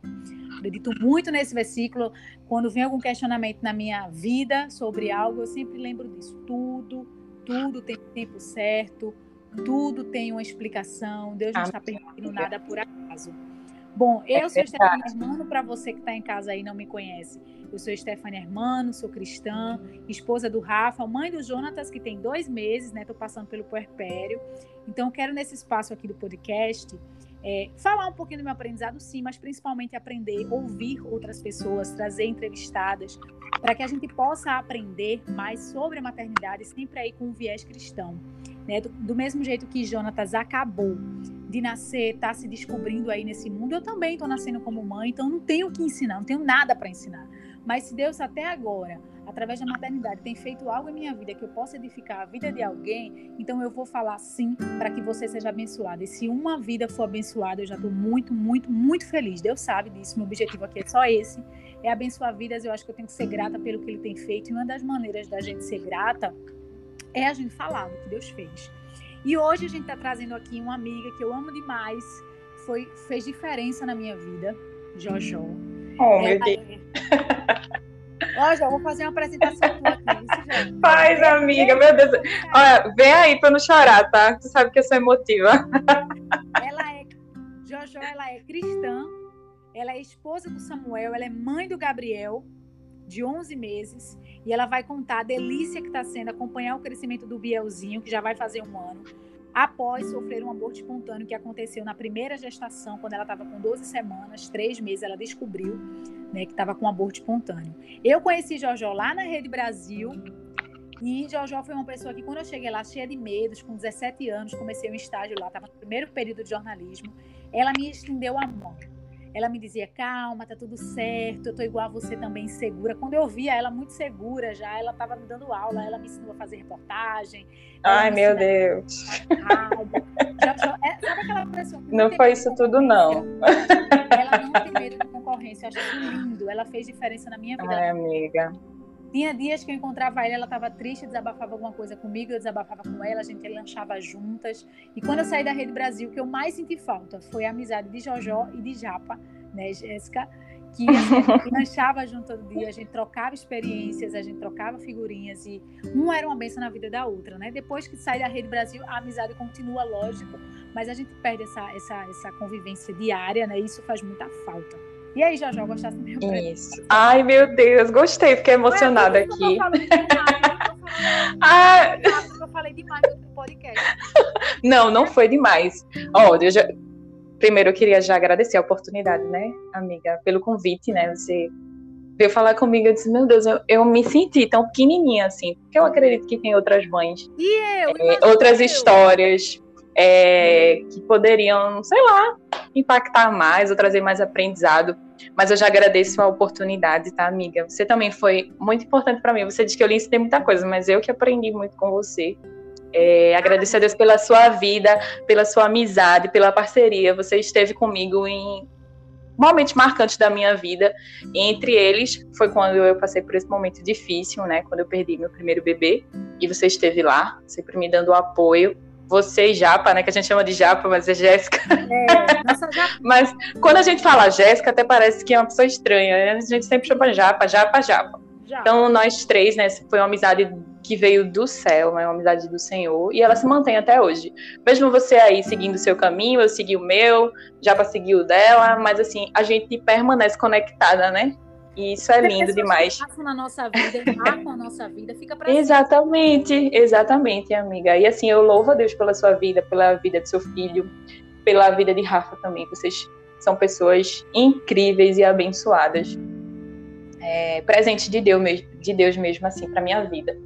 Acredito muito nesse versículo. Quando vem algum questionamento na minha vida sobre algo, eu sempre lembro disso. Tudo, tudo tem tempo certo, tudo tem uma explicação. Deus não está permitindo nada por acaso. Bom, eu É sou. Stefania Hermano, para você que está em casa aí e não me conhece. Eu sou Stefania Hermano, sou cristã, esposa do Rafa, mãe do Jonatas, que tem dois meses, né? Tô passando pelo puerpério. Então, eu quero nesse espaço aqui do podcast é, falar um pouquinho do meu aprendizado, sim, mas principalmente aprender, ouvir outras pessoas, trazer entrevistadas, para que a gente possa aprender mais sobre a maternidade, sempre aí com um viés cristão. Né? Do, do mesmo jeito que Jonatas acabou de nascer, está se descobrindo aí nesse mundo, eu também estou nascendo como mãe, então não tenho o que ensinar, não tenho nada para ensinar. Mas se Deus até agora, através da maternidade, tem feito algo em minha vida que eu possa edificar a vida de alguém, então eu vou falar sim para que você seja abençoado. E se uma vida for abençoada, eu já estou muito, muito, muito feliz. Deus sabe disso. Meu objetivo aqui é só esse: é abençoar vidas. Eu acho que eu tenho que ser grata pelo que Ele tem feito. E uma das maneiras da gente ser grata é a gente falar do que Deus fez. E hoje a gente está trazendo aqui uma amiga que eu amo demais, foi fez diferença na minha vida, Jojó. Oh, meu Ela Deus. É- Ó, já vou fazer uma apresentação aqui, já. Faz, amiga, meu Deus. Olha, vem aí pra não chorar, tá? Tu sabe que eu sou emotiva. Ela é Jojo, ela é cristã, ela é esposa do Samuel, ela é mãe do Gabriel, de 11 meses, e ela vai contar a delícia que está sendo acompanhar o crescimento do Bielzinho, que já vai fazer um ano, após sofrer um aborto espontâneo que aconteceu na primeira gestação, quando ela estava com 12 semanas, 3 meses, ela descobriu né, que estava com aborto espontâneo. Eu conheci Jojo lá na Rede Brasil, e Jojo foi uma pessoa que, quando eu cheguei lá, cheia de medos, com 17 anos, comecei um estágio lá, estava no primeiro período de jornalismo. Ela me estendeu a mão. Ela me dizia: calma, tá tudo certo, eu tô igual a você também, segura. Quando eu via ela muito segura já, ela estava me dando aula, ela me ensinou a fazer reportagem. Ai, me meu Deus. É, sabe aquela pessoa que Não tem foi isso tudo, não. Ela não tem medo de concorrência, eu acho isso lindo. Ela fez diferença na minha vida. Ai, amiga. Tinha dias que eu encontrava ela, ela estava triste, desabafava alguma coisa comigo, eu desabafava com ela, a gente lanchava juntas. E quando eu saí da Rede Brasil, o que eu mais senti falta foi a amizade de Jojó e de Japa, né, Jéssica? Que a gente lanchava junto todo dia, a gente trocava experiências, a gente trocava figurinhas e uma era uma benção na vida da outra, né? Depois que sai da Rede Brasil, a amizade continua, lógico, mas a gente perde essa, essa, essa convivência diária, né? E isso faz muita falta. E aí, Jojó, gostasse do meu Isso. Ai, meu Deus, gostei, fiquei emocionada Olha, que aqui. Ah, eu falei demais no podcast. Não, não foi demais. Ó, eu já... primeiro eu queria já agradecer a oportunidade, né, amiga, pelo convite, né? Você veio falar comigo, eu disse, meu Deus, eu, eu me senti tão pequenininha assim, porque eu acredito que tem outras mães, eu? é, outras eu. histórias é, que poderiam, sei lá, impactar mais ou trazer mais aprendizado. Mas eu já agradeço a oportunidade, tá, amiga? Você também foi muito importante para mim. Você disse que eu lhe ensinei muita coisa, mas eu que aprendi muito com você. É, agradeço a Deus pela sua vida, pela sua amizade, pela parceria. Você esteve comigo em momentos marcantes da minha vida. Entre eles, foi quando eu passei por esse momento difícil, né? Quando eu perdi meu primeiro bebê. E você esteve lá, sempre me dando apoio. Você e Japa, né? Que a gente chama de Japa, mas é Jéssica. É, nossa, Mas quando a gente fala Jéssica, até parece que é uma pessoa estranha. né? A gente sempre chama Japa, Japa, Japa. já. Então, nós três, né? Foi uma amizade que veio do céu, né, uma amizade do Senhor, e ela se mantém até hoje. Mesmo você aí seguindo o seu caminho, eu segui o meu, já para seguir o dela, mas assim, a gente permanece conectada, né? E isso é lindo demais. que passam na nossa vida, a nossa vida, fica pra sempre. Exatamente, exatamente, amiga. E assim, eu louvo a Deus pela sua vida, pela vida de seu filho, pela vida de Rafa também. Vocês são pessoas incríveis e abençoadas. É, presente de Deus mesmo, de Deus mesmo assim para minha vida.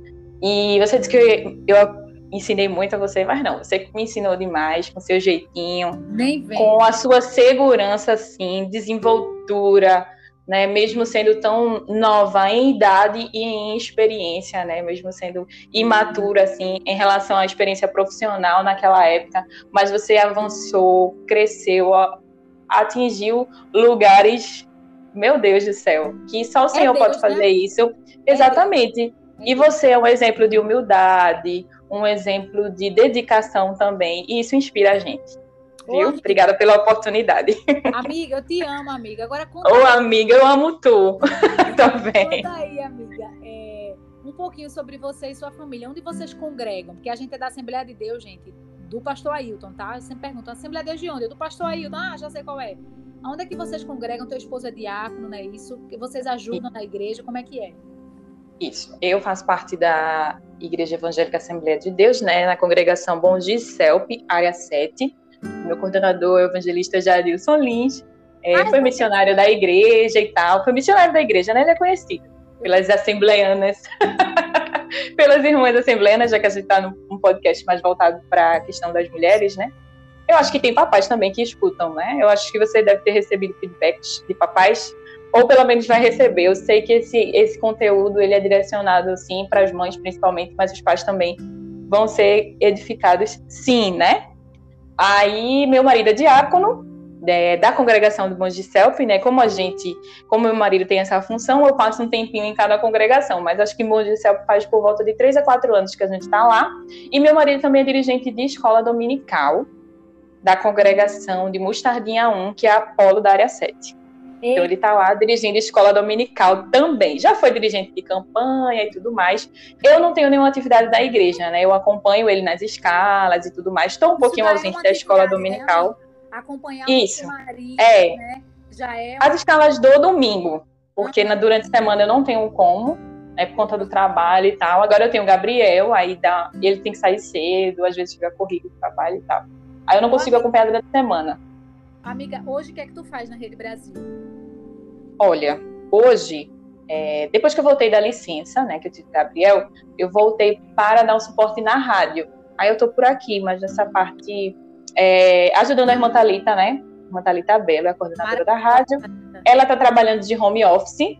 E você disse que eu, eu ensinei muito a você, mas não, você me ensinou demais com seu jeitinho, com a sua segurança, assim, desenvoltura, né? Mesmo sendo tão nova em idade e em experiência, né? Mesmo sendo imatura, assim, em relação à experiência profissional naquela época, mas você avançou, cresceu, atingiu lugares, meu Deus do céu, que só o Senhor Deus, pode fazer né? isso. Exatamente. E você é um exemplo de humildade, um exemplo de dedicação também, e isso inspira a gente. Viu? Ô, Obrigada pela oportunidade. Amiga, eu te amo, amiga. Agora conta, Ô, amiga, eu amo tu também. conta aí, amiga, é, um pouquinho sobre você e sua família. Onde vocês congregam? Porque a gente é da Assembleia de Deus, gente, do pastor Ailton, tá? Eu sempre pergunto, Assembleia de Deus de onde? É Do pastor Ailton. Ah, já sei qual é. Onde é que vocês congregam? Teu esposo é diácono, não é isso? Que vocês ajudam na igreja? Como é que é? Isso. Eu faço parte da Igreja Evangélica Assembleia de Deus, né, na congregação Bom Celp, área 7. Meu coordenador é o evangelista Jadilson Lins. É, foi missionário da igreja e tal. Foi missionário da igreja, né? Ele é conhecido pelas assembleianas, pelas irmãs assembleianas, já que a gente está num podcast mais voltado para a questão das mulheres, né? Eu acho que tem papais também que escutam, né? Eu acho que você deve ter recebido feedbacks de papais, ou pelo menos vai receber. Eu sei que esse, esse conteúdo ele é direcionado, sim, para as mães principalmente, mas os pais também vão ser edificados, sim, né? Aí, meu marido é diácono, é, da congregação do Bons de Selfie, né? Como a gente, como meu marido tem essa função, eu passo um tempinho em cada congregação, mas acho que Bons de Selfie faz por volta de 3 a 4 anos que a gente está lá. E meu marido também é dirigente de escola dominical da congregação de Mostardinha 1, que é a Polo da área 7. Então ele está lá dirigindo escola dominical também. Já foi dirigente de campanha e tudo mais. Eu não tenho nenhuma atividade da igreja, né? Eu acompanho ele nas escalas e tudo mais. Estou um pouquinho é ausente uma da escola atividade, né, dominical. Acompanhar Isso. o marido, É. né? Já é As escalas do domingo, porque na, durante a semana eu não tenho como, né, por conta do trabalho e tal. Agora eu tenho o Gabriel, aí dá, ele tem que sair cedo, às vezes fica corrido do trabalho e tal. Aí eu não consigo acompanhar durante a semana. Amiga, hoje o que é que tu faz na Rede Brasil? Olha, hoje, é, depois que eu voltei da licença, né, que eu tive Gabriel, eu voltei para dar um suporte na rádio. Aí eu tô por aqui, mas nessa parte, é, ajudando a irmã Thalita, né? A irmã Thalita Bela, a coordenadora da rádio. Ela tá trabalhando de home office,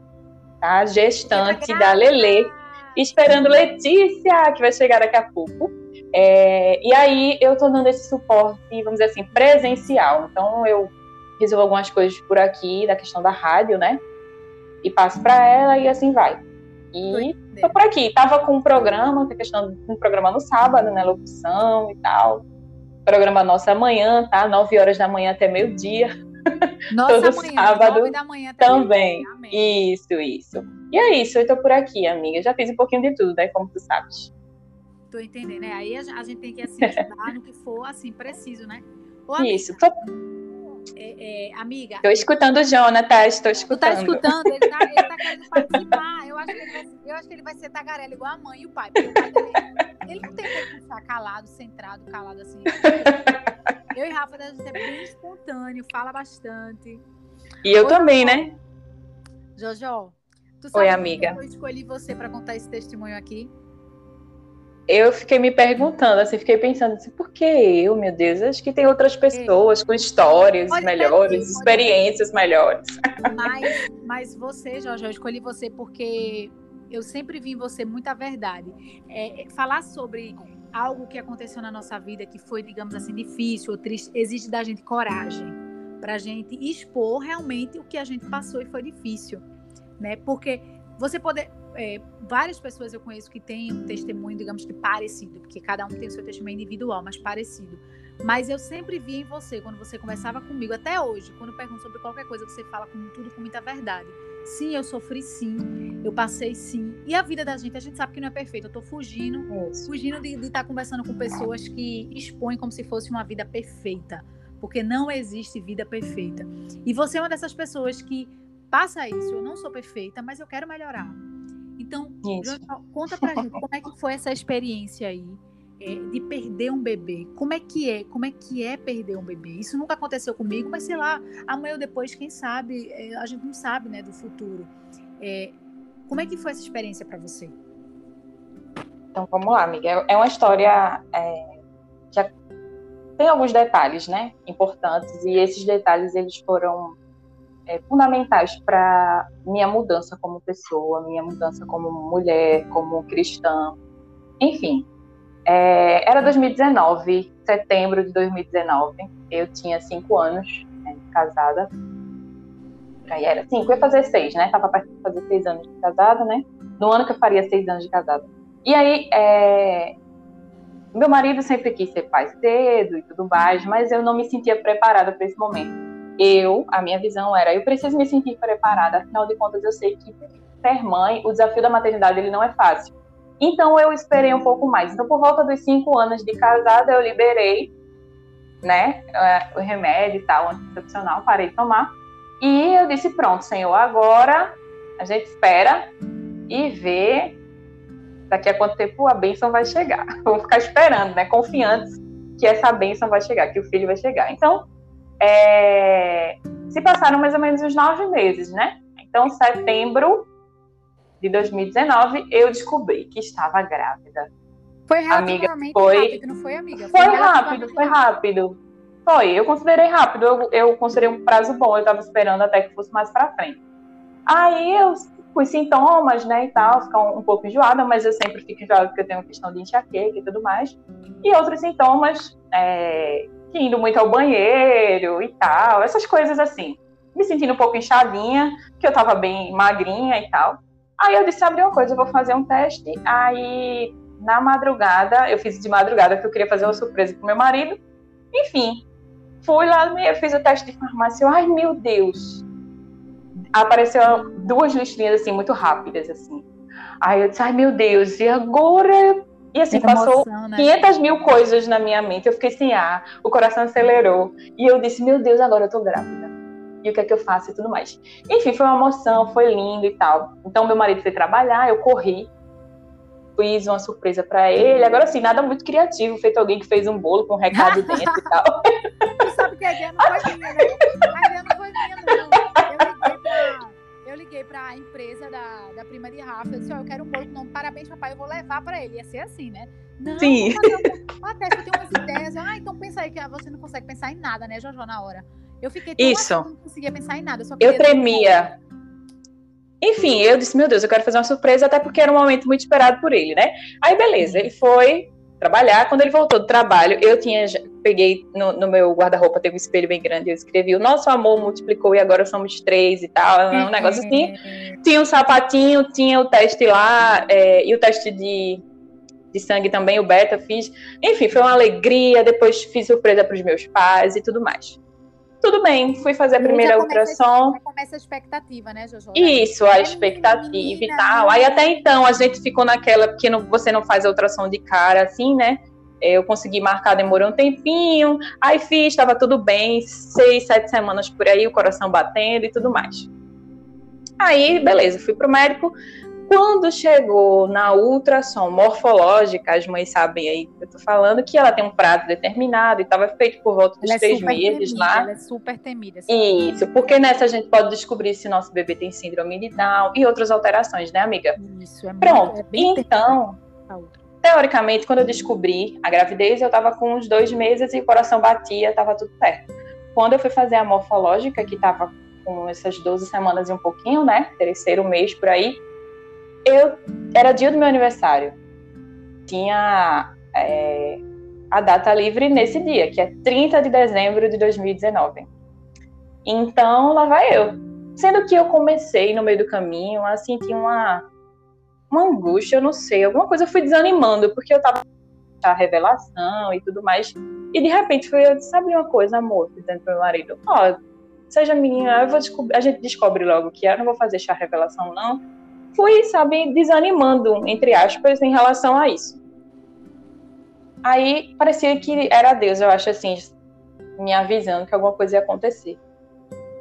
tá? Gestante da Lelê. esperando Letícia, que vai chegar daqui a pouco. É, e aí eu tô dando esse suporte, vamos dizer assim, presencial. Então eu resolvo algumas coisas por aqui, da questão da rádio, né? E passo para ela e assim vai. E tô por aqui. Tava com um programa, que questão de um programa no sábado, né? Locução e tal. Programa nosso amanhã, tá? 9 horas da manhã até meio-dia. Nossa, todo amanhã, sábado nove da manhã até também. meio-dia. Isso, isso. E é isso, eu tô por aqui, amiga. Já fiz um pouquinho de tudo, né? Como tu sabes. Tô entendendo, né? Aí a a gente tem que assim, ajudar no que for assim, preciso, né? Ô, amiga, Isso. Tô... é, é, amiga. Tô escutando o Jonatas, estou escutando. Tu tá escutando? Ele tá, ele tá querendo participar. Eu acho, que ele vai, eu acho que ele vai ser tagarela igual a mãe e o pai. Porque o pai dele, ele não tem que ficar calado, centrado, calado assim. Eu e Rafa, a gente é bem espontâneo, fala bastante. E eu Oi, também, né? Jojo, tu sabe Oi, amiga. eu escolhi você para contar esse testemunho aqui? Eu fiquei me perguntando, assim, fiquei pensando assim, por que eu, meu Deus? Acho que tem outras pessoas com histórias pode melhores, ser, experiências melhores. Mas, mas você, Jorge, eu escolhi você porque eu sempre vi em você muita verdade. É, é, falar sobre algo que aconteceu na nossa vida que foi, digamos assim, difícil ou triste, exige da gente coragem para a gente expor realmente o que a gente passou e foi difícil, né? Porque você poder é, várias pessoas eu conheço que têm um testemunho, digamos que parecido, porque cada um tem o seu testemunho individual, mas parecido. Mas eu sempre vi em você, quando você conversava comigo, até hoje, quando eu pergunto sobre qualquer coisa, você fala com tudo com muita verdade. Sim, eu sofri sim, eu passei sim. E a vida da gente, a gente sabe que não é perfeita. Eu tô fugindo, Isso. fugindo de estar tá conversando com pessoas que expõem como se fosse uma vida perfeita. Porque não existe vida perfeita. E você é uma dessas pessoas que passa isso. Eu não sou perfeita, mas eu quero melhorar. Então, conta pra gente como é que foi essa experiência aí é, de perder um bebê. Como é que é? Como é que é perder um bebê? Isso nunca aconteceu comigo, mas sei lá, amanhã ou depois, quem sabe, é, a gente não sabe, né, do futuro. É, como é que foi essa experiência para você? Então, vamos lá, amiga. É uma história é, que tem alguns detalhes, né, importantes, e esses detalhes eles foram é, fundamentais para minha mudança como pessoa, minha mudança como mulher, como cristã, enfim. É, era 2019, setembro de 2019, eu tinha cinco anos, né, casada. Aí era cinco, ia fazer seis, né? Tava perto de fazer seis anos de casada, né? No ano que eu faria seis anos de casada. E aí, é, meu marido sempre quis ser pai cedo e tudo mais, mas eu não me sentia preparada para esse momento eu, a minha visão era, eu preciso me sentir preparada, afinal de contas eu sei que ser mãe, o desafio da maternidade ele não é fácil. Então eu esperei um pouco mais. Então por volta dos cinco anos de casada eu liberei, né, é, o remédio e tal, anticoncepcional, parei de tomar. E eu disse, pronto, Senhor, agora a gente espera e vê daqui a quanto tempo a bênção vai chegar. Vamos ficar esperando, né, confiantes que essa bênção vai chegar, que o filho vai chegar. Então é, se passaram mais ou menos uns nove meses, né? Então, setembro de 2019, eu descobri que estava grávida. Foi amiga, foi, rápido, não foi, amiga? Foi, foi rápido, foi rápido. Foi, eu considerei rápido, eu, eu considerei um prazo bom, eu estava esperando até que fosse mais para frente. Aí eu com sintomas, né, e tal, ficar um, um, pouco enjoada, mas eu sempre fico enjoada porque eu tenho questão de enxaqueca e tudo mais. E outros sintomas, é, indo muito ao banheiro e tal, essas coisas assim. Me sentindo um pouco inchadinha, que eu tava bem magrinha e tal. Aí eu disse, abri uma coisa, eu vou fazer um teste. Aí, na madrugada, eu fiz de madrugada, porque eu queria fazer uma surpresa pro meu marido. Enfim, fui lá, eu fiz o teste de farmácia. Eu, Ai, meu Deus! Apareceu duas listrinhas, assim, muito rápidas, assim. Aí eu disse, ai, meu Deus, e agora e assim, passou emoção, né? 500 mil coisas na minha mente. Eu fiquei sem ar, o coração acelerou. E eu disse, meu Deus, agora eu tô grávida. E o que é que eu faço e tudo mais. Enfim, foi uma emoção, foi lindo e tal. Então, meu marido foi trabalhar, eu corri. Fiz uma surpresa para ele. Agora, assim, nada muito criativo, feito alguém que fez um bolo com um recado dentro e tal. Tu sabe que a ideia não foi minha, né? A ideia não foi minha, não. Eu liguei pra eu liguei para a empresa da, da prima de Rafa, eu disse, ó, oh, eu quero um bolo com Parabéns, papai, eu vou levar para ele. Ia ser assim, né? Não, Sim. Até eu tenho umas ideias. Ah, então pensa aí que você não consegue pensar em nada, né, Jojo, na hora. Eu fiquei tão Isso. Assim, não conseguia pensar em nada. Eu, eu tremia. Enfim, eu disse, meu Deus, eu quero fazer uma surpresa, até porque era um momento muito esperado por ele, né? Aí, beleza, ele foi, trabalhar. Quando ele voltou do trabalho, eu tinha peguei no, no meu guarda-roupa, teve um espelho bem grande, eu escrevi o nosso amor multiplicou e agora somos três e tal, um negócio assim. Tinha um sapatinho, tinha o teste lá, é, e o teste de, de sangue também, o beta fiz. Enfim, foi uma alegria, depois fiz surpresa para os meus pais e tudo mais. Tudo bem, fui fazer a primeira já ultrassom. Já começa a expectativa, né, Jojo? Isso, a expectativa menina, e tal. Aí até então a gente ficou naquela, porque não, você não faz a ultrassom de cara assim, né? Eu consegui marcar, demorou um tempinho. Aí fiz, estava tudo bem, seis, sete semanas por aí, o coração batendo e tudo mais. Aí, beleza, fui pro médico. Quando chegou na ultrassom morfológica, as mães sabem aí que eu tô falando, que ela tem um prazo determinado e estava feito por volta dos Ela é três super meses temida, lá. Ela é super temida. assim. Isso, porque nessa a gente pode descobrir se nosso bebê tem síndrome de Down e outras alterações, né, amiga? Isso, é muito- Pronto. é bem Então, a outra. Teoricamente, quando eu descobri a gravidez, eu estava com uns dois meses e o coração batia, estava tudo certo. Quando eu fui fazer a morfológica, que estava com essas 12 semanas e um pouquinho, né? Terceiro mês por aí, eu era dia do meu aniversário. Tinha é, a data livre nesse dia, que é 30 de dezembro de 2019. Então, lá vai eu. Sendo que eu comecei no meio do caminho a sentir uma, uma angústia, eu não sei, alguma coisa eu fui desanimando, porque eu tava a revelação e tudo mais. E de repente foi eu sabe uma coisa, amor, dizendo pro meu marido, ó, seja menina, eu vou a gente descobre logo que eu não vou fazer chá revelação, não. Fui, sabe, desanimando, entre aspas, em relação a isso. Aí parecia que era Deus, eu acho assim, me avisando que alguma coisa ia acontecer.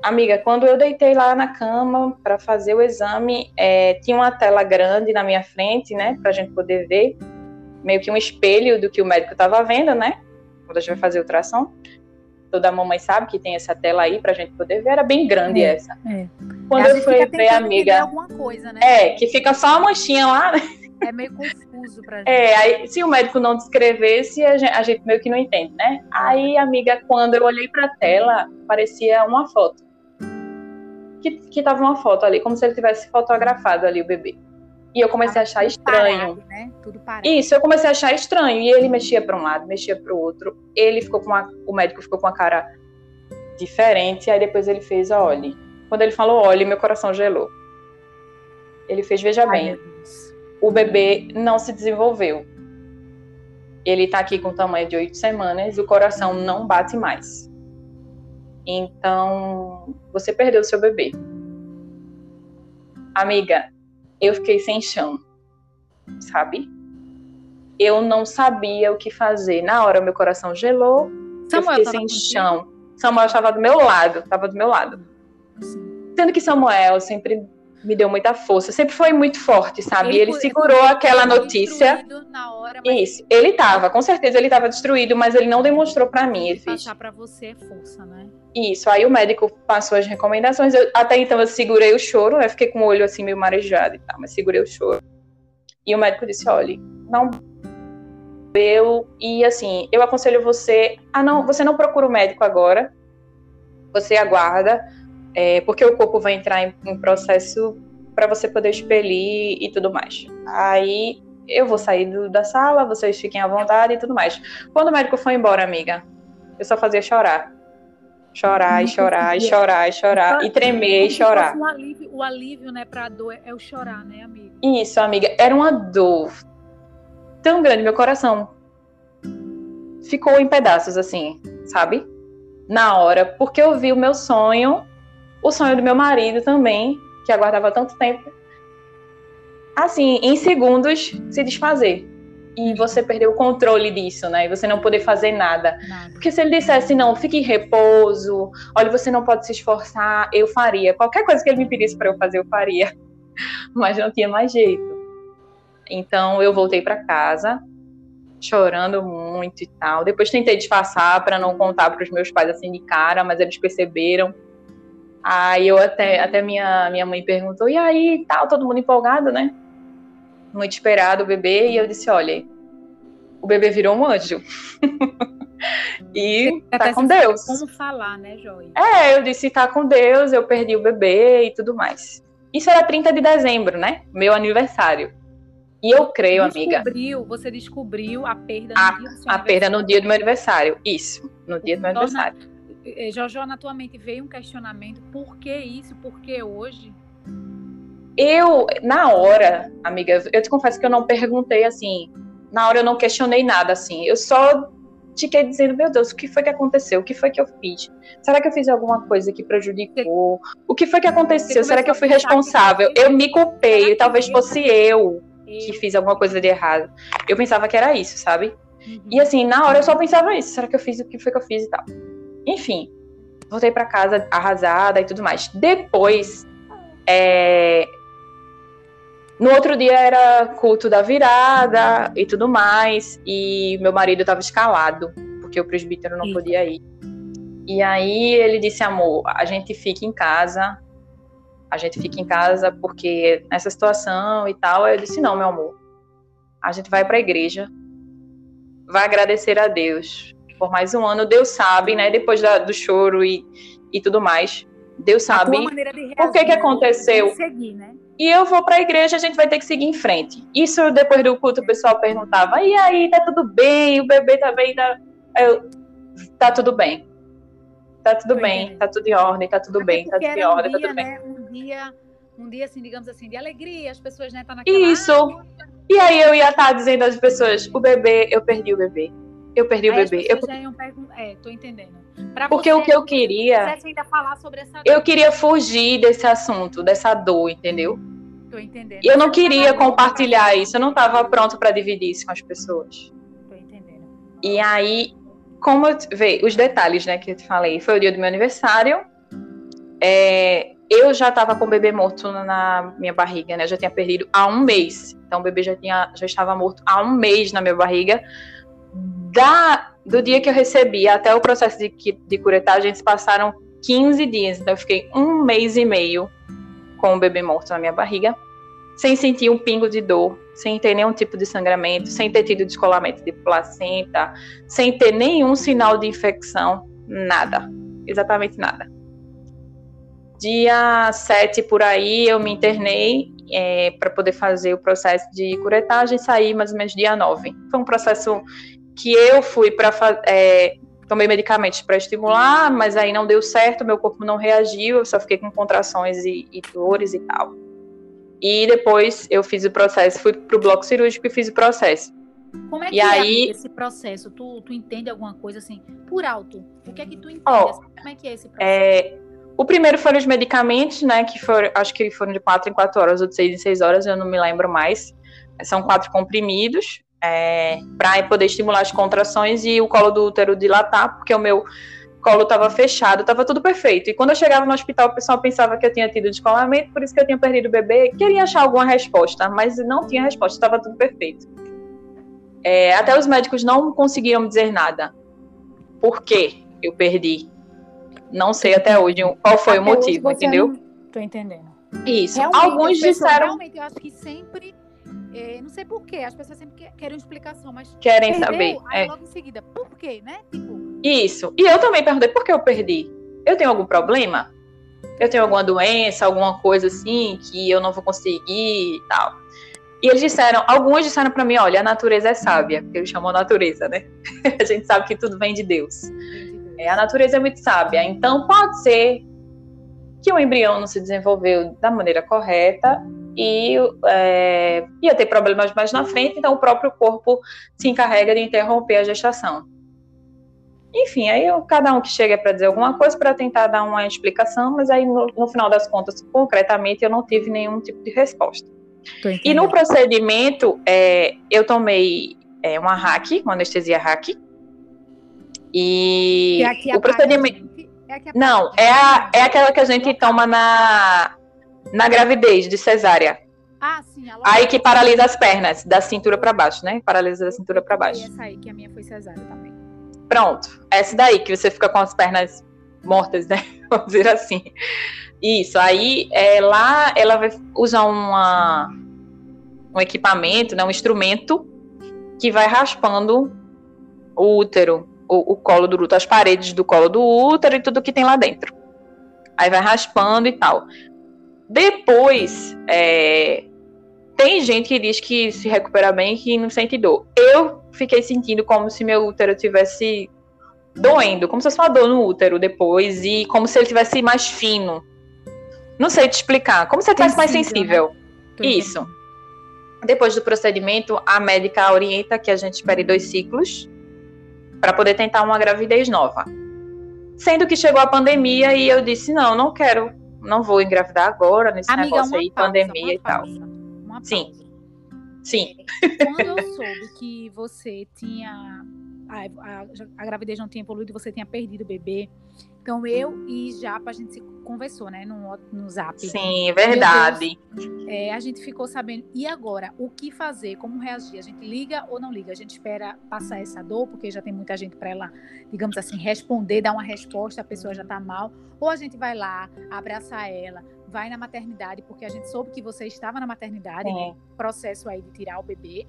Amiga, quando eu deitei lá na cama para fazer o exame, é, tinha uma tela grande na minha frente, né, pra gente poder ver, meio que um espelho do que o médico estava vendo, né, quando a gente vai fazer ultrassom. Toda mamãe sabe que tem essa tela aí pra gente poder ver, era bem grande É, essa. é. Quando A eu fui ver, entender amiga, alguma coisa, né? é, que fica só a manchinha lá, né? É meio confuso pra gente. É, aí, se o médico não descrevesse, a gente, a gente meio que não entende, né? Aí, amiga, quando eu olhei pra tela, parecia uma foto. Que, que tava uma foto ali, como se ele tivesse fotografado ali o bebê. E eu comecei a achar Tudo estranho. parado, né? Tudo parado. Isso, eu comecei a achar estranho. E ele mexia para um lado, mexia para o outro. Ele ficou com uma, o médico ficou com uma cara diferente. Aí depois ele fez, olhe. Quando ele falou, olhe, meu coração gelou. Ele fez, veja Ai, bem, o bebê não se desenvolveu. Ele tá aqui com tamanho de oito semanas, o coração não bate mais. Então, você perdeu o seu bebê. Amiga, eu fiquei sem chão, sabe? Eu não sabia o que fazer. Na hora, meu coração gelou, eu Samuel fiquei tava sem chão. Samuel estava do meu lado, estava do meu lado. Sendo que Samuel sempre me deu muita força, sempre foi muito forte, sabe? Ele, pu- segurou ele aquela notícia. Na hora, mas Isso, ele tava, com certeza ele tava destruído, mas ele não demonstrou pra mim, ele passar pra você é força, né? Isso, aí o médico passou as recomendações, eu- até então eu segurei o choro, né? Fiquei com o olho assim meio marejado e tal, mas segurei o choro. E o médico disse, olha, não eu e assim, eu aconselho você a não, você não procura o médico agora, você aguarda, é, porque o corpo vai entrar em, em processo para você poder expelir e tudo mais. Aí eu vou sair do- da sala, vocês fiquem à vontade e tudo mais. Quando o médico foi embora, amiga, eu só fazia chorar. Chorar e chorar e chorar e chorar e tremer e chorar. Um alívio, o alívio, né, pra dor é o chorar, né, amigo? Isso, amiga, era uma dor tão grande, meu coração ficou em pedaços, assim, sabe? Na hora, porque eu vi o meu sonho, o sonho do meu marido também, que aguardava tanto tempo, assim, em segundos se desfazer. E você perder o controle disso, né? E você não poder fazer nada. Nada. Porque se ele dissesse, não, fique em repouso, olha, você não pode se esforçar, eu faria. Qualquer coisa que ele me pedisse para eu fazer, eu faria. Mas não tinha mais jeito. Então eu voltei para casa, chorando muito e tal. Depois tentei disfarçar para não contar para os meus pais assim de cara, mas eles perceberam. Aí eu até, até minha, minha mãe perguntou, e aí, tal, todo mundo empolgado, né? Muito esperado o bebê, e eu disse, olha, o bebê virou um anjo. e Até tá com Deus. Como falar, né, Joy? É, eu disse, tá com Deus, eu perdi o bebê e tudo mais. Isso era 30 de dezembro, né? Meu aniversário. E eu creio, amiga, descobriu, Você descobriu a perda A- no dia do seu a perda no dia do meu aniversário. Isso, no dia do meu aniversário. Eh, Jojo, na tua mente veio um questionamento: por que isso? Por que hoje? Eu, na hora, amiga, eu te confesso que eu não perguntei assim. Na hora eu não questionei nada assim. Eu só fiquei dizendo, meu Deus, o que foi que aconteceu? O que foi que eu fiz? Será que eu fiz alguma coisa que prejudicou? O que foi que aconteceu? Será que eu fui responsável? Eu me culpei, talvez fosse eu que fiz alguma coisa de errado. Eu pensava que era isso, sabe? Uhum. E assim, na hora eu só pensava isso. Será que eu fiz o que foi que eu fiz e tal? Enfim, voltei para casa arrasada e tudo mais. Depois, é... no outro dia era culto da virada e tudo mais. E meu marido estava escalado, porque o presbítero não podia ir. E aí ele disse, amor, a gente fica em casa, a gente fica em casa porque nessa situação e tal. Eu disse, não, meu amor, a gente vai para a igreja, vai agradecer a Deus por mais um ano. Deus sabe, né? Depois da, do choro e, e tudo mais, Deus sabe o que que aconteceu. Seguir, né? E eu vou para a igreja, a gente vai ter que seguir em frente. Isso depois do culto o pessoal perguntava: "E aí, tá tudo bem? O bebê tá bem?" Tá, eu, tá tudo bem. Tá tudo bem, tá tudo em ordem, tá tudo Até bem, tá tudo em ordem, tá dia, tá tudo bem. Né? Um dia, um dia assim, digamos assim, de alegria, as pessoas né, tá naquela Isso. E aí eu ia estar tá dizendo às pessoas: "O bebê, eu perdi o bebê." Eu perdi aí o bebê. Eu... É, tô entendendo. Pra Porque você, o que eu queria. ainda falar sobre essa Eu queria fugir desse assunto, dessa dor, entendeu? Tô entendendo. E eu não queria compartilhar isso, eu não estava pronto para dividir isso com as pessoas. Tô entendendo. E aí, como eu vê, os detalhes, né, que eu te falei, foi o dia do meu aniversário. É, eu já estava com o bebê morto na minha barriga, né? Eu já tinha perdido há um mês. Então o bebê já, tinha, já estava morto há um mês na minha barriga da, do dia que eu recebi até o processo de, de curetagem, passaram 15 dias. Então, eu fiquei um mês e meio com o bebê morto na minha barriga, sem sentir um pingo de dor, sem ter nenhum tipo de sangramento, sem ter tido descolamento de placenta, sem ter nenhum sinal de infecção, nada. Exatamente nada. Dia 7 por aí, eu me internei é, para poder fazer o processo de curetagem, saí mais ou menos dia 9. Foi um processo que eu fui para é, tomei medicamentos para estimular, mas aí não deu certo, meu corpo não reagiu, eu só fiquei com contrações e, e dores e tal. E depois eu fiz o processo, fui pro bloco cirúrgico e fiz o processo. Como é que e é aí, esse processo? Tu, tu entende alguma coisa assim, por alto? O que é que tu entende? Oh, Como é que é esse processo? É, o primeiro foram os medicamentos, né, que foram, acho que foram de 4 em 4 horas ou de 6 em 6 horas, eu não me lembro mais. São quatro comprimidos, é, para poder estimular as contrações e o colo do útero dilatar, porque o meu colo estava fechado, estava tudo perfeito. E quando eu chegava no hospital, o pessoal pensava que eu tinha tido descolamento, por isso que eu tinha perdido o bebê. Queria achar alguma resposta, mas não tinha resposta, estava tudo perfeito. É, até os médicos não conseguiam dizer nada. Por que eu perdi? Não sei até hoje qual foi até o motivo, entendeu? Não... Tô entendendo. Isso. Realmente, Alguns disseram. Realmente, eu acho que sempre é, não sei porquê, as pessoas sempre querem explicação, mas. Querem perdeu, saber. Aí é. logo em seguida, por quê, né? Tipo... Isso. E eu também perguntei por que eu perdi. Eu tenho algum problema? Eu tenho alguma doença, alguma coisa assim que eu não vou conseguir e tal. E eles disseram, alguns disseram para mim, olha, a natureza é sábia, porque eles chamam natureza, né? a gente sabe que tudo vem de Deus. É, a natureza é muito sábia, então pode ser que o embrião não se desenvolveu da maneira correta e é, ia ter problemas mais na frente, então o próprio corpo se encarrega de interromper a gestação. Enfim, aí eu, cada um que chega para dizer alguma coisa para tentar dar uma explicação, mas aí no, no, final das contas, concretamente, eu não tive nenhum tipo de resposta. E no procedimento, é, eu tomei é, uma hack, uma anestesia hack, e o procedimento. É não, é, a, é aquela que a gente toma na, na gravidez de cesárea. Ah, sim. Aí que paralisa as pernas, da cintura para baixo, né? Paralisa da cintura para baixo. essa aí, que a minha foi cesárea também. Pronto. Essa daí, que você fica com as pernas mortas, né? Vamos dizer assim. Isso. Aí, é, lá, ela vai usar uma, um equipamento, né? Um instrumento que vai raspando o útero, o, o colo do útero, as paredes do colo do útero e tudo que tem lá dentro. Aí vai raspando e tal. Depois, é, tem gente que diz que se recupera bem e que não sente dor. Eu fiquei sentindo como se meu útero tivesse doendo, como se fosse uma dor no útero depois e como se ele tivesse mais fino. Não sei te explicar, como se ele tivesse mais sensível. Né? Isso. Depois do procedimento, a médica orienta que a gente espere dois ciclos para poder tentar uma gravidez nova. Sendo que chegou a pandemia e eu disse: não, não quero não vou engravidar agora nesse Amiga, negócio aí, pausa, pandemia e tal. Sim. Sim. Quando eu soube que você tinha. A, a, a gravidez não tinha evoluído, você tinha perdido o bebê. Então eu e Japa, a gente se conversou, né, no, no zap. Sim, verdade. É, a gente ficou sabendo. E agora, o que fazer? Como reagir? A gente liga ou não liga? A gente espera passar essa dor, porque já tem muita gente para ela, digamos assim, responder, dar uma resposta, a pessoa já tá mal. Ou a gente vai lá, abraçar ela, vai na maternidade, porque a gente soube que você estava na maternidade, né? Processo aí de tirar o bebê.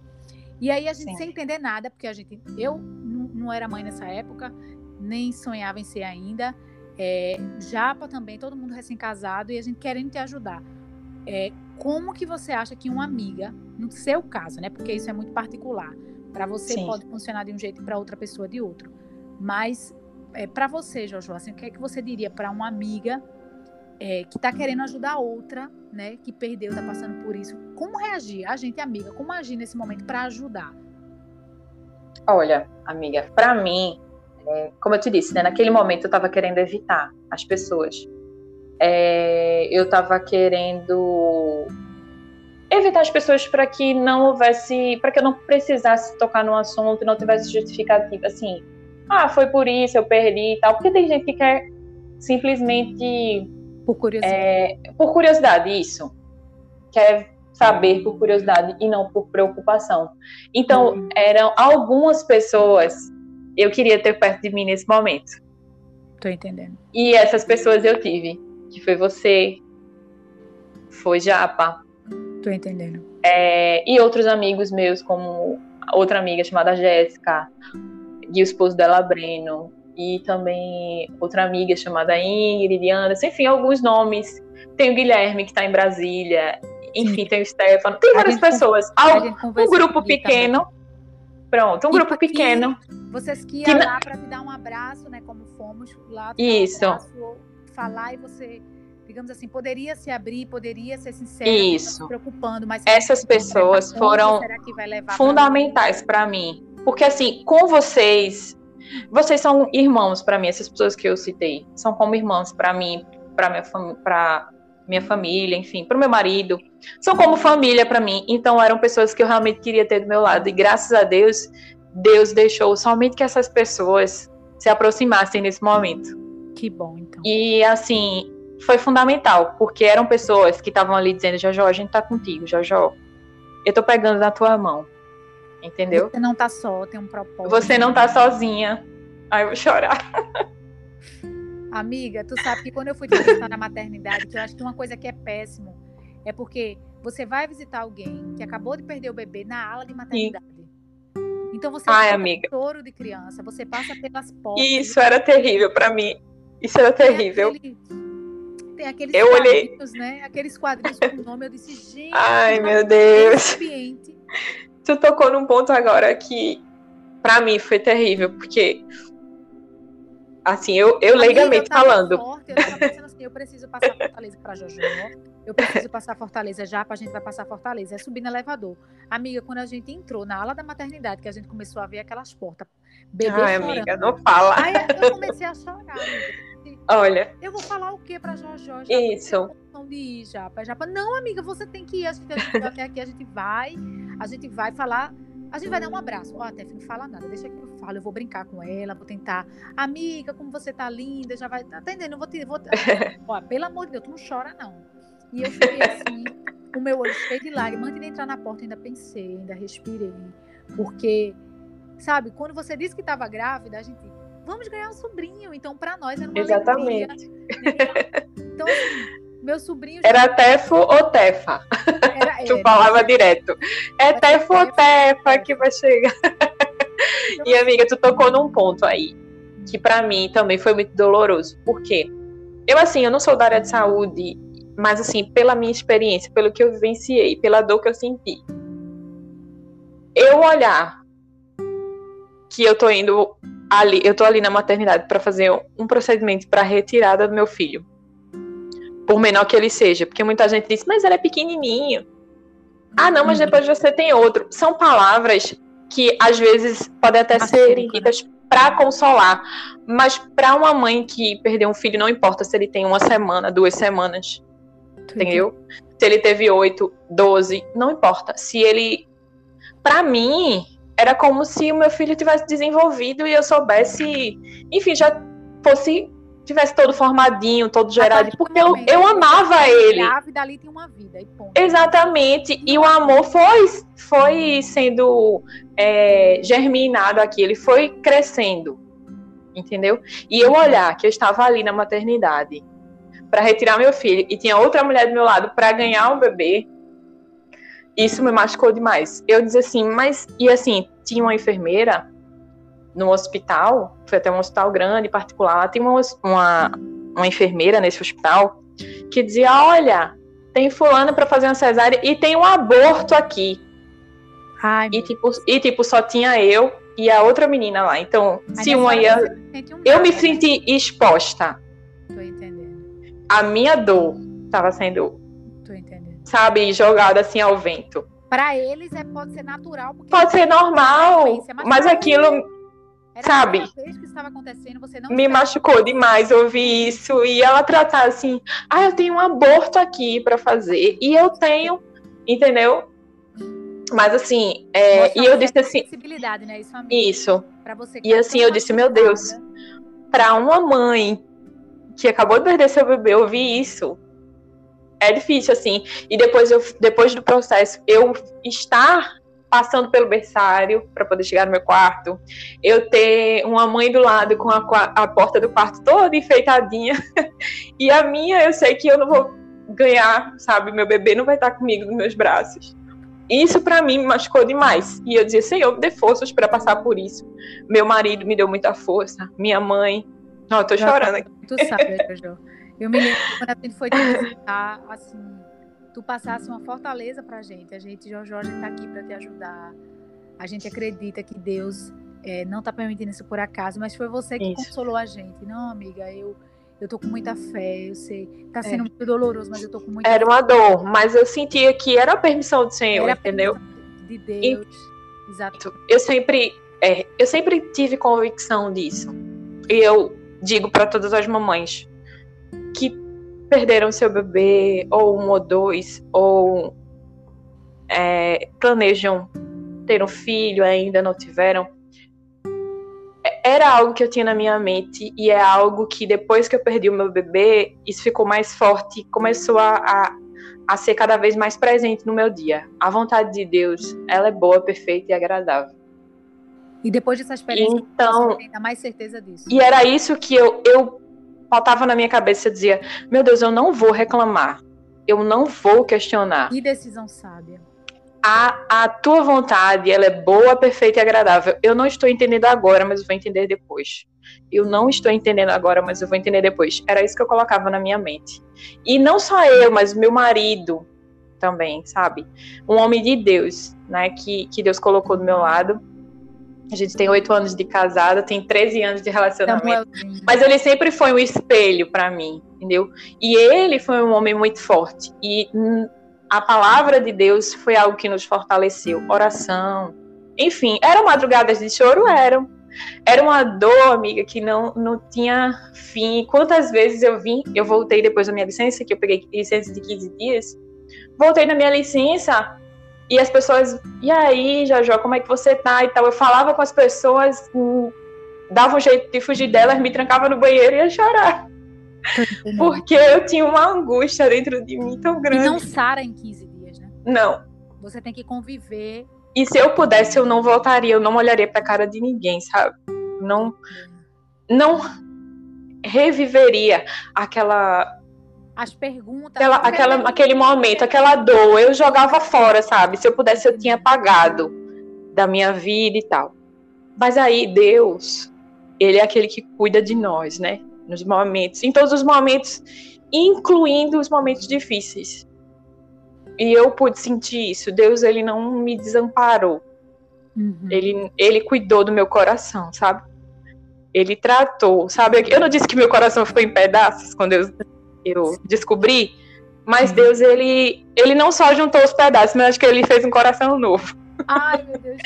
E aí a gente Sim. sem entender nada, porque a gente. Eu não era mãe nessa época, nem sonhava em ser ainda. É, Japa também, todo mundo recém-casado e a gente querendo te ajudar. É, como que você acha que uma amiga, no seu caso, né? Porque isso é muito particular. Para você Sim. pode funcionar de um jeito e para outra pessoa de outro. Mas é, para você, Jojo, assim, o que é que você diria para uma amiga é, que está querendo ajudar outra, né? Que perdeu, está passando por isso? Como reagir? A gente, amiga, como agir nesse momento para ajudar? Olha, amiga, para mim, é, como eu te disse, né, naquele momento eu estava querendo evitar as pessoas. É, eu estava querendo evitar as pessoas para que não houvesse, para que eu não precisasse tocar no assunto, não tivesse justificativa assim. Ah, foi por isso, eu perdi e tal. Porque tem gente que quer simplesmente por curiosidade. É, por curiosidade, isso. Quer saber por curiosidade e não por preocupação. Então, uhum. eram algumas pessoas eu queria ter perto de mim nesse momento. Tô entendendo. E essas pessoas eu tive, que foi você, foi Japa. Tô entendendo. É, e outros amigos meus, como outra amiga chamada Jéssica, e o esposo dela, Breno, e também outra amiga chamada Ingrid, Anderson, enfim, alguns nomes. Tem o Guilherme, que está em Brasília, enfim, Sim. tem o Stefano, tem várias pessoas. Um grupo pequeno. Pronto, um e grupo pequeno. Vocês que iam lá para te dar um abraço, né? Como fomos lá. Isso. Um abraço, falar e você, digamos assim, poderia se abrir, poderia ser sincero, Isso. se preocupando, mas essas pessoas foram fundamentais para mim, porque assim, com vocês, vocês são irmãos para mim, essas pessoas que eu citei, são como irmãos para mim, para minha família, para minha família, enfim, para o meu marido, são como família para mim. Então eram pessoas que eu realmente queria ter do meu lado e graças a Deus, Deus deixou somente que essas pessoas se aproximassem nesse momento. Que bom, então. E assim, foi fundamental, porque eram pessoas que estavam ali dizendo: Jojo, a gente tá contigo, Jojo. Eu tô pegando na tua mão. Entendeu? Você não tá só, tem um propósito. Você não tá sozinha. Ai, eu vou chorar. Amiga, tu sabe que quando eu fui visitar na maternidade, que eu acho que uma coisa que é péssimo é porque você vai visitar alguém que acabou de perder o bebê na ala de maternidade. Sim. Então você Ai, amiga. touro de criança, você passa pelas portas. Isso era terrível para mim. Isso era terrível. Tem, aquele, tem aqueles eu quadrinhos, olhei... né? Aqueles quadrinhos com o nome, eu disse, gente. Ai, meu Deus. Ambiente. Tu tocou num ponto agora que para mim foi terrível, porque assim, eu, eu leigamente falando. Forte, eu tava pensando assim, eu preciso passar Fortaleza para Jojo. Eu preciso passar Fortaleza já, para a gente vai passar Fortaleza. É subir no elevador. Amiga, quando a gente entrou na ala da maternidade, que a gente começou a ver aquelas portas, bebê Ai, chorando. amiga, não fala. Aí eu comecei a chorar, amiga. Olha. Eu vou falar o que para Jojo? Já Isso. De ir, já, já. Não, amiga, você tem que ir. A gente, a gente até aqui, a gente vai, a gente vai falar a gente vai dar um abraço. Ó, oh, Tef não fala nada, deixa que eu falo. Eu vou brincar com ela, vou tentar. Amiga, como você tá linda, já vai. Tá entendendo? Eu vou te. Vou... Ó, pelo amor de Deus, tu não chora, não. E eu fiquei assim, o meu olho cheio de lágrimas. Antes de entrar na porta, ainda pensei, ainda respirei. Porque, sabe, quando você disse que estava grávida, a gente. Vamos ganhar um sobrinho. Então, para nós era uma Exatamente. Alegria, Então, assim, meu sobrinho. Era Tefo ou Tefa? Era, tu falava direto. É Tefo ou Tefa que vai chegar. E amiga, tu tocou num ponto aí que para mim também foi muito doloroso. Por quê? Eu assim, eu não sou da área de saúde, mas assim, pela minha experiência, pelo que eu vivenciei, pela dor que eu senti, eu olhar que eu tô indo ali, eu tô ali na maternidade para fazer um procedimento para retirada do meu filho por menor que ele seja, porque muita gente diz, mas ele é pequenininho. Ah, não, mas uhum. depois você tem outro. São palavras que às vezes podem até ser ditas para consolar, mas para uma mãe que perdeu um filho, não importa se ele tem uma semana, duas semanas, entendeu? Se ele teve oito, doze, não importa. Se ele para mim, era como se o meu filho tivesse desenvolvido e eu soubesse, enfim, já fosse tivesse todo formadinho, todo gerado, porque eu, eu amava ele. Grávida ali tem uma vida. Exatamente. E o amor foi, foi sendo é, germinado aqui, ele foi crescendo. Entendeu? E eu olhar que eu estava ali na maternidade para retirar meu filho e tinha outra mulher do meu lado para ganhar um bebê, isso me machucou demais. Eu dizia assim, mas e assim, tinha uma enfermeira no hospital, foi até um hospital grande, particular, lá tem uma, uma, uma enfermeira nesse hospital que dizia: Olha, tem fulano para fazer uma cesárea e tem um aborto aqui. Ai, e, tipo, e tipo, só tinha eu e a outra menina lá. Então, se uma ia. Um eu me né? senti exposta. Tô entendendo. A minha dor estava sendo. Tô entendendo. Sabe, jogada assim ao vento. Para eles é, pode ser natural. Pode ser normal, mas aquilo era sabe? Vez que estava acontecendo, você não me machucou demais ouvir isso e ela tratar assim, ah, eu tenho um aborto aqui para fazer e eu tenho, entendeu? Mas assim, é, e eu disse assim, né? Isso. isso. e assim eu disse, meu Deus, para uma mãe que acabou de perder seu bebê ouvir isso, é difícil assim. E depois eu, depois do processo, eu estar passando pelo berçário para poder chegar no meu quarto, eu ter uma mãe do lado com a, a porta do quarto toda enfeitadinha, e a minha eu sei que eu não vou ganhar, sabe? Meu bebê não vai estar comigo nos meus braços. Isso para mim me machucou demais. E eu dizia, Senhor, me dê forças para passar por isso. Meu marido me deu muita força, minha mãe. Não, eu tô chorando aqui. Tu sabe, Jojo. Eu me lembro quando a gente foi te visitar, assim, tu passasse uma fortaleza pra gente. A gente, a gente tá aqui para te ajudar. A gente acredita que Deus é, não tá permitindo isso por acaso, mas foi você que isso. consolou a gente. Não, amiga, eu eu tô com muita fé, eu sei. Tá sendo é. muito doloroso, mas eu tô com muita Era fé. uma dor, mas eu sentia que era a permissão do Senhor, era entendeu? De Deus. E, Exato. Eu sempre, é, eu sempre tive convicção disso. E eu digo para todas as mamães que perderam seu bebê, ou um ou dois, ou é, planejam ter um filho, ainda não tiveram. É, era algo que eu tinha na minha mente e é algo que depois que eu perdi o meu bebê, isso ficou mais forte, começou a, a, a ser cada vez mais presente no meu dia. A vontade de Deus, ela é boa, perfeita e agradável. E depois dessa experiência, então, você tem mais certeza disso. E era isso que eu, eu faltava na minha cabeça, eu dizia, meu Deus, eu não vou reclamar, eu não vou questionar. Que decisão sábia. A, a tua vontade, ela é boa, perfeita e agradável. Eu não estou entendendo agora, mas eu vou entender depois. Eu não estou entendendo agora, mas eu vou entender depois. Era isso que eu colocava na minha mente. E não só eu, mas meu marido também, sabe? Um homem de Deus, né? Que, que Deus colocou do meu lado a gente tem oito anos de casada, tem 13 anos de relacionamento. Mas ele sempre foi um espelho para mim, entendeu? E ele foi um homem muito forte. E a palavra de Deus foi algo que nos fortaleceu. Oração. Enfim, eram madrugadas de choro? Eram. Era uma dor, amiga, que não, não tinha fim. Quantas vezes eu vim, eu voltei depois da minha licença, que eu peguei licença de 15 dias. Voltei na minha licença, e as pessoas, e aí, Jajó, como é que você tá e tal? Eu falava com as pessoas, dava um jeito de fugir delas, me trancava no banheiro e ia chorar. Porque eu tinha uma angústia dentro de mim tão grande. E não sara em 15 dias, né? Não. Você tem que conviver. E se eu pudesse, eu não voltaria, eu não olharia pra cara de ninguém, sabe? Não. Não reviveria aquela as perguntas. Aquela, aquela, aquele momento, aquela dor, eu jogava fora, sabe? Se eu pudesse, eu tinha pagado da minha vida e tal. Mas aí, Deus, Ele é aquele que cuida de nós, né? Nos momentos, em todos os momentos, incluindo os momentos difíceis. E eu pude sentir isso. Deus, Ele não me desamparou. Uhum. Ele, ele cuidou do meu coração, sabe? Ele tratou, sabe? Eu não disse que meu coração ficou em pedaços quando eu eu descobri, mas Deus, ele, ele não só juntou os pedaços, mas acho que ele fez um coração novo. Ai, meu Deus.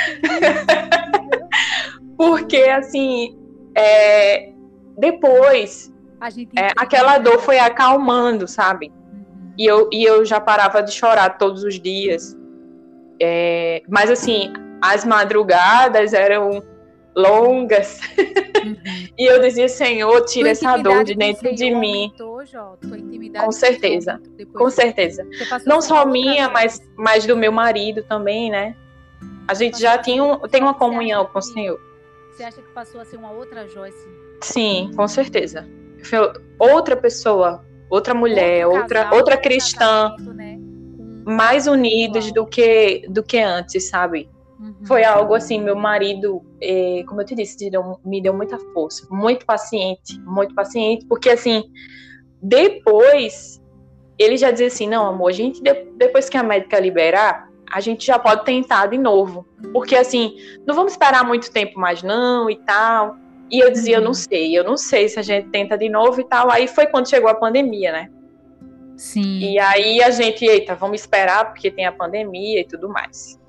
Porque, assim, é, depois, é, aquela dor foi acalmando, sabe? Uhum. E eu, e eu já parava de chorar todos os dias. É, mas, assim, as madrugadas eram longas. Uhum. e eu dizia, Senhor, tira essa dor de dentro de mim. com certeza, com certeza. Não só minha, mas, mas do meu marido também, né? A gente já tinha um, tem uma comunhão com o Senhor. Você acha que passou a ser uma outra Joyce? Sim, com certeza. Outra pessoa, outra mulher, outra, casal, outra cristã, né? mais unidos do que do que antes, sabe? Uhum. Foi algo assim, meu marido, eh, como eu te disse, deu, me deu muita força, muito paciente, muito paciente, porque assim, depois ele já dizia assim, não, amor, a gente depois que a médica liberar, a gente já pode tentar de novo, porque assim, não vamos esperar muito tempo mais não e tal. E eu dizia, eu não uhum. sei, eu não sei se a gente tenta de novo e tal. Aí foi quando chegou a pandemia, né? Sim. E aí a gente, eita, vamos esperar porque tem a pandemia e tudo mais.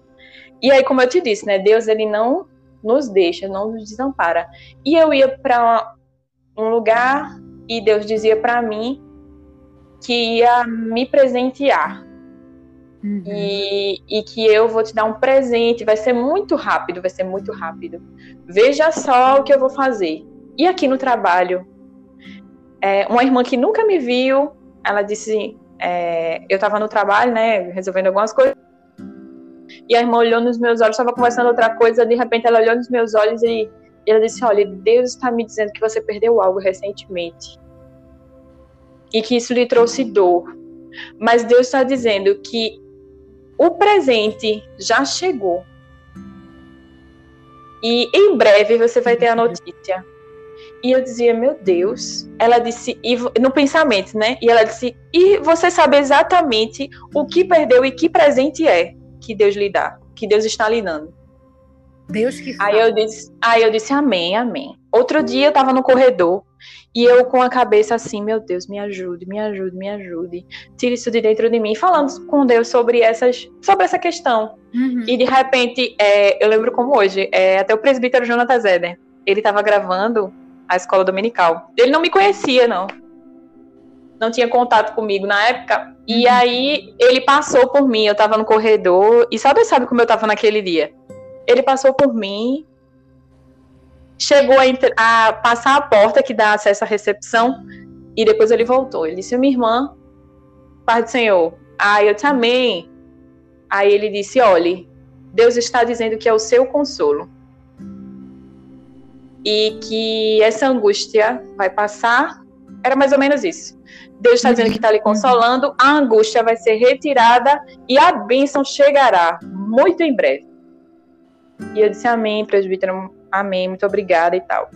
E aí, como eu te disse, né, Deus ele não nos deixa, não nos desampara. E eu ia para um lugar e Deus dizia para mim que ia me presentear. Uhum. E, e que eu vou te dar um presente, vai ser muito rápido, vai ser muito rápido. Veja só o que eu vou fazer. E aqui no trabalho, é, uma irmã que nunca me viu, ela disse, é, eu estava no trabalho, né, resolvendo algumas coisas, e a irmã olhou nos meus olhos, estava conversando outra coisa, de repente ela olhou nos meus olhos e, e ela disse, olha, Deus está me dizendo que você perdeu algo recentemente e que isso lhe trouxe dor, mas Deus está dizendo que o presente já chegou. E em breve você vai ter a notícia. E eu dizia, meu Deus. Ela disse, e, no pensamento, né? E ela disse, e você sabe exatamente o que perdeu e que presente é que Deus lhe dá, que Deus está lhe dando. Deus que Aí eu disse, aí eu disse, amém, amém. Outro dia eu estava no corredor e eu com a cabeça assim, meu Deus, me ajude, me ajude, me ajude. Tire isso de dentro de mim. Falando com Deus sobre, essas, sobre essa questão. Uhum. E de repente, é, eu lembro como hoje, é, até o presbítero Jonathan Zeder, ele estava gravando a escola dominical. Ele não me conhecia, não. Não tinha contato comigo na época. E uhum. aí ele passou por mim, eu estava no corredor. E sabe, sabe como eu estava naquele dia? Ele passou por mim, chegou a, a, passar a porta que dá acesso à recepção e depois ele voltou. Ele disse: Minha irmã, Pai do Senhor. Aí eu também. Aí ele disse: Olhe, Deus está dizendo que é o seu consolo e que essa angústia vai passar. Era mais ou menos isso. Deus está dizendo que está lhe consolando, a angústia vai ser retirada e a bênção chegará muito em breve. E eu disse amém, presbítero, amém, muito obrigada e tal.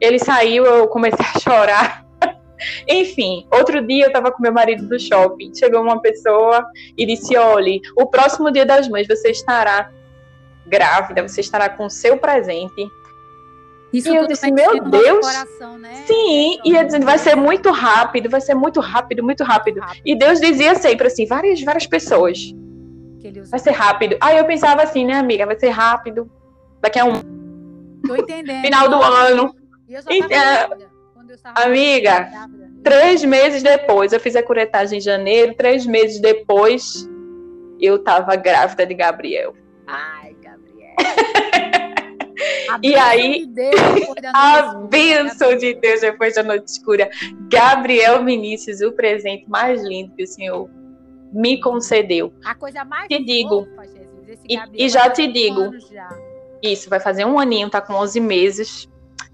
Ele saiu, eu comecei a chorar. Enfim, outro dia eu estava com meu marido no shopping. Chegou uma pessoa e disse: Olhe, o próximo dia das mães você estará grávida, você estará com o seu presente. Isso e eu disse, meu Deus. Coração, né? Sim, e eu dizendo, vai ser muito rápido, vai ser muito rápido, muito rápido. rápido. E Deus dizia sempre assim, várias, várias pessoas. Vai ser rápido. Aí eu pensava assim, né, amiga? Vai ser rápido. Daqui a um. Tô entendendo. Final do ano. E eu então, amiga, três meses depois, eu fiz a curetagem em janeiro, três meses depois, eu tava grávida de Gabriel. Ai, Gabriel. e aí, de a bênção de Deus depois da noite escura. Gabriel Vinícius, o presente mais lindo que o Senhor me concedeu. A coisa mais te digo, fofa, Jesus, e, e, já te digo, já. isso, vai fazer um aninho, tá com 11 meses,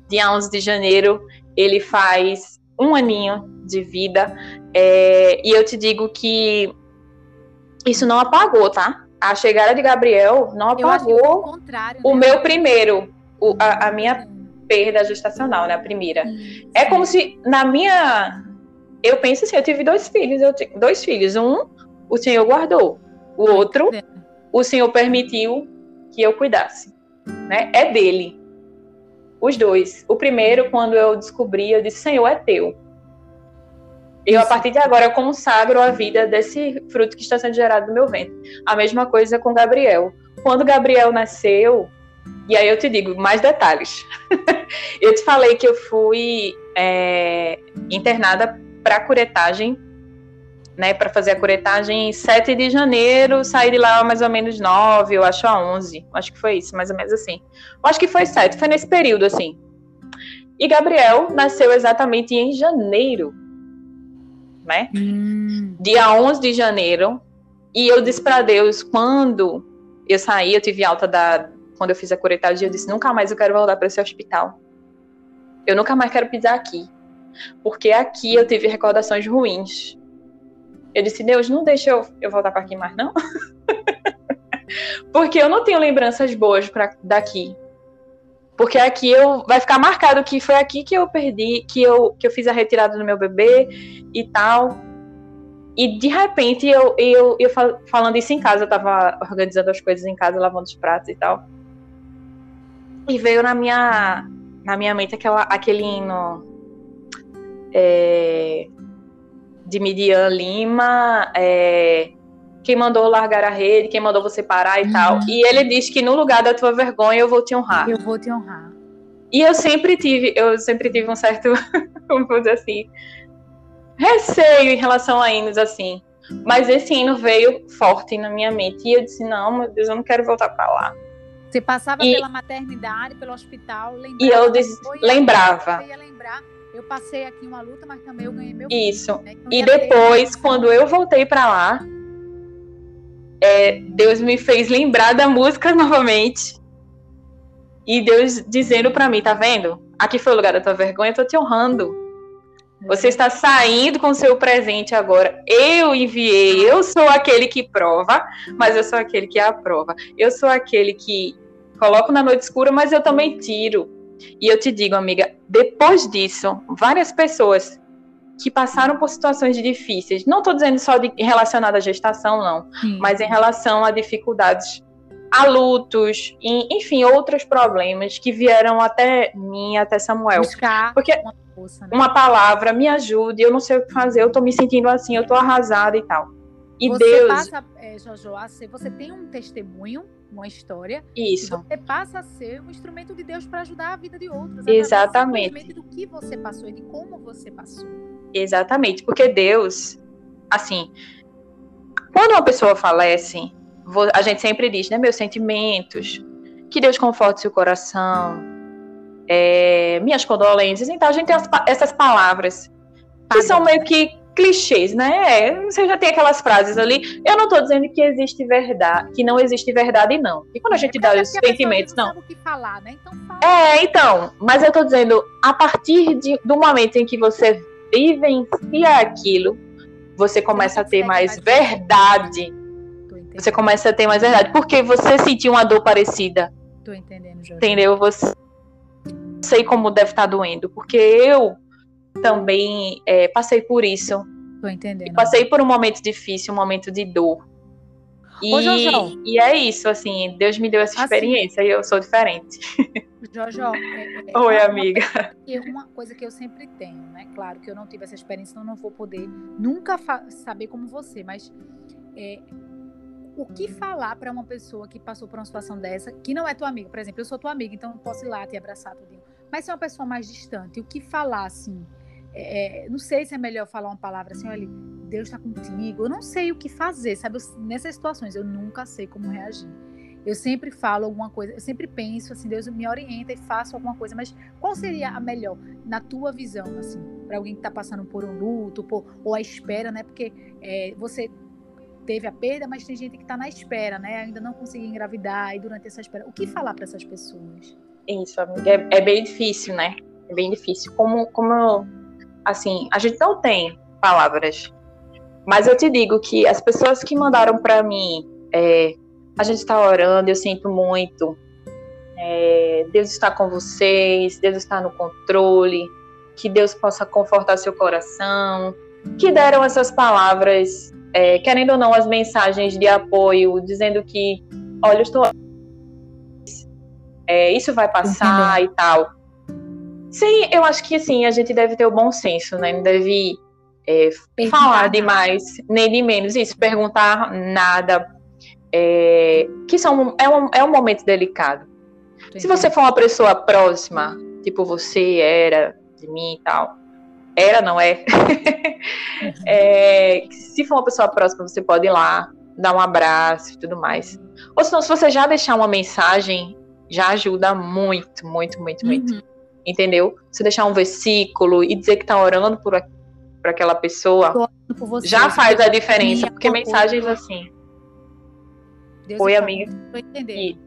dia 11 de janeiro, ele faz um aninho de vida, é, e eu te digo que isso não apagou, tá? A chegada de Gabriel não apagou o né? meu primeiro, o, a, a, minha perda gestacional, né? A primeira. É como se na minha. Eu penso assim, eu tive dois filhos, eu tive dois filhos. Um o Senhor guardou. O outro, o Senhor permitiu que eu cuidasse. Né? É dele. Os dois. O primeiro, quando eu descobri, eu disse: Senhor, é teu. Eu, a partir de agora, eu consagro a vida desse fruto que está sendo gerado no meu ventre. A mesma coisa com Gabriel. Quando Gabriel nasceu, e aí eu te digo mais detalhes. eu te falei que eu fui é, internada para curetagem né, para fazer a curetagem 7 de janeiro, saí de lá mais ou menos 9, eu acho a 11. Acho que foi isso, mais ou menos assim. Eu acho que foi 7, foi nesse período assim. E Gabriel nasceu exatamente em janeiro, né? Hum. Dia 11 de janeiro. E eu disse para Deus, quando eu saí, eu tive alta da quando eu fiz a curetagem, eu disse, nunca mais eu quero voltar para esse hospital. Eu nunca mais quero pisar aqui. Porque aqui eu tive recordações ruins eu disse, Deus, não deixa eu, eu voltar para aqui mais, não. Porque eu não tenho lembranças boas para daqui. Porque aqui eu vai ficar marcado que foi aqui que eu perdi, que eu, que eu fiz a retirada do meu bebê e tal. E de repente eu, eu, eu falando isso em casa, eu tava organizando as coisas em casa, lavando os pratos e tal. E veio na minha, na minha mente aquela, aquele hino. É, de Midian Lima, é, quem mandou largar a rede, quem mandou você parar e uhum. tal. E ele diz que no lugar da tua vergonha eu vou te honrar. Eu vou te honrar. E eu sempre tive, eu sempre tive um certo, como vou dizer assim, receio em relação a hinos assim. Mas esse hino veio forte na minha mente e eu disse não, meu Deus, eu não quero voltar para lá. Você passava e, pela maternidade, pelo hospital, lembrava. E eu disse, lembrava. Você ia lembrar eu passei aqui uma luta, mas também eu ganhei meu Isso. Filho, né? então, e depois, quando eu voltei para lá, é, Deus me fez lembrar da música novamente. E Deus dizendo para mim, tá vendo? Aqui foi o lugar da tua vergonha, eu tô te honrando. Você está saindo com seu presente agora. Eu enviei, eu sou aquele que prova, mas eu sou aquele que aprova. Eu sou aquele que coloco na noite escura, mas eu também tiro. E eu te digo, amiga, depois disso, várias pessoas que passaram por situações difíceis, não estou dizendo só de, relacionada à gestação, não, Sim. mas em relação a dificuldades, a lutos, e, enfim, outros problemas que vieram até mim, até Samuel. Buscar Porque uma, força, né? uma palavra me ajude, eu não sei o que fazer, eu estou me sentindo assim, eu estou arrasada e tal. E você Deus. Passa, é, Jojo, você tem um testemunho uma história. Isso. você passa a ser um instrumento de Deus para ajudar a vida de outros. Exatamente. do que você passou e de como você passou. Exatamente, porque Deus, assim, quando uma pessoa falece, a gente sempre diz, né, meus sentimentos, que Deus conforte seu coração, é, minhas condolências. Então a gente tem as, essas palavras que são meio que clichês, né? É, você já tem aquelas frases ali. Eu não estou dizendo que existe verdade, que não existe verdade, não. E quando a gente é dá os sentimentos, não. não. Que falar, né? então, fala. É, então. Mas eu estou dizendo, a partir de, do momento em que você vivencia aquilo, você começa a ter mais, verdade. Você começa a ter mais verdade. Porque você sentiu uma dor parecida. Tô entendendo, Jorge. Entendeu? Você sei como deve estar doendo. Porque eu também é, passei por isso. Tô entendendo. passei por um momento difícil, um momento de dor. E, Ô, Jojo. e é isso, assim, Deus me deu essa assim, experiência e eu sou diferente. Jojo, é, é, Oi, amiga. Coisa uma coisa que eu sempre tenho, né? Claro que eu não tive essa experiência, então não vou poder nunca saber como você, mas é, o que falar para uma pessoa que passou por uma situação dessa, que não é tua amiga, por exemplo, eu sou tua amiga, então eu posso ir lá te abraçar tudinho. Mas se é uma pessoa mais distante, o que falar assim? É, não sei se é melhor falar uma palavra assim, olha, Deus está contigo. Eu não sei o que fazer, sabe? Eu, nessas situações, eu nunca sei como reagir. Eu sempre falo alguma coisa, eu sempre penso assim, Deus me orienta e faço alguma coisa, mas qual seria a melhor, na tua visão, assim, para alguém que está passando por um luto, por, ou a espera, né? Porque é, você teve a perda, mas tem gente que está na espera, né? Ainda não conseguiu engravidar e durante essa espera. O que falar para essas pessoas? Isso, amiga, é, é, bem difícil, né? É bem difícil. Como, como assim, a gente não tem palavras. Mas eu te digo que as pessoas que mandaram para mim, é, a gente está orando, eu sinto muito. É, Deus está com vocês, Deus está no controle, que Deus possa confortar seu coração, que deram essas palavras, é, querendo ou não, as mensagens de apoio, dizendo que, olha, eu estou. É, isso vai passar e tal. Sim, eu acho que assim, a gente deve ter o bom senso, né? Não deve é, falar demais, nem de menos. Isso, perguntar nada. É, que são, é, um, é um momento delicado. Entendi. Se você for uma pessoa próxima, tipo você era de mim e tal, era, não é? é? Se for uma pessoa próxima, você pode ir lá, dar um abraço e tudo mais. Ou senão, se você já deixar uma mensagem, já ajuda muito, muito, muito, uhum. muito. Entendeu? Você deixar um versículo e dizer que tá orando por, por aquela pessoa, você, já faz a diferença, porque mensagens coisa. assim. Deus Oi, amiga. Tô entendendo.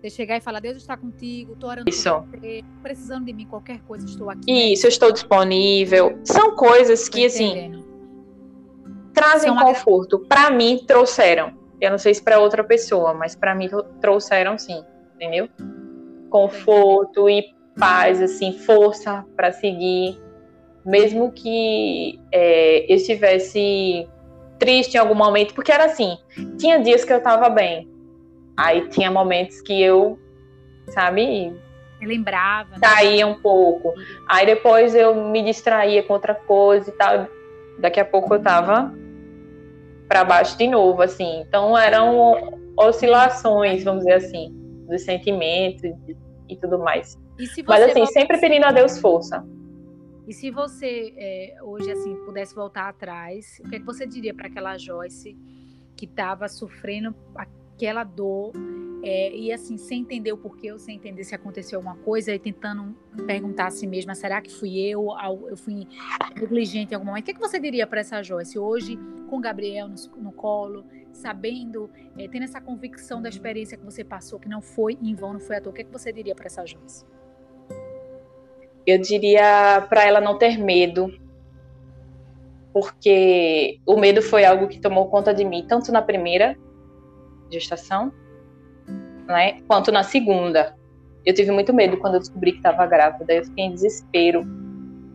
Você chegar e falar, Deus está contigo, tô orando Isso. por você, precisando de mim, qualquer coisa, estou aqui. Isso, eu estou disponível. São coisas que, assim, trazem São conforto. Para mim, trouxeram. Eu não sei se para outra pessoa, mas para mim trouxeram sim, entendeu? Conforto e paz, assim, força para seguir. Mesmo que é, eu estivesse triste em algum momento, porque era assim, tinha dias que eu tava bem, Aí tinha momentos que eu, sabe, lembrava. Né? Caía um pouco. Aí depois eu me distraía com outra coisa e tal. Daqui a pouco eu tava para baixo de novo, assim. Então eram oscilações, vamos dizer assim, dos sentimentos e tudo mais. Mas assim, sempre pedindo a Deus força. E se você é, hoje assim pudesse voltar atrás, o que, é que você diria para aquela Joyce que estava sofrendo aquela dor é, e assim, sem entender o porquê, ou sem entender se aconteceu alguma coisa, e tentando perguntar a si mesma, será que fui eu? Eu fui negligente em algum momento? O que, é que você diria para essa Joyce hoje, com Gabriel no, no colo, sabendo, é, tendo essa convicção da experiência que você passou, que não foi em vão, não foi à toa, o que, é que você diria para essa Joyce? Eu diria para ela não ter medo, porque o medo foi algo que tomou conta de mim, tanto na primeira gestação, né, quanto na segunda. Eu tive muito medo quando eu descobri que estava grávida, eu fiquei em desespero.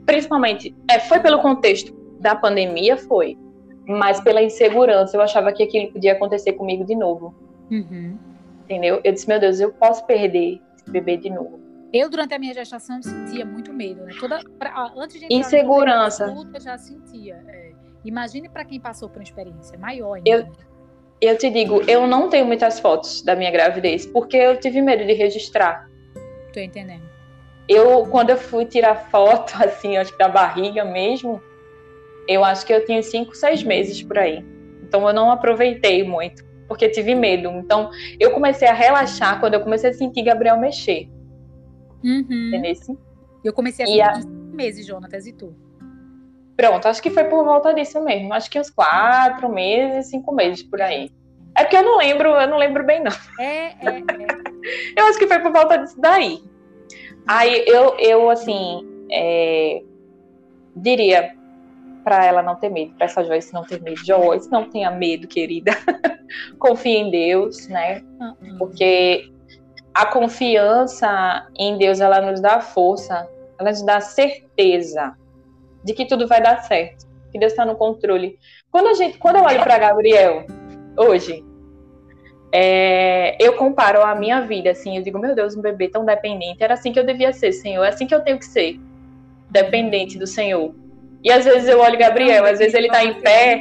Principalmente, é, foi pelo contexto da pandemia, foi, mas pela insegurança, eu achava que aquilo podia acontecer comigo de novo. Uhum. Entendeu? Eu disse, meu Deus, eu posso perder esse bebê de novo. Eu, durante a minha gestação, sentia muito medo, né? Toda, pra, antes de Insegurança. eu já sentia. É. Imagine para quem passou por uma experiência maior ainda. Eu, eu te digo, eu não tenho muitas fotos da minha gravidez, porque eu tive medo de registrar. Tô entendendo. Eu, quando eu fui tirar foto, assim, acho que da barriga mesmo, eu acho que eu tinha cinco, seis meses por aí. Então eu não aproveitei muito, porque tive medo. Então eu comecei a relaxar quando eu comecei a sentir Gabriel mexer. Uhum. Entendeu? Eu comecei a sentir a... meses, Jonatas, e tu? Pronto, acho que foi por volta disso mesmo. Acho que uns quatro meses, cinco meses por aí. É porque eu não lembro, eu não lembro bem, não. É, é, é. eu acho que foi por volta disso daí. Aí eu, eu assim, é, diria para ela não ter medo, para essa Joyce não ter medo. Joyce, não tenha medo, querida. Confie em Deus, né? Uhum. Porque a confiança em Deus, ela nos dá força, ela nos dá certeza de que tudo vai dar certo, que Deus está no controle. Quando a gente, quando eu olho para Gabriel hoje, é, eu comparo a minha vida, assim, eu digo, meu Deus, um bebê tão dependente, era assim que eu devia ser, Senhor, é assim que eu tenho que ser, dependente do Senhor. E às vezes eu olho Gabriel, às vezes ele tá em pé.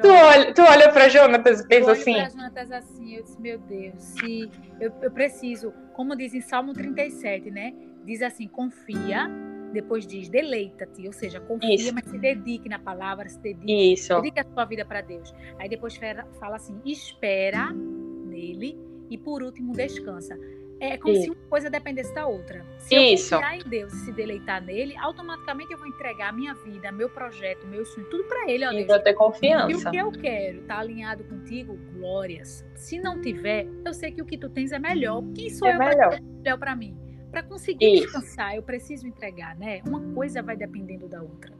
Tu olha, tu olha pra Jonatas e pensa assim. Eu Jonatas assim, eu disse, meu Deus, se eu, eu preciso, como diz em Salmo 37, né? Diz assim, confia depois diz deleita-te, ou seja, confia, Isso. mas se dedique na palavra, se dedique, Isso. dedique a sua vida para Deus. Aí depois fala assim, espera nele e por último descansa. É como Isso. se uma coisa dependesse da outra. Se Isso. eu confiar em Deus e se deleitar nele, automaticamente eu vou entregar a minha vida, meu projeto, meu sonho, tudo para ele. Ó, vou ter confiança. E o que eu quero tá alinhado contigo, glórias. Se não tiver, eu sei que o que tu tens é melhor. Quem sou é eu melhor. melhor para mim? Para conseguir Isso. descansar, eu preciso entregar, né? Uma coisa vai dependendo da outra.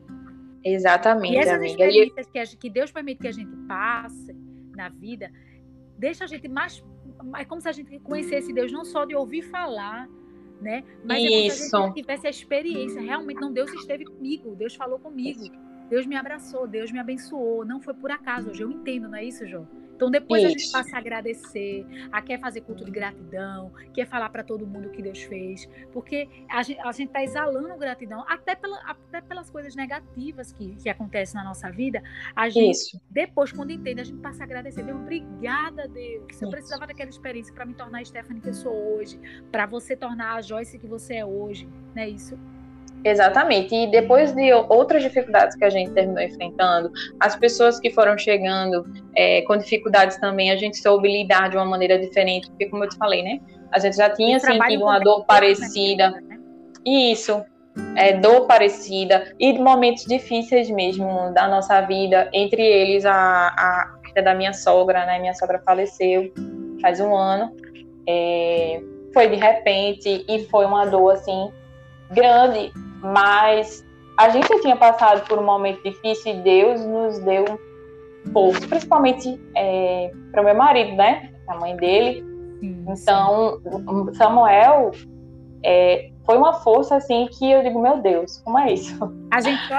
Exatamente, e essas amiga. experiências que, que Deus permite que a gente passe na vida, deixa a gente mais. É como se a gente conhecesse Deus não só de ouvir falar, né? Mas Isso. é como se a gente tivesse a experiência. Realmente, não, Deus esteve comigo, Deus falou comigo, Deus me abraçou, Deus me abençoou. Não foi por acaso. Hoje eu entendo, não é isso, João? Então depois isso. a gente passa a agradecer, a quer fazer culto de gratidão, quer falar para todo mundo o que Deus fez, porque a gente está exalando gratidão até, pela, até pelas coisas negativas que, que acontecem na nossa vida. A gente isso. depois quando entende a gente passa a agradecer. Deus, obrigada Deus. Isso. Eu precisava daquela experiência para me tornar a Stephanie que eu sou hoje, para você tornar a Joyce que você é hoje, não é isso? Exatamente. E depois de outras dificuldades que a gente terminou enfrentando, as pessoas que foram chegando é, com dificuldades também, a gente soube lidar de uma maneira diferente, porque como eu te falei, né? A gente já tinha sentido uma dor parecida. Né? Isso, é, dor parecida e momentos difíceis mesmo da nossa vida, entre eles a, a da minha sogra, né? Minha sogra faleceu faz um ano. É, foi de repente e foi uma dor assim grande, mas a gente tinha passado por um momento difícil e Deus nos deu pouco, principalmente é, para o meu marido, né? A mãe dele. Sim, então, sim. Samuel é, foi uma força assim que eu digo, meu Deus, como é isso?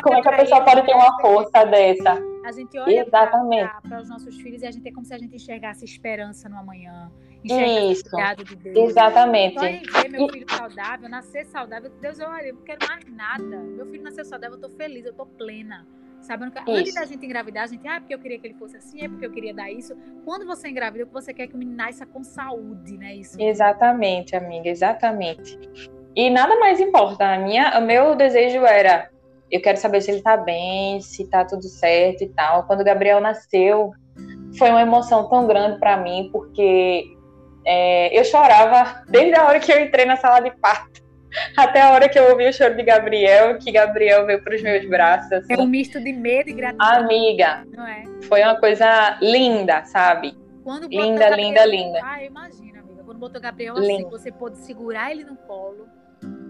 como é que a pessoa pode ter uma força dessa? A gente olha para os nossos filhos e a gente é como se a gente enxergasse esperança no amanhã. Isso. De Deus. Exatamente. Só em ver meu filho saudável, nascer saudável, Deus, olha, eu não quero mais nada. Meu filho nasceu saudável, eu tô feliz, eu tô plena. Sabe? Antes da gente engravidar, a gente, ah, porque eu queria que ele fosse assim, é porque eu queria dar isso. Quando você engravida, você quer que o menino nasça com saúde, né? Isso. Exatamente, amiga, exatamente. E nada mais importa. A minha, o meu desejo era eu quero saber se ele tá bem, se tá tudo certo e tal. Quando o Gabriel nasceu, foi uma emoção tão grande para mim, porque é, eu chorava desde a hora que eu entrei na sala de parto até a hora que eu ouvi o choro de Gabriel, que Gabriel veio para os meus braços. Assim. É um misto de medo e gratidão. Amiga, não é? foi uma coisa linda, sabe? Quando linda, Gabriel, linda, linda. Ah, imagina, amiga. Quando botou Gabriel assim, você pôde segurar ele no colo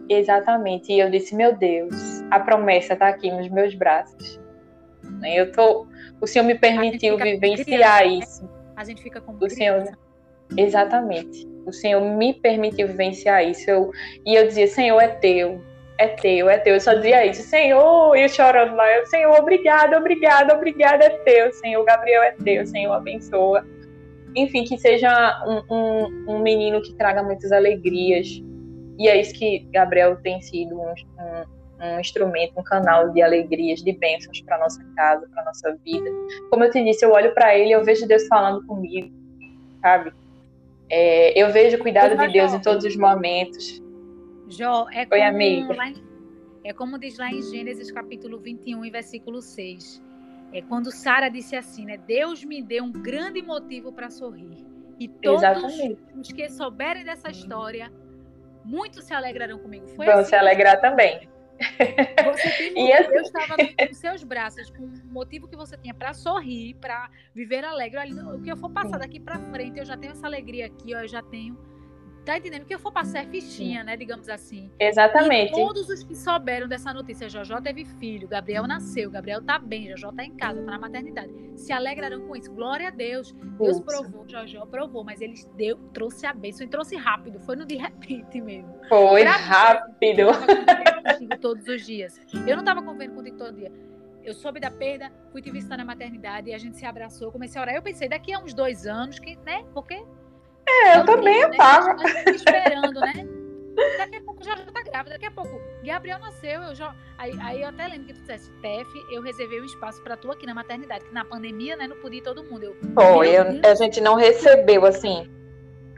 Exatamente. E eu disse, meu Deus, a promessa está aqui nos meus braços. Eu tô, o Senhor me permitiu vivenciar criança, né? isso. A gente fica com o Senhor, exatamente. O Senhor me permitiu vivenciar isso. Eu, e eu dizia, Senhor, é teu, é teu, é teu. Eu só dizia isso, Senhor, e eu chorando lá, eu, Senhor, obrigado, obrigado, obrigado, é teu, Senhor, Gabriel é teu, Senhor, abençoa. Enfim, que seja um, um, um menino que traga muitas alegrias, e é isso que Gabriel tem sido um, um, um instrumento, um canal de alegrias, de bênçãos para nossa casa, para nossa vida. Como eu te disse, eu olho para ele, eu vejo Deus falando comigo, sabe? É, eu vejo o cuidado de Deus em todos os momentos. Jó, é como, amigo. Em, é como diz lá em Gênesis capítulo 21, versículo 6. É quando Sara disse assim, né? Deus me deu um grande motivo para sorrir. E todos Exatamente. os que souberem dessa história Muitos se alegrarão comigo. Foi Vão assim, se alegrar também. Você tem e assim... Eu estava nos seus braços com um motivo que você tinha para sorrir, para viver alegre. o que eu for passar daqui para frente, eu já tenho essa alegria aqui, ó, eu já tenho Tá entendendo? O que eu for passar é fichinha, né? Digamos assim. Exatamente. E todos os que souberam dessa notícia, Jojó teve filho, Gabriel nasceu, Gabriel tá bem, Jojó tá em casa, tá na maternidade. Se alegrarão com isso. Glória a Deus. Deus provou, Jojó provou, mas ele deu, trouxe a bênção e trouxe rápido. Foi no de repente mesmo. Foi pra rápido. Mim, todos os dias. Eu não tava convivendo contigo todo dia eu soube da perda, fui te visitar na maternidade e a gente se abraçou, comecei a orar. Eu pensei, daqui a uns dois anos, que, né? Porque é, eu também eu tava. Né? esperando, né? Daqui a pouco já, já tá grávida, daqui a pouco Gabriel nasceu, eu já. Aí, aí eu até lembro que tu dissesse, Tef, eu reservei um espaço para tu aqui na maternidade, que na pandemia, né, não podia ir todo mundo. Eu, Foi, eu, a gente não recebeu, assim.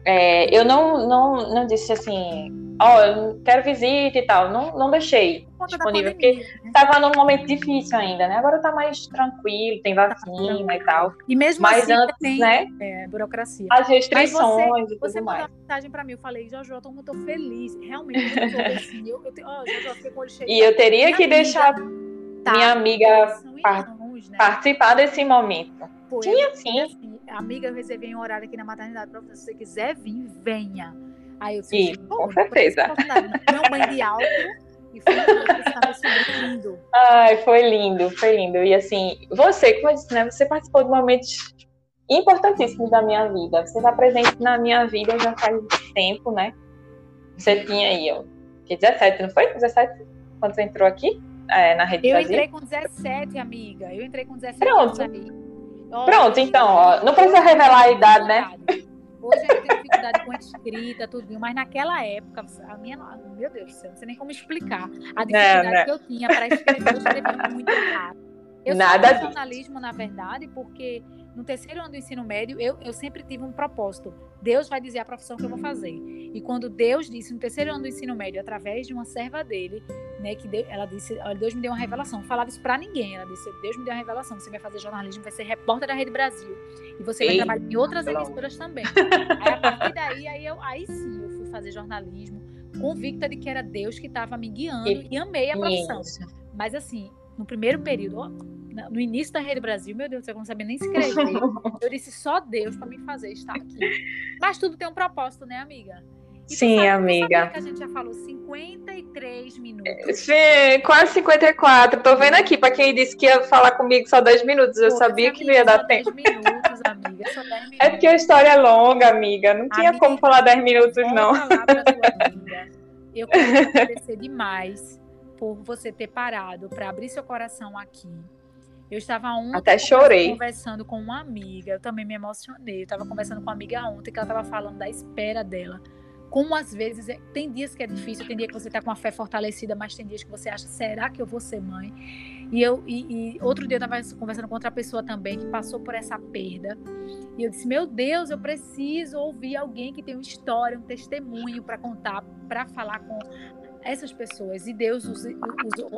É, eu não, não, não disse assim, ó, oh, eu quero visita e tal. Não, não deixei disponível, porque estava né? num momento difícil ainda, né? Agora tá mais tranquilo, tem tá vacina e tal. E mesmo Mas assim, antes, tem, né? É, burocracia. As restrições Mas você, e tudo você mais. mandou uma mensagem pra mim, eu falei, Jojo, eu tô feliz. Realmente, eu tô assim. Eu, eu, oh, Jojo, fiquei com o olho cheio. E eu teria que deixar tá, minha amiga par irmãos, né? participar desse momento. Tinha sim. Assim, amiga, eu reservei um horário aqui na maternidade você. Se você quiser vir, venha. Aí eu disse, Sim, com certeza. Não mãe de alto. E foi lindo. Ai, foi lindo, foi lindo. E assim, você, como eu disse, né? Você participou de momentos importantíssimos da minha vida. Você está presente na minha vida já faz tempo, né? Você tinha aí, ó, 17, não foi? 17? Quando você entrou aqui? É, na rede Eu Brasil? entrei com 17, amiga. Eu entrei com 17 Pronto. Pronto, então, ó, não precisa revelar a idade, né? Hoje eu tenho dificuldade com escrita, tudo, mas naquela época, a minha, meu Deus do céu, não sei nem como explicar a dificuldade não, não. que eu tinha para escrever, eu escrevia muito rápido. Eu Nada sou jornalismo, na verdade, porque no terceiro ano do ensino médio, eu, eu sempre tive um propósito. Deus vai dizer a profissão que eu vou fazer. E quando Deus disse no terceiro ano do ensino médio, através de uma serva dele, né, que Deus, ela disse, olha, Deus me deu uma revelação. Não falava isso pra ninguém. Ela disse, Deus me deu uma revelação. Você vai fazer jornalismo, vai ser repórter da Rede Brasil. E você vai Ei, trabalhar em outras emissoras também. Aí, a partir daí, aí, eu, aí sim, eu fui fazer jornalismo, convicta de que era Deus que estava me guiando E- e, amei a profissão. Isso. Mas assim, no primeiro período, no início da Rede Brasil, meu Deus, do céu, eu não sabia nem escrever. Eu disse só Deus para me fazer estar aqui. Mas tudo tem um propósito, né, amiga? E tu Sim, sabe- amiga. a gente já falou 53 minutos. Sim, quase 54. Tô vendo aqui, pra quem disse que ia falar comigo só 10 minutos. Eu Pô, sabia que não ia dar só tempo. 10 minutos, amiga, só 10 minutos. É porque a história é longa, amiga. Não tinha Amiga, como falar 10 minutos, não. Eu quero agradecer demais por você ter parado para abrir seu coração aqui. Eu estava ontem Até chorei. conversando com uma amiga, eu também me emocionei. Eu estava conversando com uma amiga ontem que ela estava falando da espera dela. Como às vezes é- tem dias que é difícil, tem dia que você está com a fé fortalecida, mas tem dias que você acha, será que eu vou ser mãe? E eu e, e outro dia eu estava conversando com outra pessoa também que passou por essa perda. E eu disse: Meu Deus, eu preciso ouvir alguém que tem uma história, um testemunho para contar, para falar com essas pessoas. E Deus use,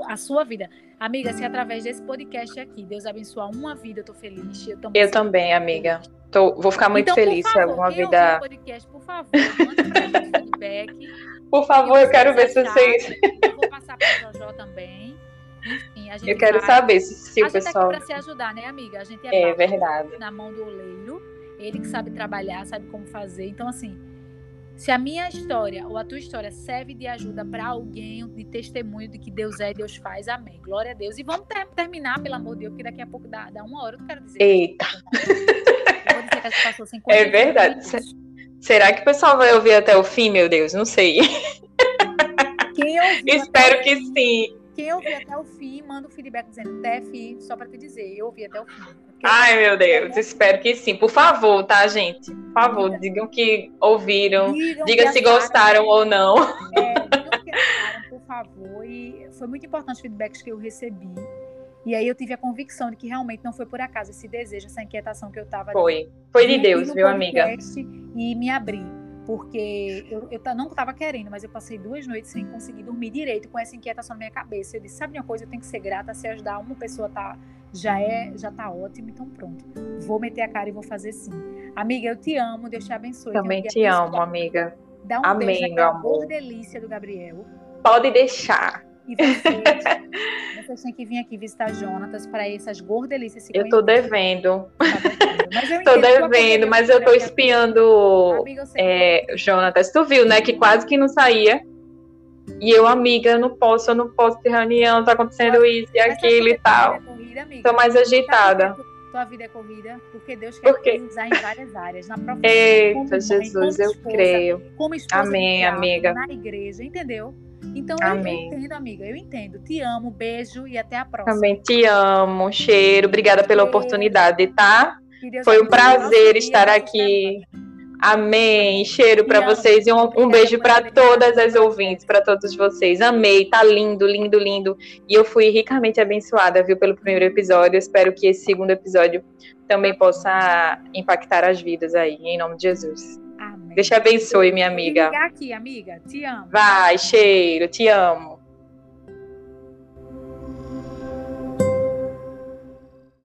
a sua vida. Amiga, se através desse podcast aqui Deus abençoar uma vida, eu tô feliz. Eu também, Eu também, amiga. Tô- vou ficar muito então, feliz por se favor, alguma vida. o podcast, por favor, pra gente feedback. Por favor, eu quero ver se vocês. Eu vou passar pra Jojó também. Enfim, a gente Eu quero vai- saber se, se a o gente pessoal. tá aqui pra se ajudar, né, amiga? A gente é, É verdade. na mão do oleiro, ele que sabe trabalhar, sabe como fazer. Então, assim, se a minha história ou a tua história serve de ajuda para alguém, de testemunho de que Deus é e Deus faz, amém. Glória a Deus. E vamos ter- terminar, pelo amor de Deus, porque daqui a pouco dá, dá uma hora, eu não quero dizer. Eita. Eu vou dizer que a gente passou 50 É verdade. minutos. Será que o pessoal vai ouvir até o fim, meu Deus? Não sei. Espero que fim- sim. Quem ouviu até o fim, manda um feedback dizendo, Tef, só para te dizer, eu ouvi até o fim. Ai, meu Deus. Espero que sim. Por favor, tá, gente? Por favor, digam que ouviram. Digam Diga que se acharam, gostaram ou não. É, digam que acharam, por favor. E foi muito importante os feedbacks que eu recebi. E aí eu tive a convicção de que realmente não foi por acaso esse desejo, essa inquietação que eu estava Foi. Foi de Deus, viu, amiga? E me abrir. Porque eu, eu não estava querendo, mas eu passei duas noites sem conseguir dormir direito com essa inquietação na minha cabeça. Eu disse, sabe uma coisa, eu tenho que ser grata, se ajudar uma pessoa tá, já é, já tá ótimo, então pronto. Vou meter a cara e vou fazer sim. Amiga, eu te amo, Deus te abençoe. Também um te amo, amiga. Dá um Amém, beijo naquela amor. gordelícia do Gabriel. Pode deixar. E vocês, vocês têm que vir aqui visitar Jonatas para essas gordelícias se Eu tô conhecerem. devendo. Tá devendo. Mas eu devendo, mas eu tô poderia- espiando Amiga, é, Jonatas. Tu viu, né? Que quase que não saía. E eu, amiga, eu não posso, eu não posso ter reunião, tá acontecendo isso e sabe aquilo e tal. Corrida, amiga? Tô mais agitada. Tua vida é corrida, porque Deus quer Por quê? te usar em várias áreas, na profissão, Eita, mãe, Jesus, como eu esposa, creio. como esposa Amém, amiga. na igreja, entendeu? Então eu- eu Amém. entendo, amiga, eu entendo. Te amo, beijo e até a próxima. Também te amo, cheiro. Obrigada pela oportunidade, tá? Foi um prazer estar aqui. Amém. Cheiro para vocês e um, um beijo para todas as ouvintes, para todos vocês. Amei, tá lindo, lindo, lindo. E eu fui ricamente abençoada, viu, pelo primeiro episódio. Eu espero que esse segundo episódio também possa impactar as vidas aí, em nome de Jesus. Amém. Deus te abençoe, minha amiga. aqui, amiga. Te amo. Vai, cheiro, te amo.